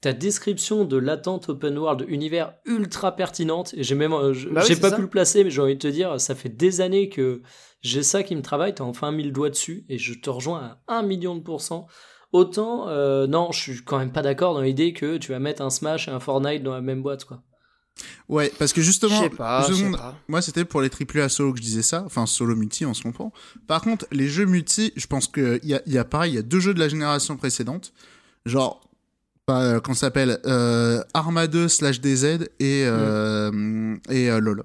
ta description de l'attente open world univers ultra pertinente et j'ai même euh, bah j'ai pas pu le placer mais j'ai envie de te dire ça fait des années que j'ai ça qui me travaille t'as enfin mis le doigt dessus et je te rejoins à un million de pourcents autant euh, non je suis quand même pas d'accord dans l'idée que tu vas mettre un Smash et un Fortnite dans la même boîte quoi Ouais, parce que justement, pas, moi c'était pour les AAA solo que je disais ça, enfin solo multi, on se comprend. Par contre, les jeux multi, je pense qu'il y a, y a pareil, il y a deux jeux de la génération précédente, genre, pas, euh, qu'on s'appelle euh, Arma 2 slash DZ et, euh, mm. et euh, LOL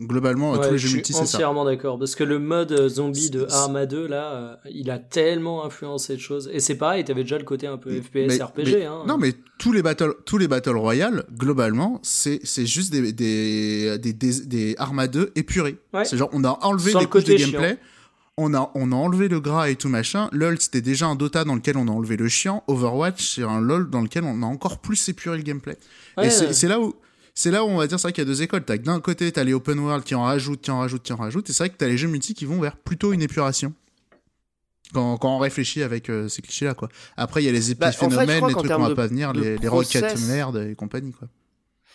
globalement tous les jeux multi c'est ça. Je suis entièrement d'accord parce que le mode euh, zombie de Arma 2 là, euh, il a tellement influencé de choses et c'est pareil, t'avais déjà le côté un peu FPS RPG hein. Non mais tous les battle tous les battle royale globalement, c'est c'est juste des des, des des, Arma 2 épurés. C'est genre on a enlevé les couches de gameplay. On a, on a enlevé le gras et tout machin. LOL, c'était déjà un Dota dans lequel on a enlevé le chiant. Overwatch, c'est un LOL dans lequel on a encore plus épuré le gameplay. et c'est là où, c'est là où on va dire c'est vrai qu'il y a deux écoles. T'as d'un côté t'as les open world qui en rajoutent, qui en rajoutent, qui en rajoutent, et c'est vrai que t'as les jeux multi qui vont vers plutôt une épuration. Quand, quand on réfléchit avec euh, ces clichés-là, quoi. Après, il y a les bah, épiphénomènes, les trucs qu'on va pas venir, les, les roquettes merde et compagnie, quoi.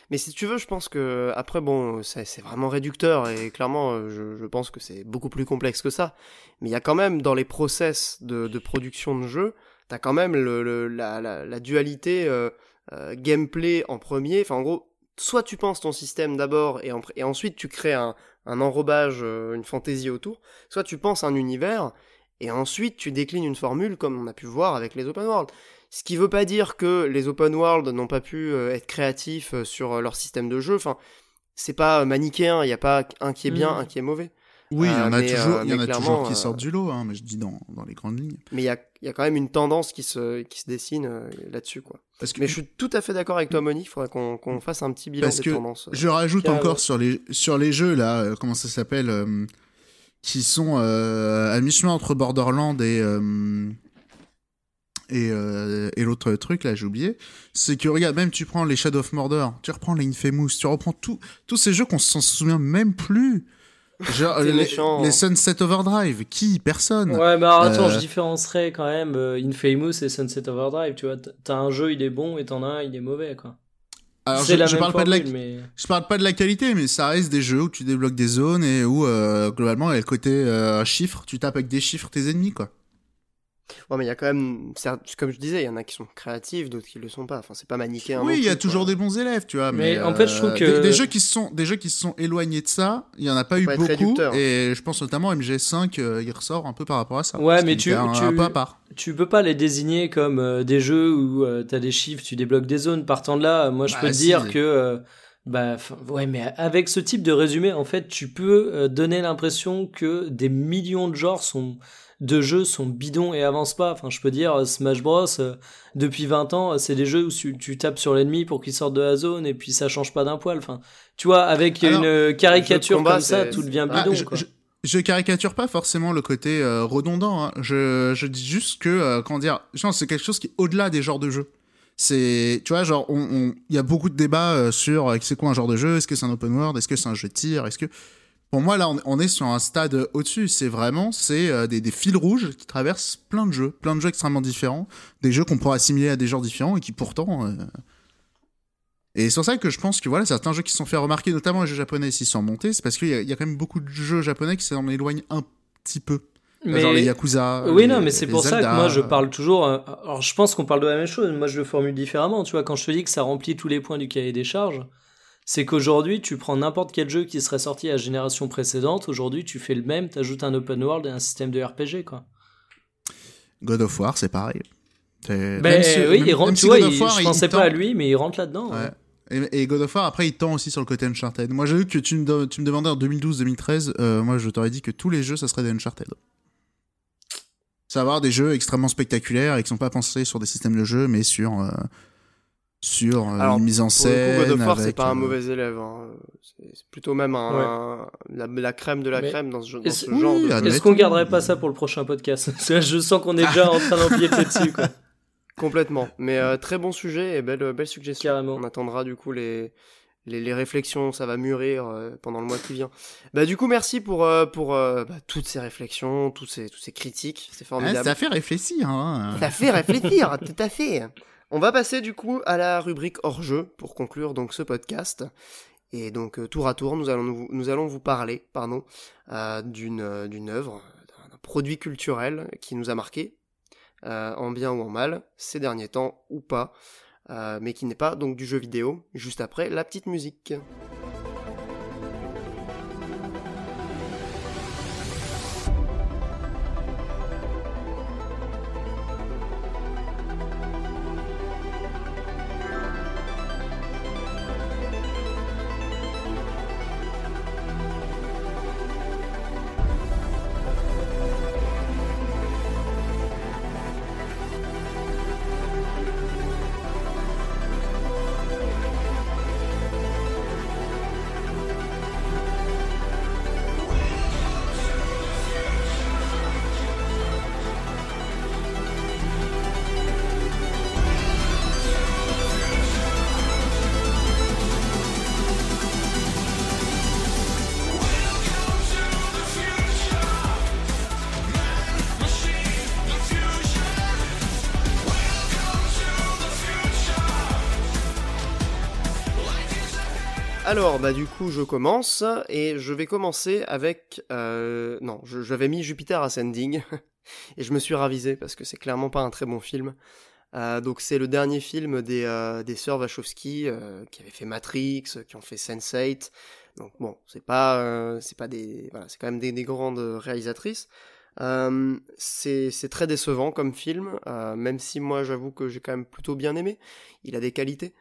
Mais si tu veux, je pense que après bon, c'est vraiment réducteur et clairement, euh, je, je pense que c'est beaucoup plus complexe que ça. Mais il y a quand même dans les process de, de production de jeu, t'as quand même le, la, la, la, dualité euh, euh, gameplay en premier. Enfin, en gros, soit tu penses ton système d'abord et, et, ensuite tu crées un, un enrobage, euh, une fantaisie autour, soit tu penses un univers et ensuite tu déclines une formule comme on a pu voir avec les open world. Ce qui veut pas dire que les open world n'ont pas pu euh, être créatifs euh, sur leur système de jeu. Enfin, c'est pas manichéen. Il n'y a pas un qui est bien, mm. un qui est mauvais. Oui, il y en a toujours, il y en a toujours qui sortent du lot, hein, mais je dis dans, dans les grandes lignes. Mais il y a, y a quand même une tendance qui se, qui se dessine euh, là-dessus, quoi. Parce que Mais je suis tout à fait d'accord avec toi, Moni. Il faudrait qu'on fasse un petit bilan Parce des que tendances. je rajoute encore sur les, sur les jeux, là, euh, comment ça s'appelle, euh, qui sont euh, à mi-chemin entre Borderland et, euh, et, euh, et l'autre truc, là, j'ai oublié. C'est que, regarde, même tu prends les Shadow of Mordor, tu reprends les Infamous, tu reprends tout, tous ces jeux qu'on s'en souvient même plus. Genre, les, méchant. les Sunset Overdrive, qui? Personne. Ouais, mais alors, attends, Euh, je différencerais quand même euh, Infamous et Sunset Overdrive, tu vois. T'as un jeu, il est bon, et t'en as un, il est mauvais, quoi. Alors, je, la je même parle pas de la, mais... Je parle pas de la qualité, mais ça reste des jeux où tu débloques des zones et où euh, globalement il y a le côté euh, chiffre, tu tapes avec des chiffres tes ennemis quoi. Ouais, mais il y a quand même, certes, comme je disais, il y en a qui sont créatifs, d'autres qui le sont pas. Enfin, c'est pas manichéen. oui, il y a toujours des bons élèves, tu vois. Mais, Mais en fait, je trouve euh, que- des, des jeux qui se sont des jeux qui se sont éloignés de ça, il y en a pas eu beaucoup. réducteur. Et je pense notamment MG5, euh, il ressort un peu par rapport à ça. Ouais, mais tu- un, tu- un peu à part. Tu peux pas les désigner comme euh, des jeux où euh, t'as des chiffres, tu débloques des zones. Partant de là, moi je Bah, peux te dire que, euh, bah, ouais, mais avec ce type de résumé, en fait, tu peux euh, donner l'impression que des millions de genres sont de jeux sont bidons et avancent pas. Enfin, je peux dire euh, Smash Bros. euh, depuis 20 ans, euh, c'est des jeux où tu, tapes sur l'ennemi pour qu'il sorte de la zone et puis ça change pas d'un poil. Enfin, tu vois, avec une caricature combat, comme ça, tout devient Ah, bidon. je, quoi. je- je caricature pas forcément le côté euh, redondant. hein. Je, je dis juste que, euh, comment dire, c'est quelque chose qui est au-delà des genres de jeux. C'est, tu vois, genre, on, on- il y a beaucoup de débats euh, sur euh, c'est quoi un genre de jeu, est-ce que c'est un open world, est-ce que c'est un jeu de tir, est-ce que, pour moi là, on, on est sur un stade au-dessus. C'est vraiment, c'est euh, des, des fils rouges qui traversent plein de jeux, plein de jeux extrêmement différents, des jeux qu'on pourrait assimiler à des genres différents et qui pourtant. euh, Et c'est pour ça que je pense que voilà, certains jeux qui se sont fait remarquer, notamment les jeux japonais, s'ils sont montés, c'est parce qu'il y, a- il y a quand même beaucoup de jeux japonais qui s'en éloignent un petit peu. Genre les Yakuza. Oui, les- non, mais c'est pour ça que moi je euh, parle toujours. euh, Alors je pense qu'on parle de la même chose. Moi je le formule différemment. Tu vois, quand je te dis que ça remplit tous les points du cahier des charges, c'est qu'aujourd'hui tu prends n'importe quel jeu qui serait sorti à la génération précédente. Aujourd'hui tu fais le même, t'ajoutes un open world et un système de RPG, quoi. God of War, c'est pareil. Ben même si- oui, même- il rentre. Tu si vois, il- War, je il pensais tend- pas à lui, mais il rentre là-dedans. Ouais. Et, et God of War, après, il tend aussi sur le côté Uncharted. Moi, j'ai vu que tu me, de- tu me demandais en 2012-2013, euh, moi, je t'aurais dit que tous les jeux, ça serait des Uncharted. Ça va avoir des jeux extrêmement spectaculaires et qui sont pas pensés sur des systèmes de jeu, mais sur, euh, sur euh, Alors, une mise en Pour le scène. coup, God of War, c'est pas un euh, mauvais élève. hein. C'est plutôt même un, la, la crème de la Mais crème dans ce, dans est-ce- ce oui, genre de. Est-ce qu'on garderait pas ça pour le prochain podcast? Je sens qu'on est déjà en train d'empiéter dessus, quoi. Complètement. Mais euh, très bon sujet et belle, belle suggestion. Carrément. On attendra du coup les, les, les réflexions, ça va mûrir euh, pendant le mois qui vient. Bah du coup merci pour, euh, pour euh, bah, toutes ces réflexions, tous ces, tous ces critiques, c'est formidable. ça fait réfléchir. Hein. Ça fait réfléchir, tout à fait. On va passer du coup à la rubrique hors jeu pour conclure donc ce podcast. Et donc euh, tour à tour, nous allons vous parler, pardon, euh, d'une euh, d'une œuvre, d'un produit culturel qui nous a marqué, en bien ou en mal, ces derniers temps ou pas, mais qui n'est pas donc du jeu vidéo. Juste après la petite musique. Alors, bah du coup, je commence et je vais commencer avec euh, non, j'avais mis Jupiter Ascending et je me suis ravisé parce que c'est clairement pas un très bon film. Euh, donc c'est le dernier film des euh, des sœurs Wachowski qui avaient fait Matrix, qui ont fait Sense8. Donc bon, c'est pas c'est pas des c'est quand même des, des grandes réalisatrices. C'est très décevant comme film, même si moi j'avoue que j'ai quand même plutôt bien aimé. Il a des qualités.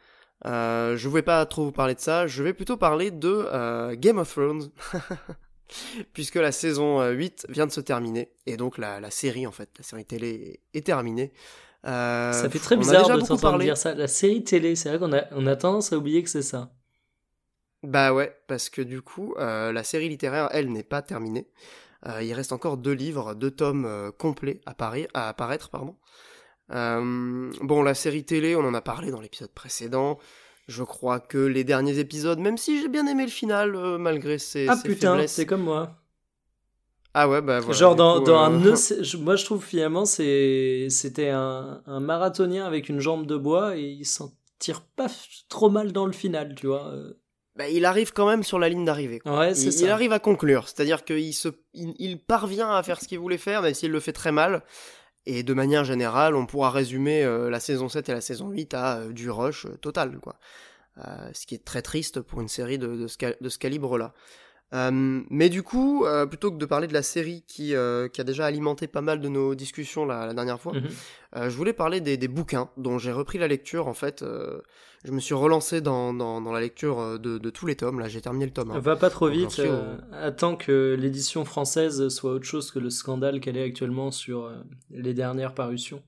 Euh, je voulais pas trop vous parler de ça, je vais plutôt parler de euh, Game of Thrones. puisque la saison 8 vient de se terminer, et donc la, la série, en fait, la série télé est terminée. Euh, ça fait très bizarre de t'entendre dire ça. La série télé, c'est vrai qu'on a, on a tendance à oublier que c'est ça. Bah ouais, parce que du coup, euh, la série littéraire, elle, n'est pas terminée. Euh, il reste encore deux livres, deux tomes complets à, à, apparaître. Pardon. Bon, la série télé, on en a parlé dans l'épisode précédent. Je crois que les derniers épisodes, même si j'ai bien aimé le final, malgré ses, ah, putain, c'est comme moi. Ah ouais, bah voilà. Genre dans, dans un euh, moi je trouve finalement c'était un, un, marathonien avec une jambe de bois et il s'en tire pas trop mal dans le final, tu vois. Euh. Bah, il arrive quand même sur la ligne d'arrivée. Ouais, il, il, arrive à conclure, c'est-à-dire qu'il se, il, parvient à faire ce qu'il voulait faire, même s'il le fait très mal. Et de manière générale, on pourra résumer euh, la saison 7 et la saison 8 à du rush total, quoi. ce qui est très triste pour une série de ce calibre-là. Euh, mais du coup, euh, plutôt que de parler de la série qui, euh, qui, a déjà alimenté pas mal de nos discussions la, la dernière fois, mhm. je voulais parler des, des bouquins dont j'ai repris la lecture. En fait, je me suis relancé dans, dans, dans la lecture de, de, tous les tomes. Là, j'ai terminé le tome. Hein. Va pas trop vite. Attends que l'édition française soit autre chose que le scandale qu'elle est actuellement sur les dernières parutions.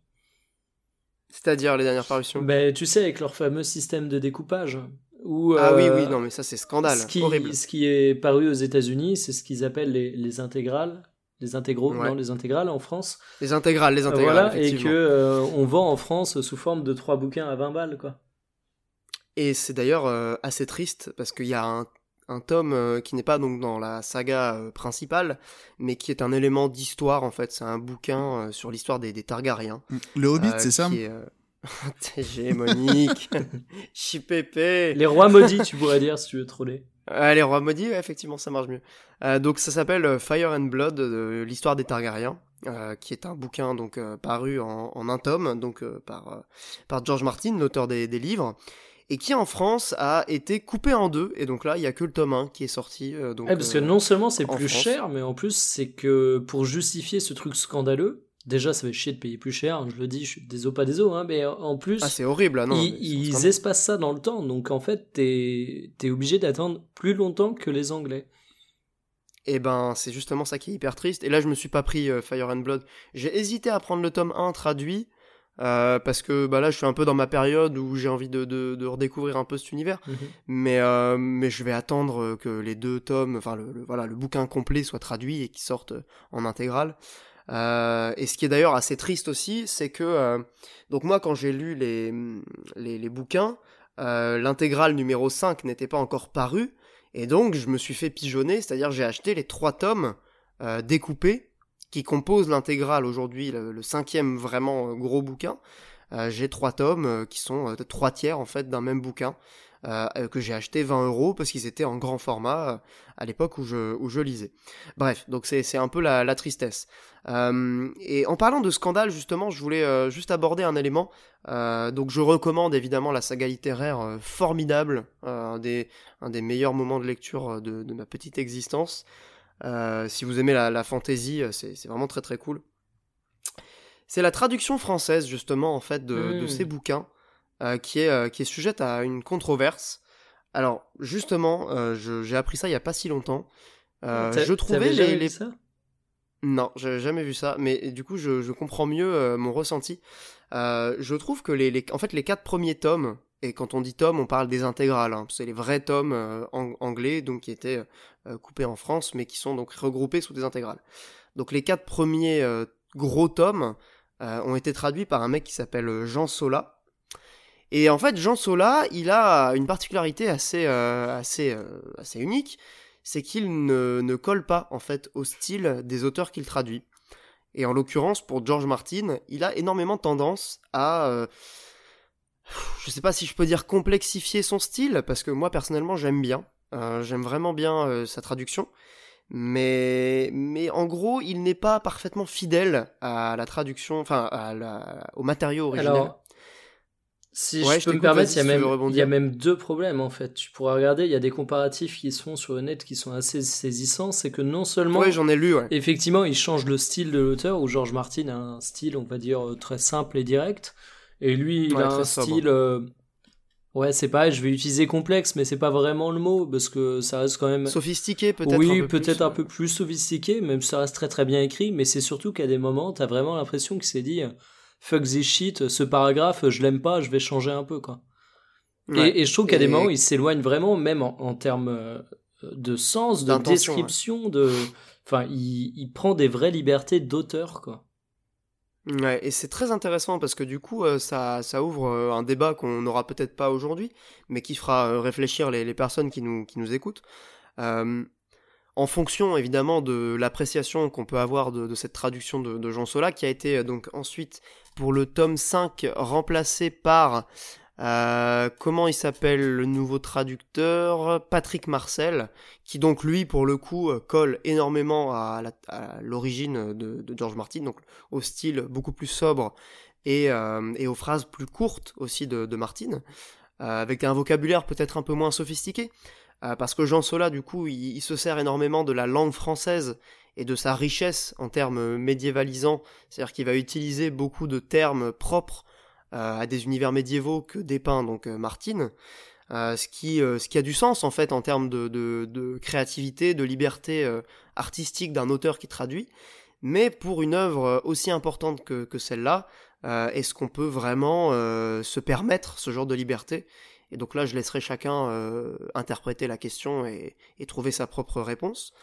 C'est-à-dire les dernières parutions? Ben, Tu sais, avec leur fameux système de découpage ah oui, oui, euh, non, mais ça c'est scandale. Ce qui, horrible. Ce qui est paru aux États-Unis, c'est ce qu'ils appellent les, les intégrales. Les intégraux, non, les intégrales en France. Les intégrales, les intégrales. Voilà, et que euh, on vend en France sous forme de trois bouquins à 20 balles, quoi. Et c'est d'ailleurs euh, assez triste parce qu'il y a un, un tome qui n'est pas donc dans la saga principale, mais qui est un élément d'histoire en fait. C'est un bouquin sur l'histoire des, des, Targaryens. Le Hobbit, c'est ça Monique, Chipépé. Les rois maudits, tu pourrais dire, si tu veux troller. les rois maudits, effectivement, ça marche mieux. Euh, donc ça s'appelle euh, Fire and Blood, l'histoire des Targaryens, euh, qui est un bouquin donc paru en, un tome, donc par par George Martin, l'auteur des, livres, et qui en France a été coupé en deux. Et donc là, il y a que le tome 1 qui est sorti. donc, parce que non seulement c'est plus cher, mais en plus c'est que pour justifier ce truc scandaleux, Déjà, ça fait chier de payer plus cher, je le dis, je suis désolé pas désolé, hein, mais en plus. Ah, c'est horrible, non. Ils, espacent ça dans le temps, donc en fait, t'es es obligé d'attendre plus longtemps que les Anglais. Et eh ben, c'est justement ça qui est hyper triste. Et là, je me suis pas pris euh, Fire and Blood. J'ai hésité à prendre le tome 1 traduit, euh, parce que bah là, je suis un peu dans ma période où j'ai envie de, de, redécouvrir un peu cet univers. Mhm. Mais, euh, mais je vais attendre que les deux tomes, enfin, le, voilà, le bouquin complet soit traduit et qu'il sorte en intégrale. Euh, et ce qui est d'ailleurs assez triste aussi, c'est que euh, donc moi quand j'ai lu les, les bouquins, euh, l'intégrale numéro 5 n'était pas encore parue, et donc je me suis fait pigeonner, c'est-à-dire j'ai acheté les trois tomes découpés qui composent l'intégrale aujourd'hui, le, cinquième vraiment gros bouquin. j'ai trois tomes qui sont trois tiers en fait d'un même bouquin. Euh, que j'ai acheté 20 euros parce qu'ils étaient en grand format euh, à l'époque où je, où je lisais. Bref, donc c'est un peu la, la tristesse. Euh, et en parlant de scandale, justement, je voulais juste aborder un élément. donc je recommande évidemment la saga littéraire formidable, un, des, un des meilleurs moments de lecture de, de ma petite existence. si vous aimez la, la fantasy, c'est vraiment très très cool. C'est la traduction française justement en fait de, de mmh. ces bouquins. Euh, qui, est, euh, qui est sujette à une controverse. Alors, justement, euh, j'ai appris ça il y a pas si longtemps. je trouvais les, les... ça? Non, j'ai jamais vu ça, mais du coup, je, je comprends mieux mon ressenti. je trouve que les, les, en fait, les quatre premiers tomes, et quand on dit tomes, on parle des intégrales. Hein, c'est les vrais tomes anglais, donc qui étaient coupés en France, mais qui sont donc regroupés sous des intégrales. Donc les quatre premiers gros tomes ont été traduits par un mec qui s'appelle Jean Sola, et en fait, Jean Sola, il a une particularité assez, euh, assez, euh, assez unique, c'est qu'il ne, ne, colle pas en fait au style des auteurs qu'il traduit. Et en l'occurrence, pour George Martin, il a énormément tendance à, euh, je sais pas si je peux dire complexifier son style, parce que moi personnellement j'aime bien, j'aime vraiment bien sa traduction. Mais, mais en gros, il n'est pas parfaitement fidèle à la traduction, enfin, à la, au matériau original. Si je, peux me permettre, il y, a même, il y a même deux problèmes en fait. Tu pourras regarder, il y a des comparatifs qui sont sur le net qui sont assez saisissants. C'est que non seulement. Oui, j'en ai lu, ouais. Effectivement, il change le style de l'auteur, où George Martin a un style, on va dire, euh, très simple et direct. Et lui, il a un style. Euh, Ouais, c'est pareil, je vais utiliser complexe, mais c'est pas vraiment le mot, parce que ça reste quand même. Sophistiqué, peut-être Oui, peut-être un peu plus sophistiqué, même si ça reste très très bien écrit, mais c'est surtout qu'à des moments, t'as vraiment l'impression qu'il s'est dit fuck this shit, ce paragraphe, je l'aime pas, je vais changer un peu, quoi. Et, je trouve qu'à des moments, il s'éloigne vraiment, même en, termes euh, de sens, de description, de. Enfin, il, il prend des vraies libertés d'auteur, quoi. Ouais, et c'est très intéressant parce que du coup, euh, ça, ça ouvre euh, un débat qu'on n'aura peut-être pas aujourd'hui, mais qui fera réfléchir les, les, personnes qui nous, qui nous écoutent. En fonction évidemment de l'appréciation qu'on peut avoir de, cette traduction de, Jean Sola, qui a été donc ensuite pour le tome 5 remplacé par euh, comment il s'appelle le nouveau traducteur Patrick Marcel, qui donc lui pour le coup euh, colle énormément à, l'origine de, George Martin, donc au style beaucoup plus sobre et, euh, aux phrases plus courtes aussi de, Martin, avec un vocabulaire peut-être un peu moins sophistiqué, parce que Jean Sola du coup il, se sert énormément de la langue française et de sa richesse en termes médiévalisants, c'est-à-dire qu'il va utiliser beaucoup de termes propres euh, à des univers médiévaux que dépeint donc euh, Martine. Euh, ce, qui, ce qui a du sens en fait en termes de, créativité, de liberté artistique d'un auteur qui traduit. Mais pour une œuvre aussi importante que celle-là, est-ce qu'on peut vraiment se permettre ce genre de liberté? Et donc là, je laisserai chacun interpréter la question et, et, trouver sa propre réponse.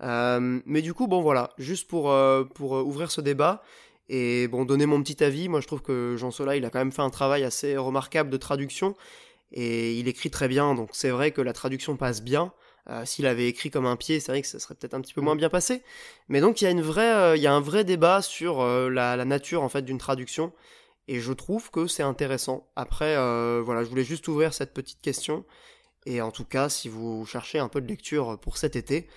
mais du coup, bon voilà, juste pour, pour ouvrir ce débat, et bon, donner mon petit avis, moi je trouve que Jean Sola, il a quand même fait un travail assez remarquable de traduction, et il écrit très bien, donc c'est vrai que la traduction passe bien. Euh, s'il avait écrit comme un pied, c'est vrai que ça serait peut-être un petit peu moins bien passé. Mais donc il y a une vraie, euh, il y a un vrai débat sur euh, la, nature en fait d'une traduction, et je trouve que c'est intéressant. Après, voilà, je voulais juste ouvrir cette petite question. Et en tout cas, si vous cherchez un peu de lecture pour cet été,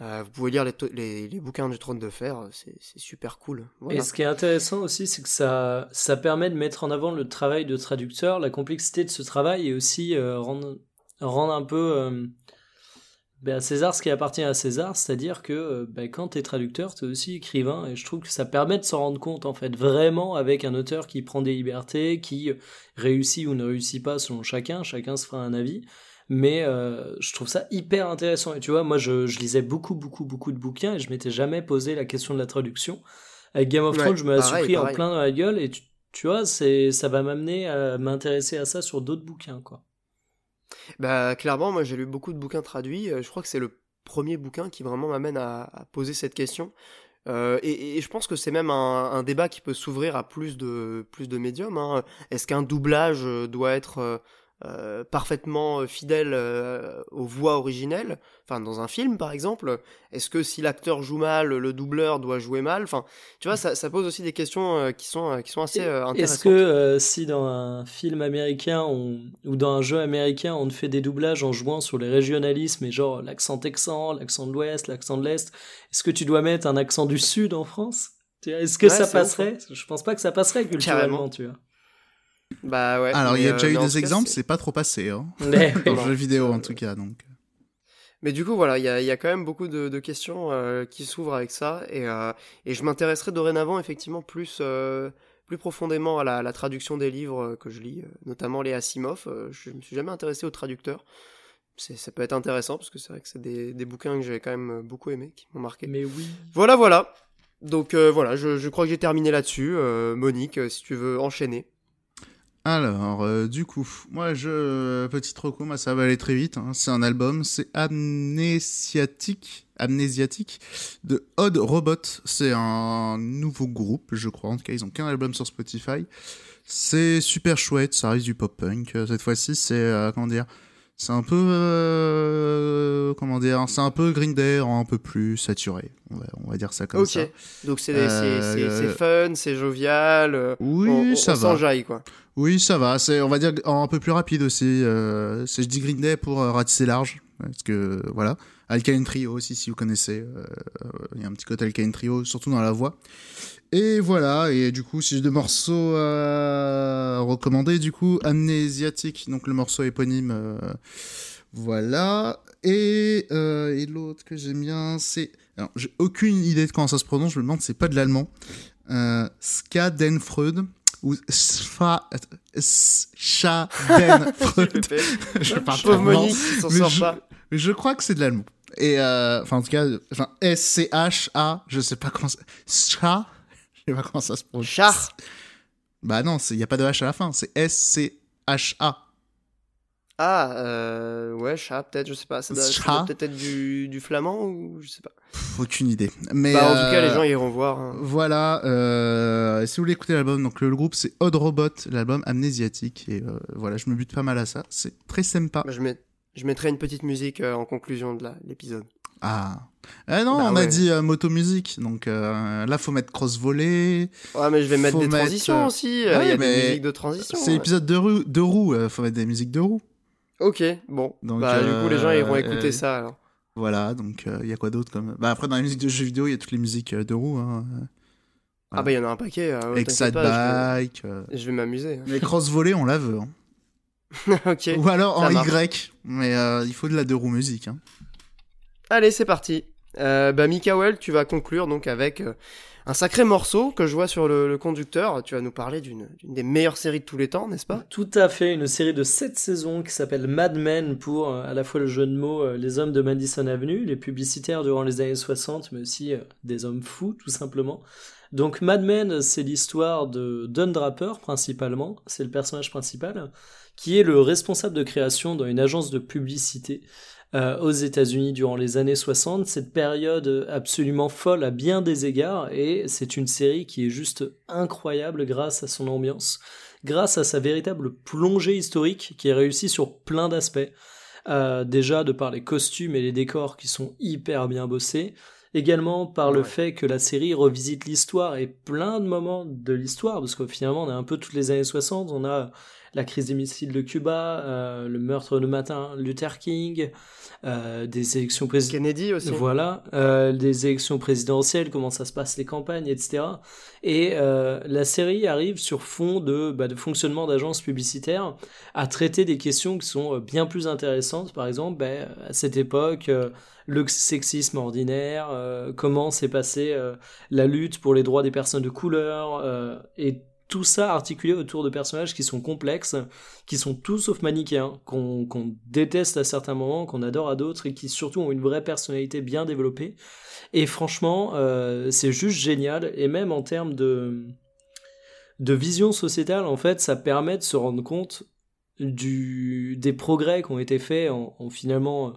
euh, vous pouvez lire les, bouquins du trône de fer, c'est super cool. Et ce qui est intéressant aussi, c'est que ça, ça permet de mettre en avant le travail de traducteur, la complexité de ce travail et aussi euh, rendre, un peu euh, ben, à César ce qui appartient à César, c'est-à-dire que ben, quand tu es traducteur, tu es aussi écrivain et je trouve que ça permet de s'en rendre compte en fait, vraiment avec un auteur qui prend des libertés, qui réussit ou ne réussit pas selon chacun, chacun se fera un avis mais euh, je trouve ça hyper intéressant. Et tu vois, moi, je, je, lisais beaucoup, beaucoup, beaucoup de bouquins et je m'étais jamais posé la question de la traduction. Avec Game of Thrones, je me la suis pris en plein dans la gueule et tu, tu vois, c'est, ça va m'amener à m'intéresser à ça sur d'autres bouquins, quoi. Bah, clairement, moi, j'ai lu beaucoup de bouquins traduits. Euh, je crois que c'est le premier bouquin qui vraiment m'amène à, poser cette question. Euh, et, je pense que c'est même un, débat qui peut s'ouvrir à plus de, plus de médiums. Hein. Est-ce qu'un doublage doit être euh, parfaitement euh, fidèle euh, aux voix originelles, enfin dans un film par exemple, est-ce que si l'acteur joue mal, le doubleur doit jouer mal? Enfin, tu vois, ça, ça, pose aussi des questions qui sont qui sont assez intéressantes. Est-ce que si dans un film américain ou dans un jeu américain, on fait des doublages en jouant sur les régionalismes et genre l'accent texan, l'accent de l'Ouest, l'accent de l'Est, est-ce que tu dois mettre un accent du Sud en France? Est-ce que ça passerait? Je pense pas que ça passerait culturellement, tu vois. Bah ouais. Alors il y a déjà euh, eu des exemples, c'est pas trop passé, hein. dans le jeu vidéo en tout cas, donc. Mais du coup, voilà, il y a, y a, quand même beaucoup de, de questions euh, qui s'ouvrent avec ça, et, euh, et je m'intéresserai dorénavant effectivement plus, euh, plus profondément à la, la, traduction des livres que je lis, notamment les Asimov. je me suis jamais intéressé aux traducteurs. Ça peut être intéressant parce que c'est vrai que c'est des, des, bouquins que j'ai quand même beaucoup aimés, qui m'ont marqué. Mais oui. Voilà, voilà. Donc voilà, je, je, crois que j'ai terminé là-dessus. Monique, si tu veux enchaîner. Alors, euh, du coup, moi, je petit reco, moi, ça va aller très vite. Hein. C'est un album, c'est Amnésiatique, Amnésiatique de Odd Robot. C'est un nouveau groupe, je crois. En tout cas, ils ont qu'un album sur Spotify. C'est super chouette, ça reste du pop punk. Cette fois-ci, c'est euh, comment dire c'est un peu euh, comment dire c'est un peu Green Day un peu plus saturé. On va, dire ça comme ça. Donc c'est euh, fun c'est jovial euh, oui ça va. quoi. Oui ça va. C'est on va dire un peu plus rapide aussi c'est je dis Green Day pour ratisser large parce que voilà. Alkaline Trio aussi si vous connaissez il y a un petit côté Alkaline Trio surtout dans la voix et voilà, et du coup, si j'ai deux morceaux à recommander, du coup, Amnésiatique, donc le morceau éponyme, euh, voilà. Et, euh, et l'autre que j'aime bien, c'est... Alors, j'ai aucune idée de comment ça se prononce, je me demande, c'est pas de l'allemand. Euh, Skadenfreud, ou Sfa, Schaden. je parle pas s'en sort je, crois que c'est de l'allemand. Et euh, enfin en tout cas, enfin S C H A, je sais pas comment ça. Sais pas comment ça se prononce. Char. Bah non, il y a pas de H à la fin, c'est S C H A. Ah, euh, ouais, chat, peut-être, je sais pas. Ça doit, peut-être être du, du flamand ou je sais pas. Pff, aucune idée. Mais bah, en euh, tout cas, les gens iront voir. hein. Voilà. Euh, si vous voulez écouter l'album, donc le, le groupe c'est Odd Robot, l'album Amnésiatique. Et euh, voilà, je me bute pas mal à ça. C'est très sympa. Bah, je, mettrai une petite musique euh, en conclusion de l'épisode. Ah. Eh non, Bah on a dit euh, moto musique. Donc euh, là, faut mettre cross volley. Ouais, mais je vais mettre des mettre, transitions euh, aussi. euh, Il y a mais des musiques de transition. C'est ouais. épisode de roues, de roues. euh, faut mettre des musiques de roues. Ok, bon. Donc, bah, du coup, les gens iront euh, écouter ça alors. Voilà. Donc il y a quoi d'autre comme. Bah après dans les musiques de jeux vidéo, il y a toutes les musiques de roues. Hein. Ah, bah, il y en a un paquet. euh, Excite Bike. je vais, m'amuser. Les cross volley, on la veut. hein. ok. Ou alors en marche. Y. Mais euh, il faut de la deux roues musique. Hein. Allez, c'est parti. Euh, bah, tu vas conclure donc avec euh, un sacré morceau que je vois sur le, conducteur. Tu vas nous parler d'une des meilleures séries de tous les temps, n'est-ce pas? Tout à fait, une série de 7 saisons qui s'appelle Mad Men pour euh, à la fois le jeu de mots euh, Les hommes de Madison Avenue, les publicitaires durant les années 60, mais aussi des hommes fous tout simplement. Donc Mad Men, c'est l'histoire de Don Draper principalement, c'est le personnage principal, qui est le responsable de création dans une agence de publicité euh, aux États-Unis durant les années 60. Cette période absolument folle à bien des égards, et c'est une série qui est juste incroyable grâce à son ambiance grâce à sa véritable plongée historique qui est réussie sur plein d'aspects. Euh, déjà de par les costumes et les décors qui sont hyper bien bossés, également par le Ouais. fait que la série revisite l'histoire et plein de moments de l'histoire, parce qu'au finalement on a un peu toutes les années 60, on a la crise des missiles de Cuba, euh, le meurtre de Martin Luther King, euh, des élections présidentielles. Kennedy aussi. Voilà, euh, des élections présidentielles, comment ça se passe les campagnes, etc. Et euh, la série arrive sur fond de, bah, de fonctionnement d'agences publicitaires à traiter des questions qui sont euh, bien plus intéressantes. Par exemple, bah, à cette époque, le sexisme ordinaire, euh, comment s'est passée la lutte pour les droits des personnes de couleur, euh, et tout ça articulé autour de personnages qui sont complexes, qui sont tout sauf manichéens, qu'on déteste à certains moments, qu'on adore à d'autres, et qui surtout ont une vraie personnalité bien développée. Et franchement, euh, c'est juste génial, et même en termes de, vision sociétale, en fait, ça permet de se rendre compte du, des progrès qui ont été faits en, en finalement,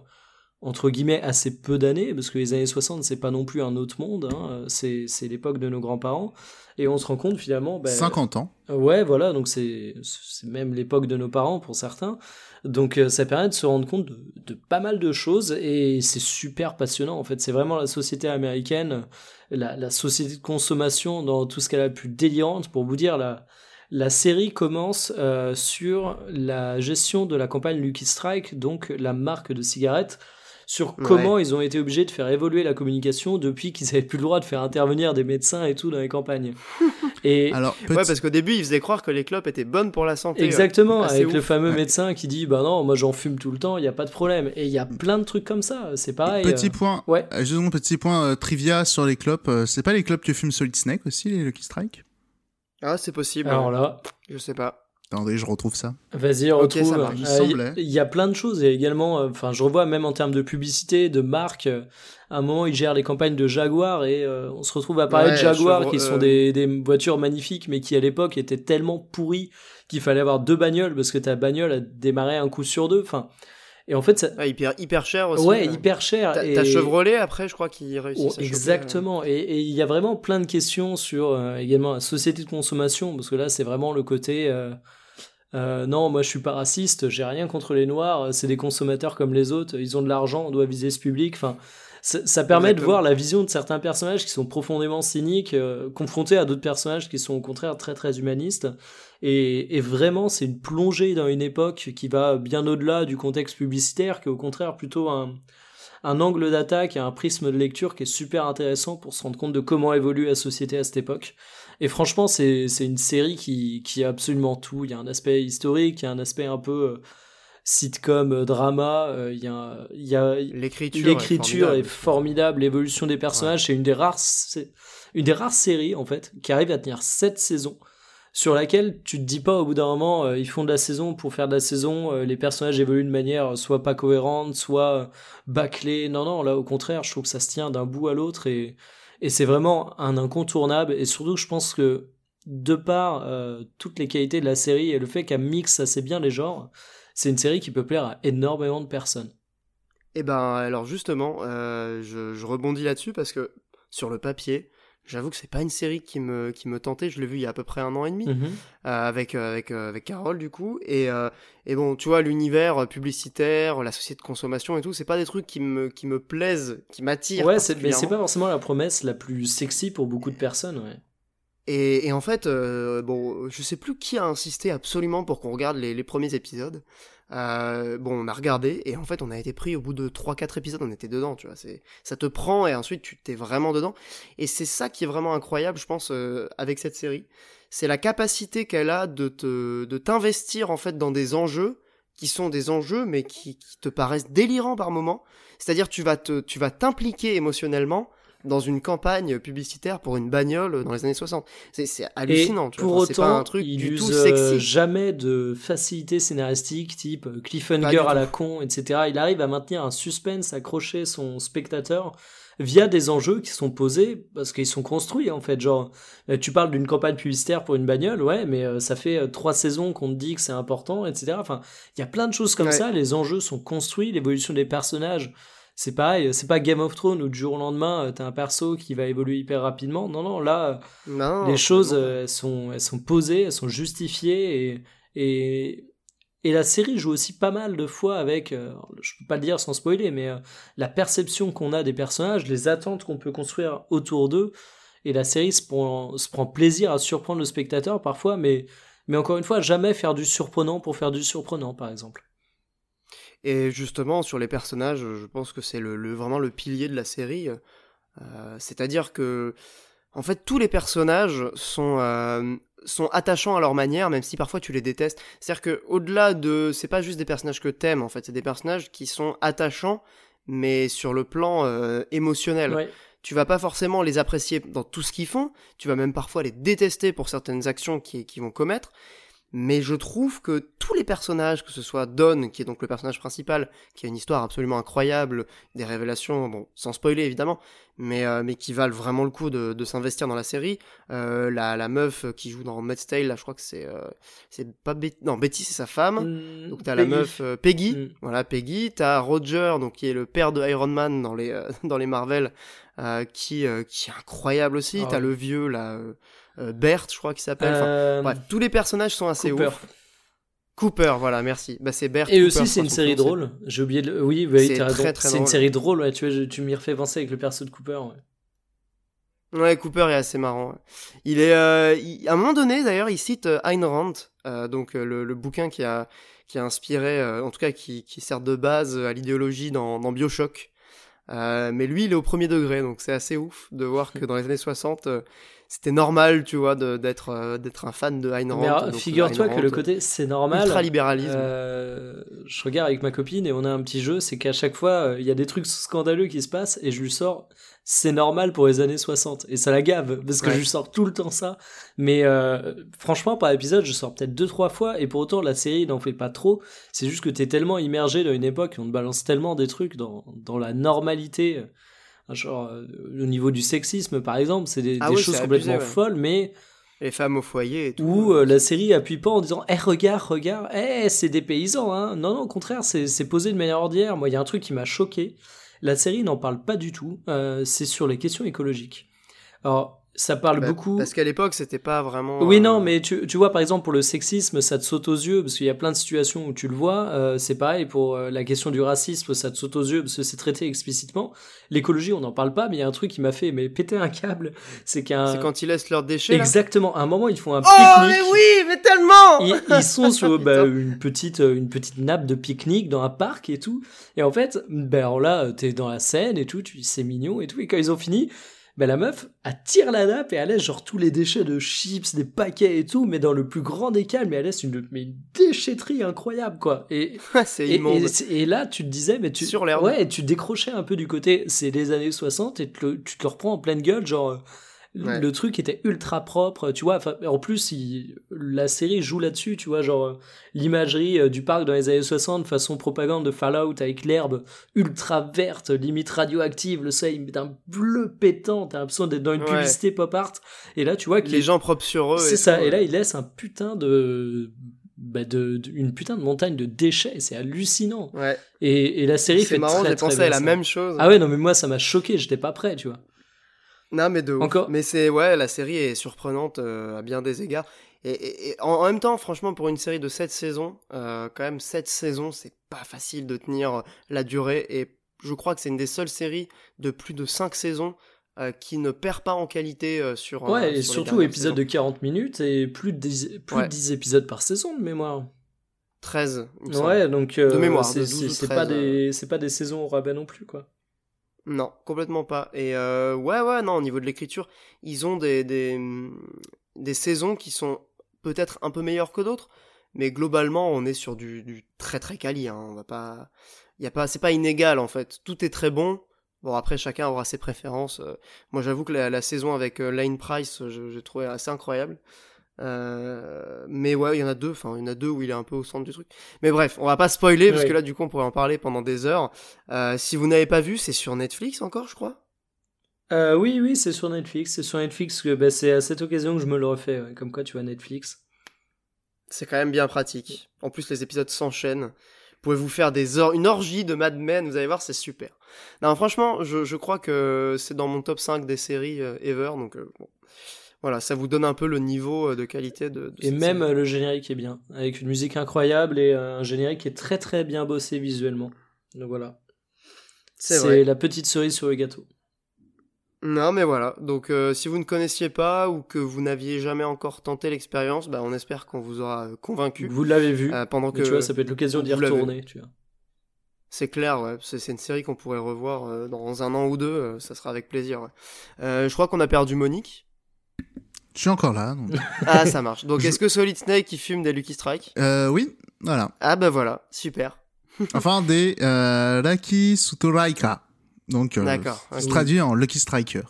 entre guillemets, assez peu d'années, parce que les années 60, c'est pas non plus un autre monde, hein, c'est c'est l'époque de nos grands-parents, et on se rend compte finalement... ben, 50 ans. Ouais, voilà, donc c'est c'est même l'époque de nos parents pour certains. Donc euh, ça permet de se rendre compte de, de pas mal de choses et c'est super passionnant en fait. C'est vraiment la société américaine, la, la société de consommation dans tout ce qu'elle a de plus délirante. Pour vous dire, la, la série commence euh, sur la gestion de la campagne Lucky Strike, donc la marque de cigarettes, sur Ouais. comment ils ont été obligés de faire évoluer la communication depuis qu'ils avaient plus le droit de faire intervenir des médecins et tout dans les campagnes. Et Alors, petit- Ouais, parce qu'au début, ils faisaient croire que les clopes étaient bonnes pour la santé. Exactement, avec ouf. le fameux Ouais. médecin qui dit bah non, moi j'en fume tout le temps, il y a pas de problème. Et il y a plein de trucs comme ça, c'est pareil. petit euh, point. Ouais. Euh, Juste un petit point euh, trivia sur les clopes. euh, c'est pas les clopes que fume Solid Snake aussi, les Lucky Strike? Ah, c'est possible. Alors là, Je sais pas. Attendez, je retrouve ça. vas-y, ça retrouve. Il Euh, semblait. Il y a plein de choses. Et également, euh, enfin, je revois même en termes de publicité, de marque. euh, à un moment, ils gèrent les campagnes de Jaguar et euh, on se retrouve à parler Ouais, de Jaguar, qui sont des, des voitures magnifiques, mais qui à l'époque étaient tellement pourries qu'il fallait avoir deux bagnoles parce que ta bagnole a démarré un coup sur deux. Enfin, et en fait, ça, Ouais, hyper, hyper cher aussi. ouais, euh. hyper cher. T'as et... t'as Chevrolet après, je crois qu'ils réussissent Oh, à choper, euh. exactement. Et il y a vraiment plein de questions sur euh, également la société de consommation, parce que là, c'est vraiment le côté. Euh, non, moi je suis pas raciste, j'ai rien contre les noirs, c'est des consommateurs comme les autres, ils ont de l'argent, on doit viser ce public. Enfin, ça, ça permet de voir la vision de certains personnages qui sont profondément cyniques, euh, confrontés à d'autres personnages qui sont au contraire très très humanistes. Et, et vraiment, c'est une plongée dans une époque qui va bien au-delà du contexte publicitaire, qui est au contraire plutôt un, un angle d'attaque et un prisme de lecture qui est super intéressant pour se rendre compte de comment évolue la société à cette époque. Et franchement, c'est une série qui, qui a absolument tout. Il y a un aspect historique, il y a un aspect un peu euh, sitcom, euh, drama, euh, il y a, il y a, L'écriture. L'écriture est formidable. l'évolution des personnages, c'est une des rares une des rares séries en fait qui arrive à tenir sept saisons sur laquelle tu te dis pas au bout d'un moment euh, ils font de la saison pour faire de la saison, euh, les personnages évoluent de manière soit pas cohérente, soit bâclée. Non non, là au contraire, je trouve que ça se tient d'un bout à l'autre et et c'est vraiment un incontournable et surtout je pense que de par toutes les qualités de la série et le fait qu'elle mixe assez bien les genres, c'est une série qui peut plaire à énormément de personnes. Eh ben alors justement, je, je rebondis là-dessus parce que sur le papier, J'avoue que c'est pas une série qui me, qui me tentait. Je l'ai vu il y a à peu près un an et demi mhm. euh, avec, euh, avec, euh, avec Carole du coup. Et, et bon, tu vois, l'univers publicitaire, la société de consommation et tout, c'est pas des trucs qui me, qui me plaisent, qui m'attirent. Ouais, mais c'est pas forcément la promesse la plus sexy pour beaucoup de personnes, ouais. Et, et en fait, bon, je sais plus qui a insisté absolument pour qu'on regarde les, les premiers épisodes. Euh, bon, on a regardé et en fait, on a été pris au bout de 3-4 épisodes, on était dedans, tu vois. C'est, ça te prend et ensuite tu t'es vraiment dedans. Et c'est ça qui est vraiment incroyable, je pense, euh, avec cette série. C'est la capacité qu'elle a de te, de t'investir en fait dans des enjeux qui sont des enjeux mais qui, qui te paraissent délirants par moment. C'est-à-dire tu vas te, tu vas t'impliquer émotionnellement dans une campagne publicitaire pour une bagnole dans les années 60. C'est hallucinant. tu pour autant, pas un truc il du tout sexy. jamais de facilité scénaristique type cliffhanger à la con, etc. Il arrive à maintenir un suspense, accrocher son spectateur via des enjeux qui sont posés parce qu'ils sont construits en fait. Genre, euh, tu parles d'une campagne publicitaire pour une bagnole, ouais, mais euh, ça fait euh, trois saisons qu'on te dit que c'est important, etc. Enfin, il y a plein de choses comme ça. Les enjeux sont construits, l'évolution des personnages c'est pareil, c'est pas Game of Thrones où du jour au lendemain euh, t'as un perso qui va évoluer hyper rapidement. Non, non, là, les choses euh, elles sont, elles sont posées, elles sont justifiées et, et, et la série joue aussi pas mal de fois avec, euh, je peux pas le dire sans spoiler, mais la perception qu'on a des personnages, les attentes qu'on peut construire autour d'eux. Et la série se prend, se prend plaisir à surprendre le spectateur parfois, mais, mais encore une fois, jamais faire du surprenant pour faire du surprenant, par exemple. Et justement, sur les personnages, je pense que c'est le, vraiment le pilier de la série. Euh, c'est-à-dire que, en fait, tous les personnages sont, euh, sont attachants à leur manière, même si parfois tu les détestes. C'est-à-dire que, au-delà de, c'est pas juste des personnages que t'aimes, en fait, c'est des personnages qui sont attachants, mais sur le plan euh, émotionnel. Tu vas pas forcément les apprécier dans tout ce qu'ils font, tu vas même parfois les détester pour certaines actions qu'ils vont commettre, mais je trouve que tous les personnages, que ce soit Don, qui est donc le personnage principal, qui a une histoire absolument incroyable, des révélations, bon, sans spoiler évidemment, mais, euh, mais qui valent vraiment le coup de, de s'investir dans la série. Euh, la, la meuf qui joue dans Maid's Tale, là, je crois que c'est euh, c'est pas Betty, non Betty c'est sa femme. Mmh, donc t'as la meuf euh, Peggy, mmh. voilà Peggy. T'as Roger, donc qui est le père de Iron Man dans les dans les Marvel, qui qui est incroyable aussi. Ah t'as le vieux là. Euh, Bert, je crois qu'il s'appelle. Euh, bref, tous les personnages sont assez Cooper. ouf. Cooper, voilà, merci. Bah, c'est Bert. Et aussi, c'est une série drôle. J'ai oublié de. Oui, c'est très, très C'est une série drôle, ouais, tu, tu m'y refais penser avec le perso de Cooper. Ouais. Ouais, Cooper est assez marrant. Il est, euh, à un moment donné, d'ailleurs, il cite Ayn Rand, donc le, bouquin qui a, qui a inspiré, en tout cas qui, qui sert de base à l'idéologie dans, dans Bioshock. mais lui, il est au premier degré, donc c'est assez ouf de voir que dans les années 60, c'était normal, tu vois, d'être euh, d'être un fan de Ayn Rand. Mais figure-toi que le côté c'est normal. Ultra-libéralisme. Euh, je regarde avec ma copine et on a un petit jeu, c'est qu'à chaque fois, euh, il y a des trucs scandaleux qui se passent et je lui sors c'est normal pour les années 60 et ça la gave parce que je lui sors tout le temps ça. Mais franchement, par épisode, je sors peut-être deux trois fois et pour autant la série n'en fait pas trop. C'est juste que t'es tellement immergé dans une époque on te balance tellement des trucs dans dans la normalité Genre, euh, au niveau du sexisme, par exemple, c'est des, ah choses complètement folles, mais. Les femmes au foyer et tout. Où euh, la série appuie pas en disant Eh, regarde, regarde, eh, c'est des paysans, hein. Non, non, au contraire, c'est posé de manière ordinaire. Moi, il y a un truc qui m'a choqué. La série n'en parle pas du tout. Euh, c'est sur les questions écologiques. Alors, ça parle bah, beaucoup. Parce qu'à l'époque, c'était pas vraiment. Oui, non, euh, mais tu, tu, vois, par exemple, pour le sexisme, ça te saute aux yeux, parce qu'il y a plein de situations où tu le vois. Euh, c'est pareil pour euh, la question du racisme, ça te saute aux yeux, parce que c'est traité explicitement. L'écologie, on n'en parle pas, mais il y a un truc qui m'a fait mais péter un câble. C'est qu'un. C'est quand ils laissent leurs déchets. Exactement. À un moment, ils font un oh, pique-nique. mais oui, mais tellement ils, sont sur bah, une, petite, une petite nappe de pique-nique dans un parc et tout. Et en fait, ben alors là, t'es dans la scène et tout, tu c'est mignon et tout. Et quand ils ont fini, ben la meuf, elle tire la nappe et elle laisse genre tous les déchets de chips, des paquets et tout, mais dans le plus grand des calmes, mais elle laisse une, mais une déchetterie incroyable, quoi. Et, c'est et, et, là, tu te disais, mais tu, Sur ouais, tu décrochais un peu du côté, c'est les années 60 et tu te le reprends en pleine gueule, genre, le truc était ultra propre, tu vois. En plus, la série joue là-dessus, tu vois, genre l'imagerie euh, du parc dans les années 60, façon propagande de Fallout avec l'herbe ultra verte, limite radioactive, le soleil d'un bleu pétant, t'as l'impression d'être dans une publicité pop art. Et là, tu vois que les gens propres sur eux. C'est ça. Et là, il laisse un putain de bah de, une putain de montagne de déchets, c'est hallucinant. Ouais. Et, et la série fait marrant, j'ai pensé à la même chose. Ah ouais, non mais moi ça m'a choqué, j'étais pas prêt, tu vois. Non, mais de Encore. Mais c'est ouais, la série est surprenante euh, à bien des égards. Et, en, même temps, franchement, pour une série de 7 saisons, euh, quand même 7 saisons, c'est pas facile de tenir la durée. Et je crois que c'est une des seules séries de plus de 5 saisons euh, qui ne perd pas en qualité sur. Ouais, et surtout épisode de 40 minutes et plus de 10, plus de 10 épisodes par saison de mémoire. 13. Ouais, donc. de mémoire, c'est pas, des, pas des saisons au rabais non plus, quoi. Non, complètement pas. Et euh, ouais, ouais, non, au niveau de l'écriture, ils ont des, des, des, saisons qui sont peut-être un peu meilleures que d'autres, mais globalement, on est sur du, du très très quali. Hein. On va pas, y a pas, c'est pas inégal en fait. Tout est très bon. Bon, après, chacun aura ses préférences. Euh, moi, j'avoue que la, saison avec euh, Lane Price, j'ai trouvé assez incroyable. Euh, mais ouais, il y en a deux. Enfin, il y en a deux où il est un peu au centre du truc. Mais bref, on va pas spoiler parce que là, du coup, on pourrait en parler pendant des heures. Euh, si vous n'avez pas vu, c'est sur Netflix encore, je crois. Euh, oui, oui, c'est sur Netflix. C'est sur Netflix que bah, c'est à cette occasion que je me le refais. Comme quoi, tu vois Netflix. C'est quand même bien pratique. En plus, les épisodes s'enchaînent. Vous pouvez vous faire des or une orgie de Mad Men. Vous allez voir, c'est super. Non, franchement, je, je crois que c'est dans mon top 5 des séries ever. Donc, bon voilà, ça vous donne un peu le niveau euh, de qualité de. et même euh, le générique est bien, avec une musique incroyable et euh, un générique qui est très très bien bossé visuellement. Donc voilà. C'est la petite cerise sur le gâteau. Non, mais voilà. Donc, si vous ne connaissiez pas ou que vous n'aviez jamais encore tenté l'expérience, bah, on espère qu'on vous aura convaincu. Vous l'avez vu. pendant que tu vois, ça peut être l'occasion d'y retourner. C'est clair, ouais. C'est une série qu'on pourrait revoir dans un an ou deux. ça sera avec plaisir. je crois qu'on a perdu Monique. Je suis encore là. ah, ça marche. Donc, est-ce que Solid Snake qui fume des Lucky Strike? Euh, Oui, voilà. Ah, bah voilà, super. enfin, des euh, Lucky Sutoraika. Donc, euh, D'accord. C'est traduit en Lucky Striker.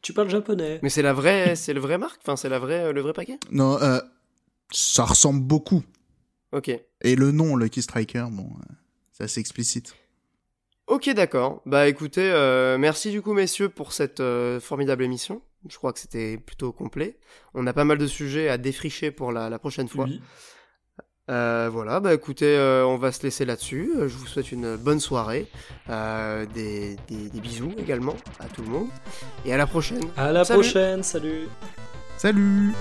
Tu parles japonais. Mais c'est la vraie, c'est le vrai marque? Enfin, c'est la vraie, euh, le vrai paquet? Non, euh, ça ressemble beaucoup. Ok. Et le nom Lucky Striker, bon, euh, c'est assez explicite. Ok, d'accord. Bah écoutez, euh, merci du coup messieurs pour cette euh, formidable émission. Je crois que c'était plutôt complet. On a pas mal de sujets à défricher pour la, prochaine fois. Euh, voilà, bah écoutez, on va se laisser là-dessus. Je vous souhaite une bonne soirée, des, des, bisous également à tout le monde, et à la prochaine. À la prochaine, salut. Salut.